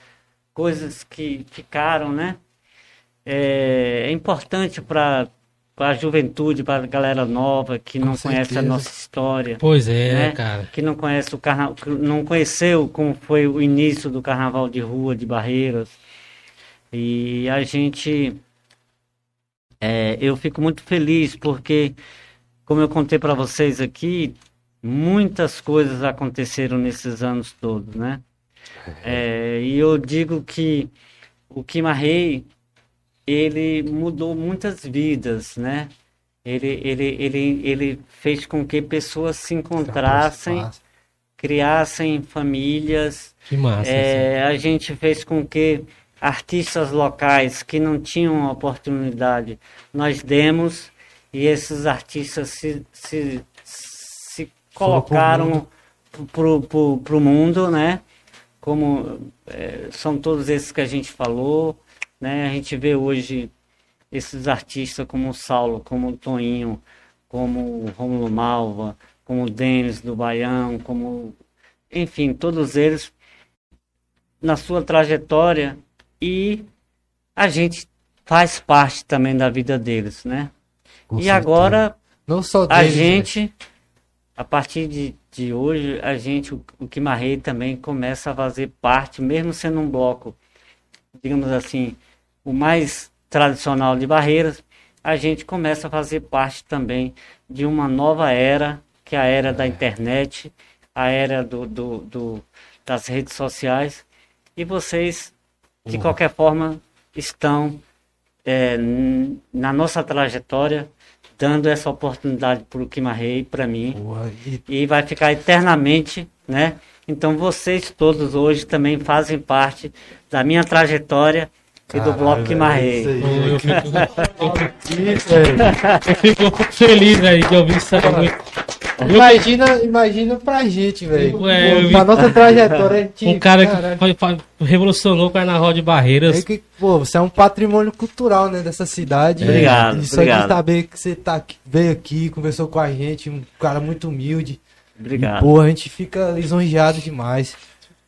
coisas que ficaram, né? É, é importante para a juventude, para a galera nova que não conhece a nossa história, Pois é, né? cara? que não conhece o carna... que não conheceu como foi o início do carnaval de rua de Barreiras. E a gente É, eu fico muito feliz porque, como eu contei para vocês aqui, muitas coisas aconteceram nesses anos todos, né? É, e eu digo que o Kimarrei, ele mudou muitas vidas, né? Ele, ele, ele, ele fez com que pessoas se encontrassem, criassem famílias. Que massa. É, a gente fez com que artistas locais que não tinham oportunidade, nós demos e esses artistas se, se, se colocaram para o mundo, né? Como é, são todos esses que a gente falou, né? A gente vê hoje esses artistas como o Saulo, como o Toninho, como o Romulo Malva, como o Denis do Baião, como enfim, todos eles na sua trajetória e a gente faz parte também da vida deles, né? Com e certeza. agora Não só a né? gente, a partir de, de hoje, a gente, o, o Quimarrei também começa a fazer parte, mesmo sendo um bloco, digamos assim, o mais tradicional de Barreiras, a gente começa a fazer parte também de uma nova era, que é a era da internet, a era do, do, do- das redes sociais, e vocês, de qualquer forma, estão é, na nossa trajetória, dando essa oportunidade para o Kimarrei, para mim, Porra, e e vai ficar eternamente, né? Então vocês todos hoje também fazem parte da minha trajetória e do Caralho, Bloco Kimarrei. Eu, fico, Isso, velho. eu fico- eu fico feliz aí de ouvir isso aí. Imagina, imagina pra gente, velho. Pra nossa trajetória, a gente, Um cara caralho. que foi- foi- revolucionou o carnaval de Barreiras. É que, pô, você é um patrimônio cultural, né, dessa cidade. Obrigado, E só obrigado. de saber que você tá aqui, veio aqui, conversou com a gente, um cara muito humilde. Obrigado. E, pô, a gente fica lisonjeado demais.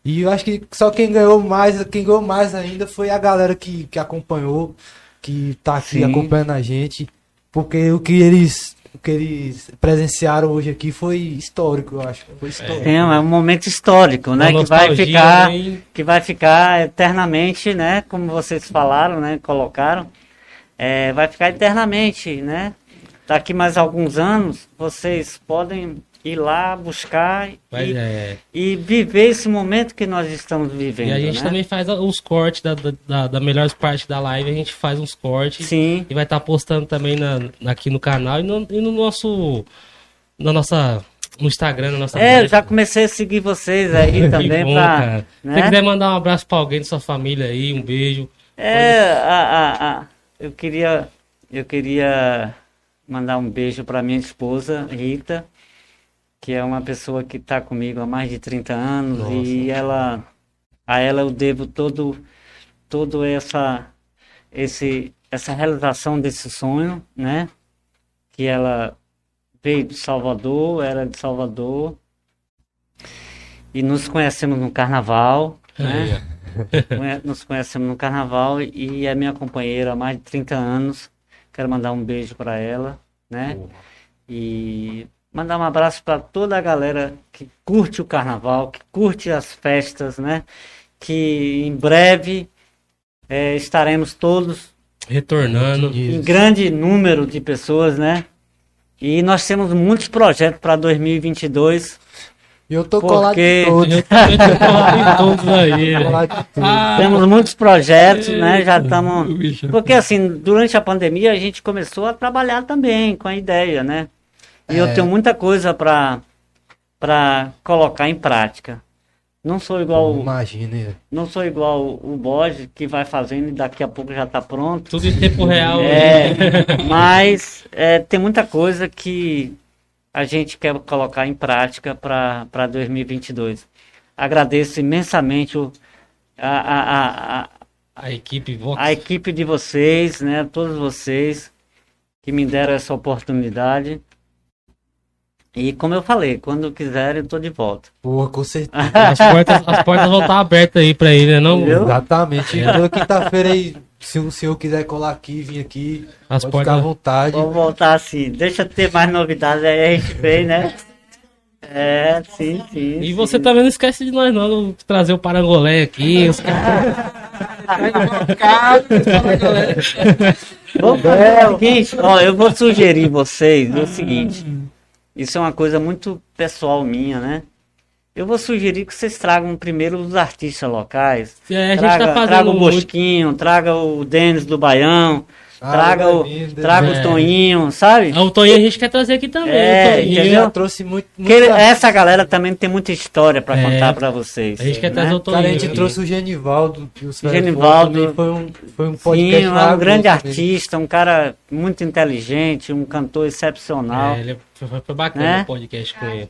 E eu acho que só quem ganhou mais, quem ganhou mais ainda foi a galera que, que acompanhou, que tá aqui Sim. acompanhando a gente. Porque o que eles, o que eles presenciaram hoje aqui foi histórico, eu acho. Foi histórico. É, é um momento histórico, né? Uma Que vai ficar, que vai ficar eternamente, né? Como vocês falaram, né? Colocaram, é, vai ficar eternamente, né? Daqui mais alguns anos, vocês podem ir lá buscar e, é, e viver esse momento que nós estamos vivendo. e a gente né? também faz os cortes da, da, da, da melhores partes da live, a gente faz uns cortes Sim, e vai estar postando também na, aqui no canal e no, e no nosso. Na nossa. No Instagram, na nossa é, eu live. já comecei a seguir vocês aí também bom, pra. Se né? você quiser mandar um abraço pra alguém da sua família aí, um beijo. É, a, a, a- eu queria, eu queria mandar um beijo para minha esposa, Rita, que é uma pessoa que está comigo há mais de 30 anos e ela, a ela eu devo todo, todo essa, esse, essa realização desse sonho, né? Que ela veio de Salvador, era de Salvador e nos conhecemos no Carnaval, né? Conhe- Nos conhecemos no carnaval e é minha companheira há mais de 30 anos. Quero mandar um beijo para ela, né? E mandar um abraço para toda a galera que curte o carnaval, que curte as festas, né? Que em breve eh, estaremos todos Retornando. em grande número de pessoas, né? E nós temos muitos projetos para 2022. E eu tô colado Porque- de todos. Eu também tô colado em todos aí. né? colado de tudo. Ah, Temos muitos projetos, né? Já estamos. Porque assim, durante a pandemia a gente começou a trabalhar também com a ideia, né? E eu É. tenho muita coisa para para colocar em prática. Não sou igual, Imagina, não sou igual o Borges que vai fazendo e daqui a pouco já está pronto. Tudo em tempo real. É, né? mas é, tem muita coisa que a gente quer colocar em prática para 2022. Agradeço imensamente o, a, a, a, a, A equipe Vox. a equipe de vocês, né? Todos vocês que me deram essa oportunidade. E como eu falei, quando quiserem, eu tô de volta. Porra, com certeza. As portas, as portas vão estar abertas aí pra ele, né? Não, Entendeu? Exatamente. E toda quinta-feira aí, se o senhor quiser colar aqui, vir aqui, As pode portas- ficar à vontade. Vamos voltar assim. Deixa ter mais novidades aí, a gente vem, né? É, sim, sim. E sim. você também não esquece de nós, não. Trazer o Parangolé aqui. Os caras Vamos fazer o seguinte, ó, eu vou sugerir vocês o seguinte. Isso é uma coisa muito pessoal minha, né? Eu vou sugerir que vocês tragam primeiro os artistas locais. É, a gente traga, tá fazendo traga o muito. Bosquinho, traga o Denis do Baião, Ah, traga, o, vir, traga é. o Toninho, sabe? Ah, O Toninho a gente quer trazer aqui também. É, o Toninho. entendeu? já trouxe muito. Ele- essa galera também tem muita história pra É. contar pra vocês. A gente quer né? trazer o Toninho. Cara, a gente aqui. trouxe o Genivaldo. os caras Genivaldo. também Foi um, foi um podcast Sim, é um grande também. artista, um cara muito inteligente, um cantor excepcional. É, ele foi, foi bacana Né? o podcast com ele.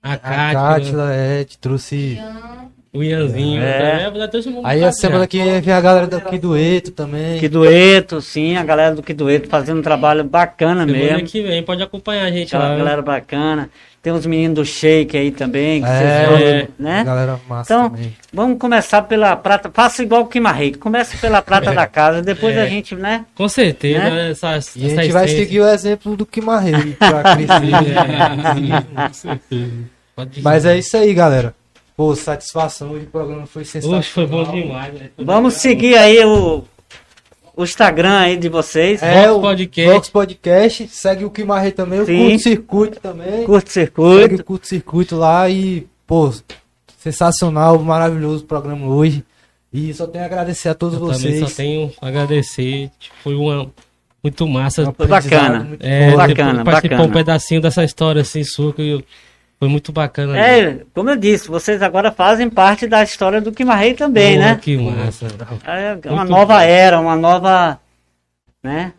A A Kátia, Cátila, é, te trouxe. O Ianzinho. É. também, um Aí a bocado semana que vem vem a galera do Eto também. Que dueto, sim, a galera do Que Dueto fazendo um trabalho bacana Semana mesmo. que vem, pode acompanhar a gente Aquela lá. galera bacana. Tem uns meninos do Shake aí também, que É, vocês vão, né? Galera massa Então, também. vamos começar pela prata. Faça igual o Kimarrei. Comece pela prata da casa, depois É. a gente, né? Com certeza, Né? essa, E a essa gente vai seguir o exemplo do Kimarrei pra crescer. É, Com certeza. pode- Mas é isso aí, galera. Pô, satisfação. O programa foi sensacional. Oxe, foi bom demais. né? Vamos seguir aí o, o Instagram aí de vocês. É, Vox o Podcast. Vox Podcast. Segue o Kimarrei também. O Sim. Curto Circuito também. Curto Segue circuito. o Curto Circuito lá e, pô, sensacional, maravilhoso o programa hoje. E só tenho a agradecer a todos Eu também vocês. só tenho a agradecer. Tipo, Foi uma muito massa. Foi bacana. muito É, bom. bacana, bacana. um pedacinho dessa história assim sua que eu- foi muito bacana. né? É, como eu disse, vocês agora fazem parte da história do Kimarrei também, Pô, né? Que massa. É uma Muito nova bom. era, uma nova, né?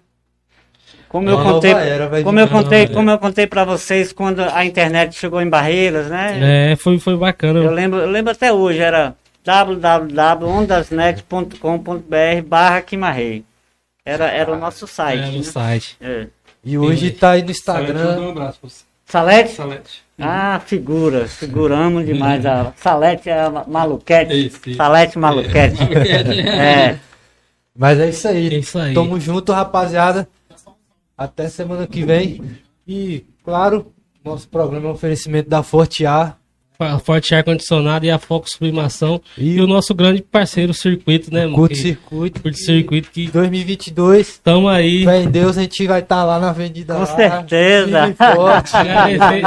Como eu Uma nova contei, era, como eu contei, como eu contei para vocês quando a internet chegou em Barreiras, né? É, foi, foi bacana. Eu lembro, eu lembro até hoje, era www.ondasnet.com.br barra Quimarrei. Era, era o nosso É, site. no né? site. É. E hoje tá aí no Instagram. um abraço pra você. Salete? Salete. Ah, figura, figuramos demais. A Salete é maluquete. Isso, isso. Salete maluquete. É. Mas é isso aí. É isso aí. Tamo junto, rapaziada. Até semana que vem. E, claro, nosso programa é um oferecimento da Forte. A Forte Ar Condicionado e a Foco Sublimação. E E o nosso grande parceiro, o Circuito, né, mano? Curto Circuito. Curto Circuito que 2022. estamos aí. Fé em Deus, a gente vai estar lá na Avenida Com lá, certeza. e forte. Agradecer,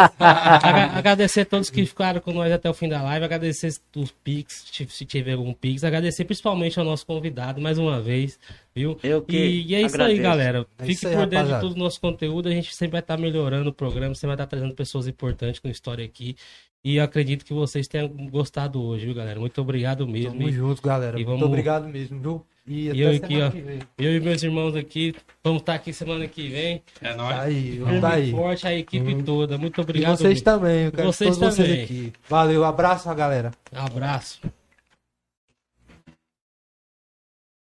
agradecer a todos que ficaram com nós até o fim da live, agradecer os Pix, se- tiver algum Pix, agradecer principalmente ao nosso convidado mais uma vez, viu? Eu que e, e é isso aí, agradeço. galera. É Fique aí, por dentro de todo o nosso conteúdo, a gente sempre vai estar melhorando o programa, sempre vai estar trazendo pessoas importantes com história aqui. E eu acredito que vocês tenham gostado hoje, viu, galera? Muito obrigado mesmo. Tamo E junto, galera. e Muito vamos- obrigado mesmo, viu? E E eu até aqui, ó. que vem. Eu e meus irmãos aqui, vamos estar aqui semana que vem. É Tá nóis. aí, Firme vamos tá aí. e forte a equipe toda. Muito E obrigado. vocês mesmo. também, eu quero Vocês todos vocês também. aqui. Valeu, abraço, galera. Abraço.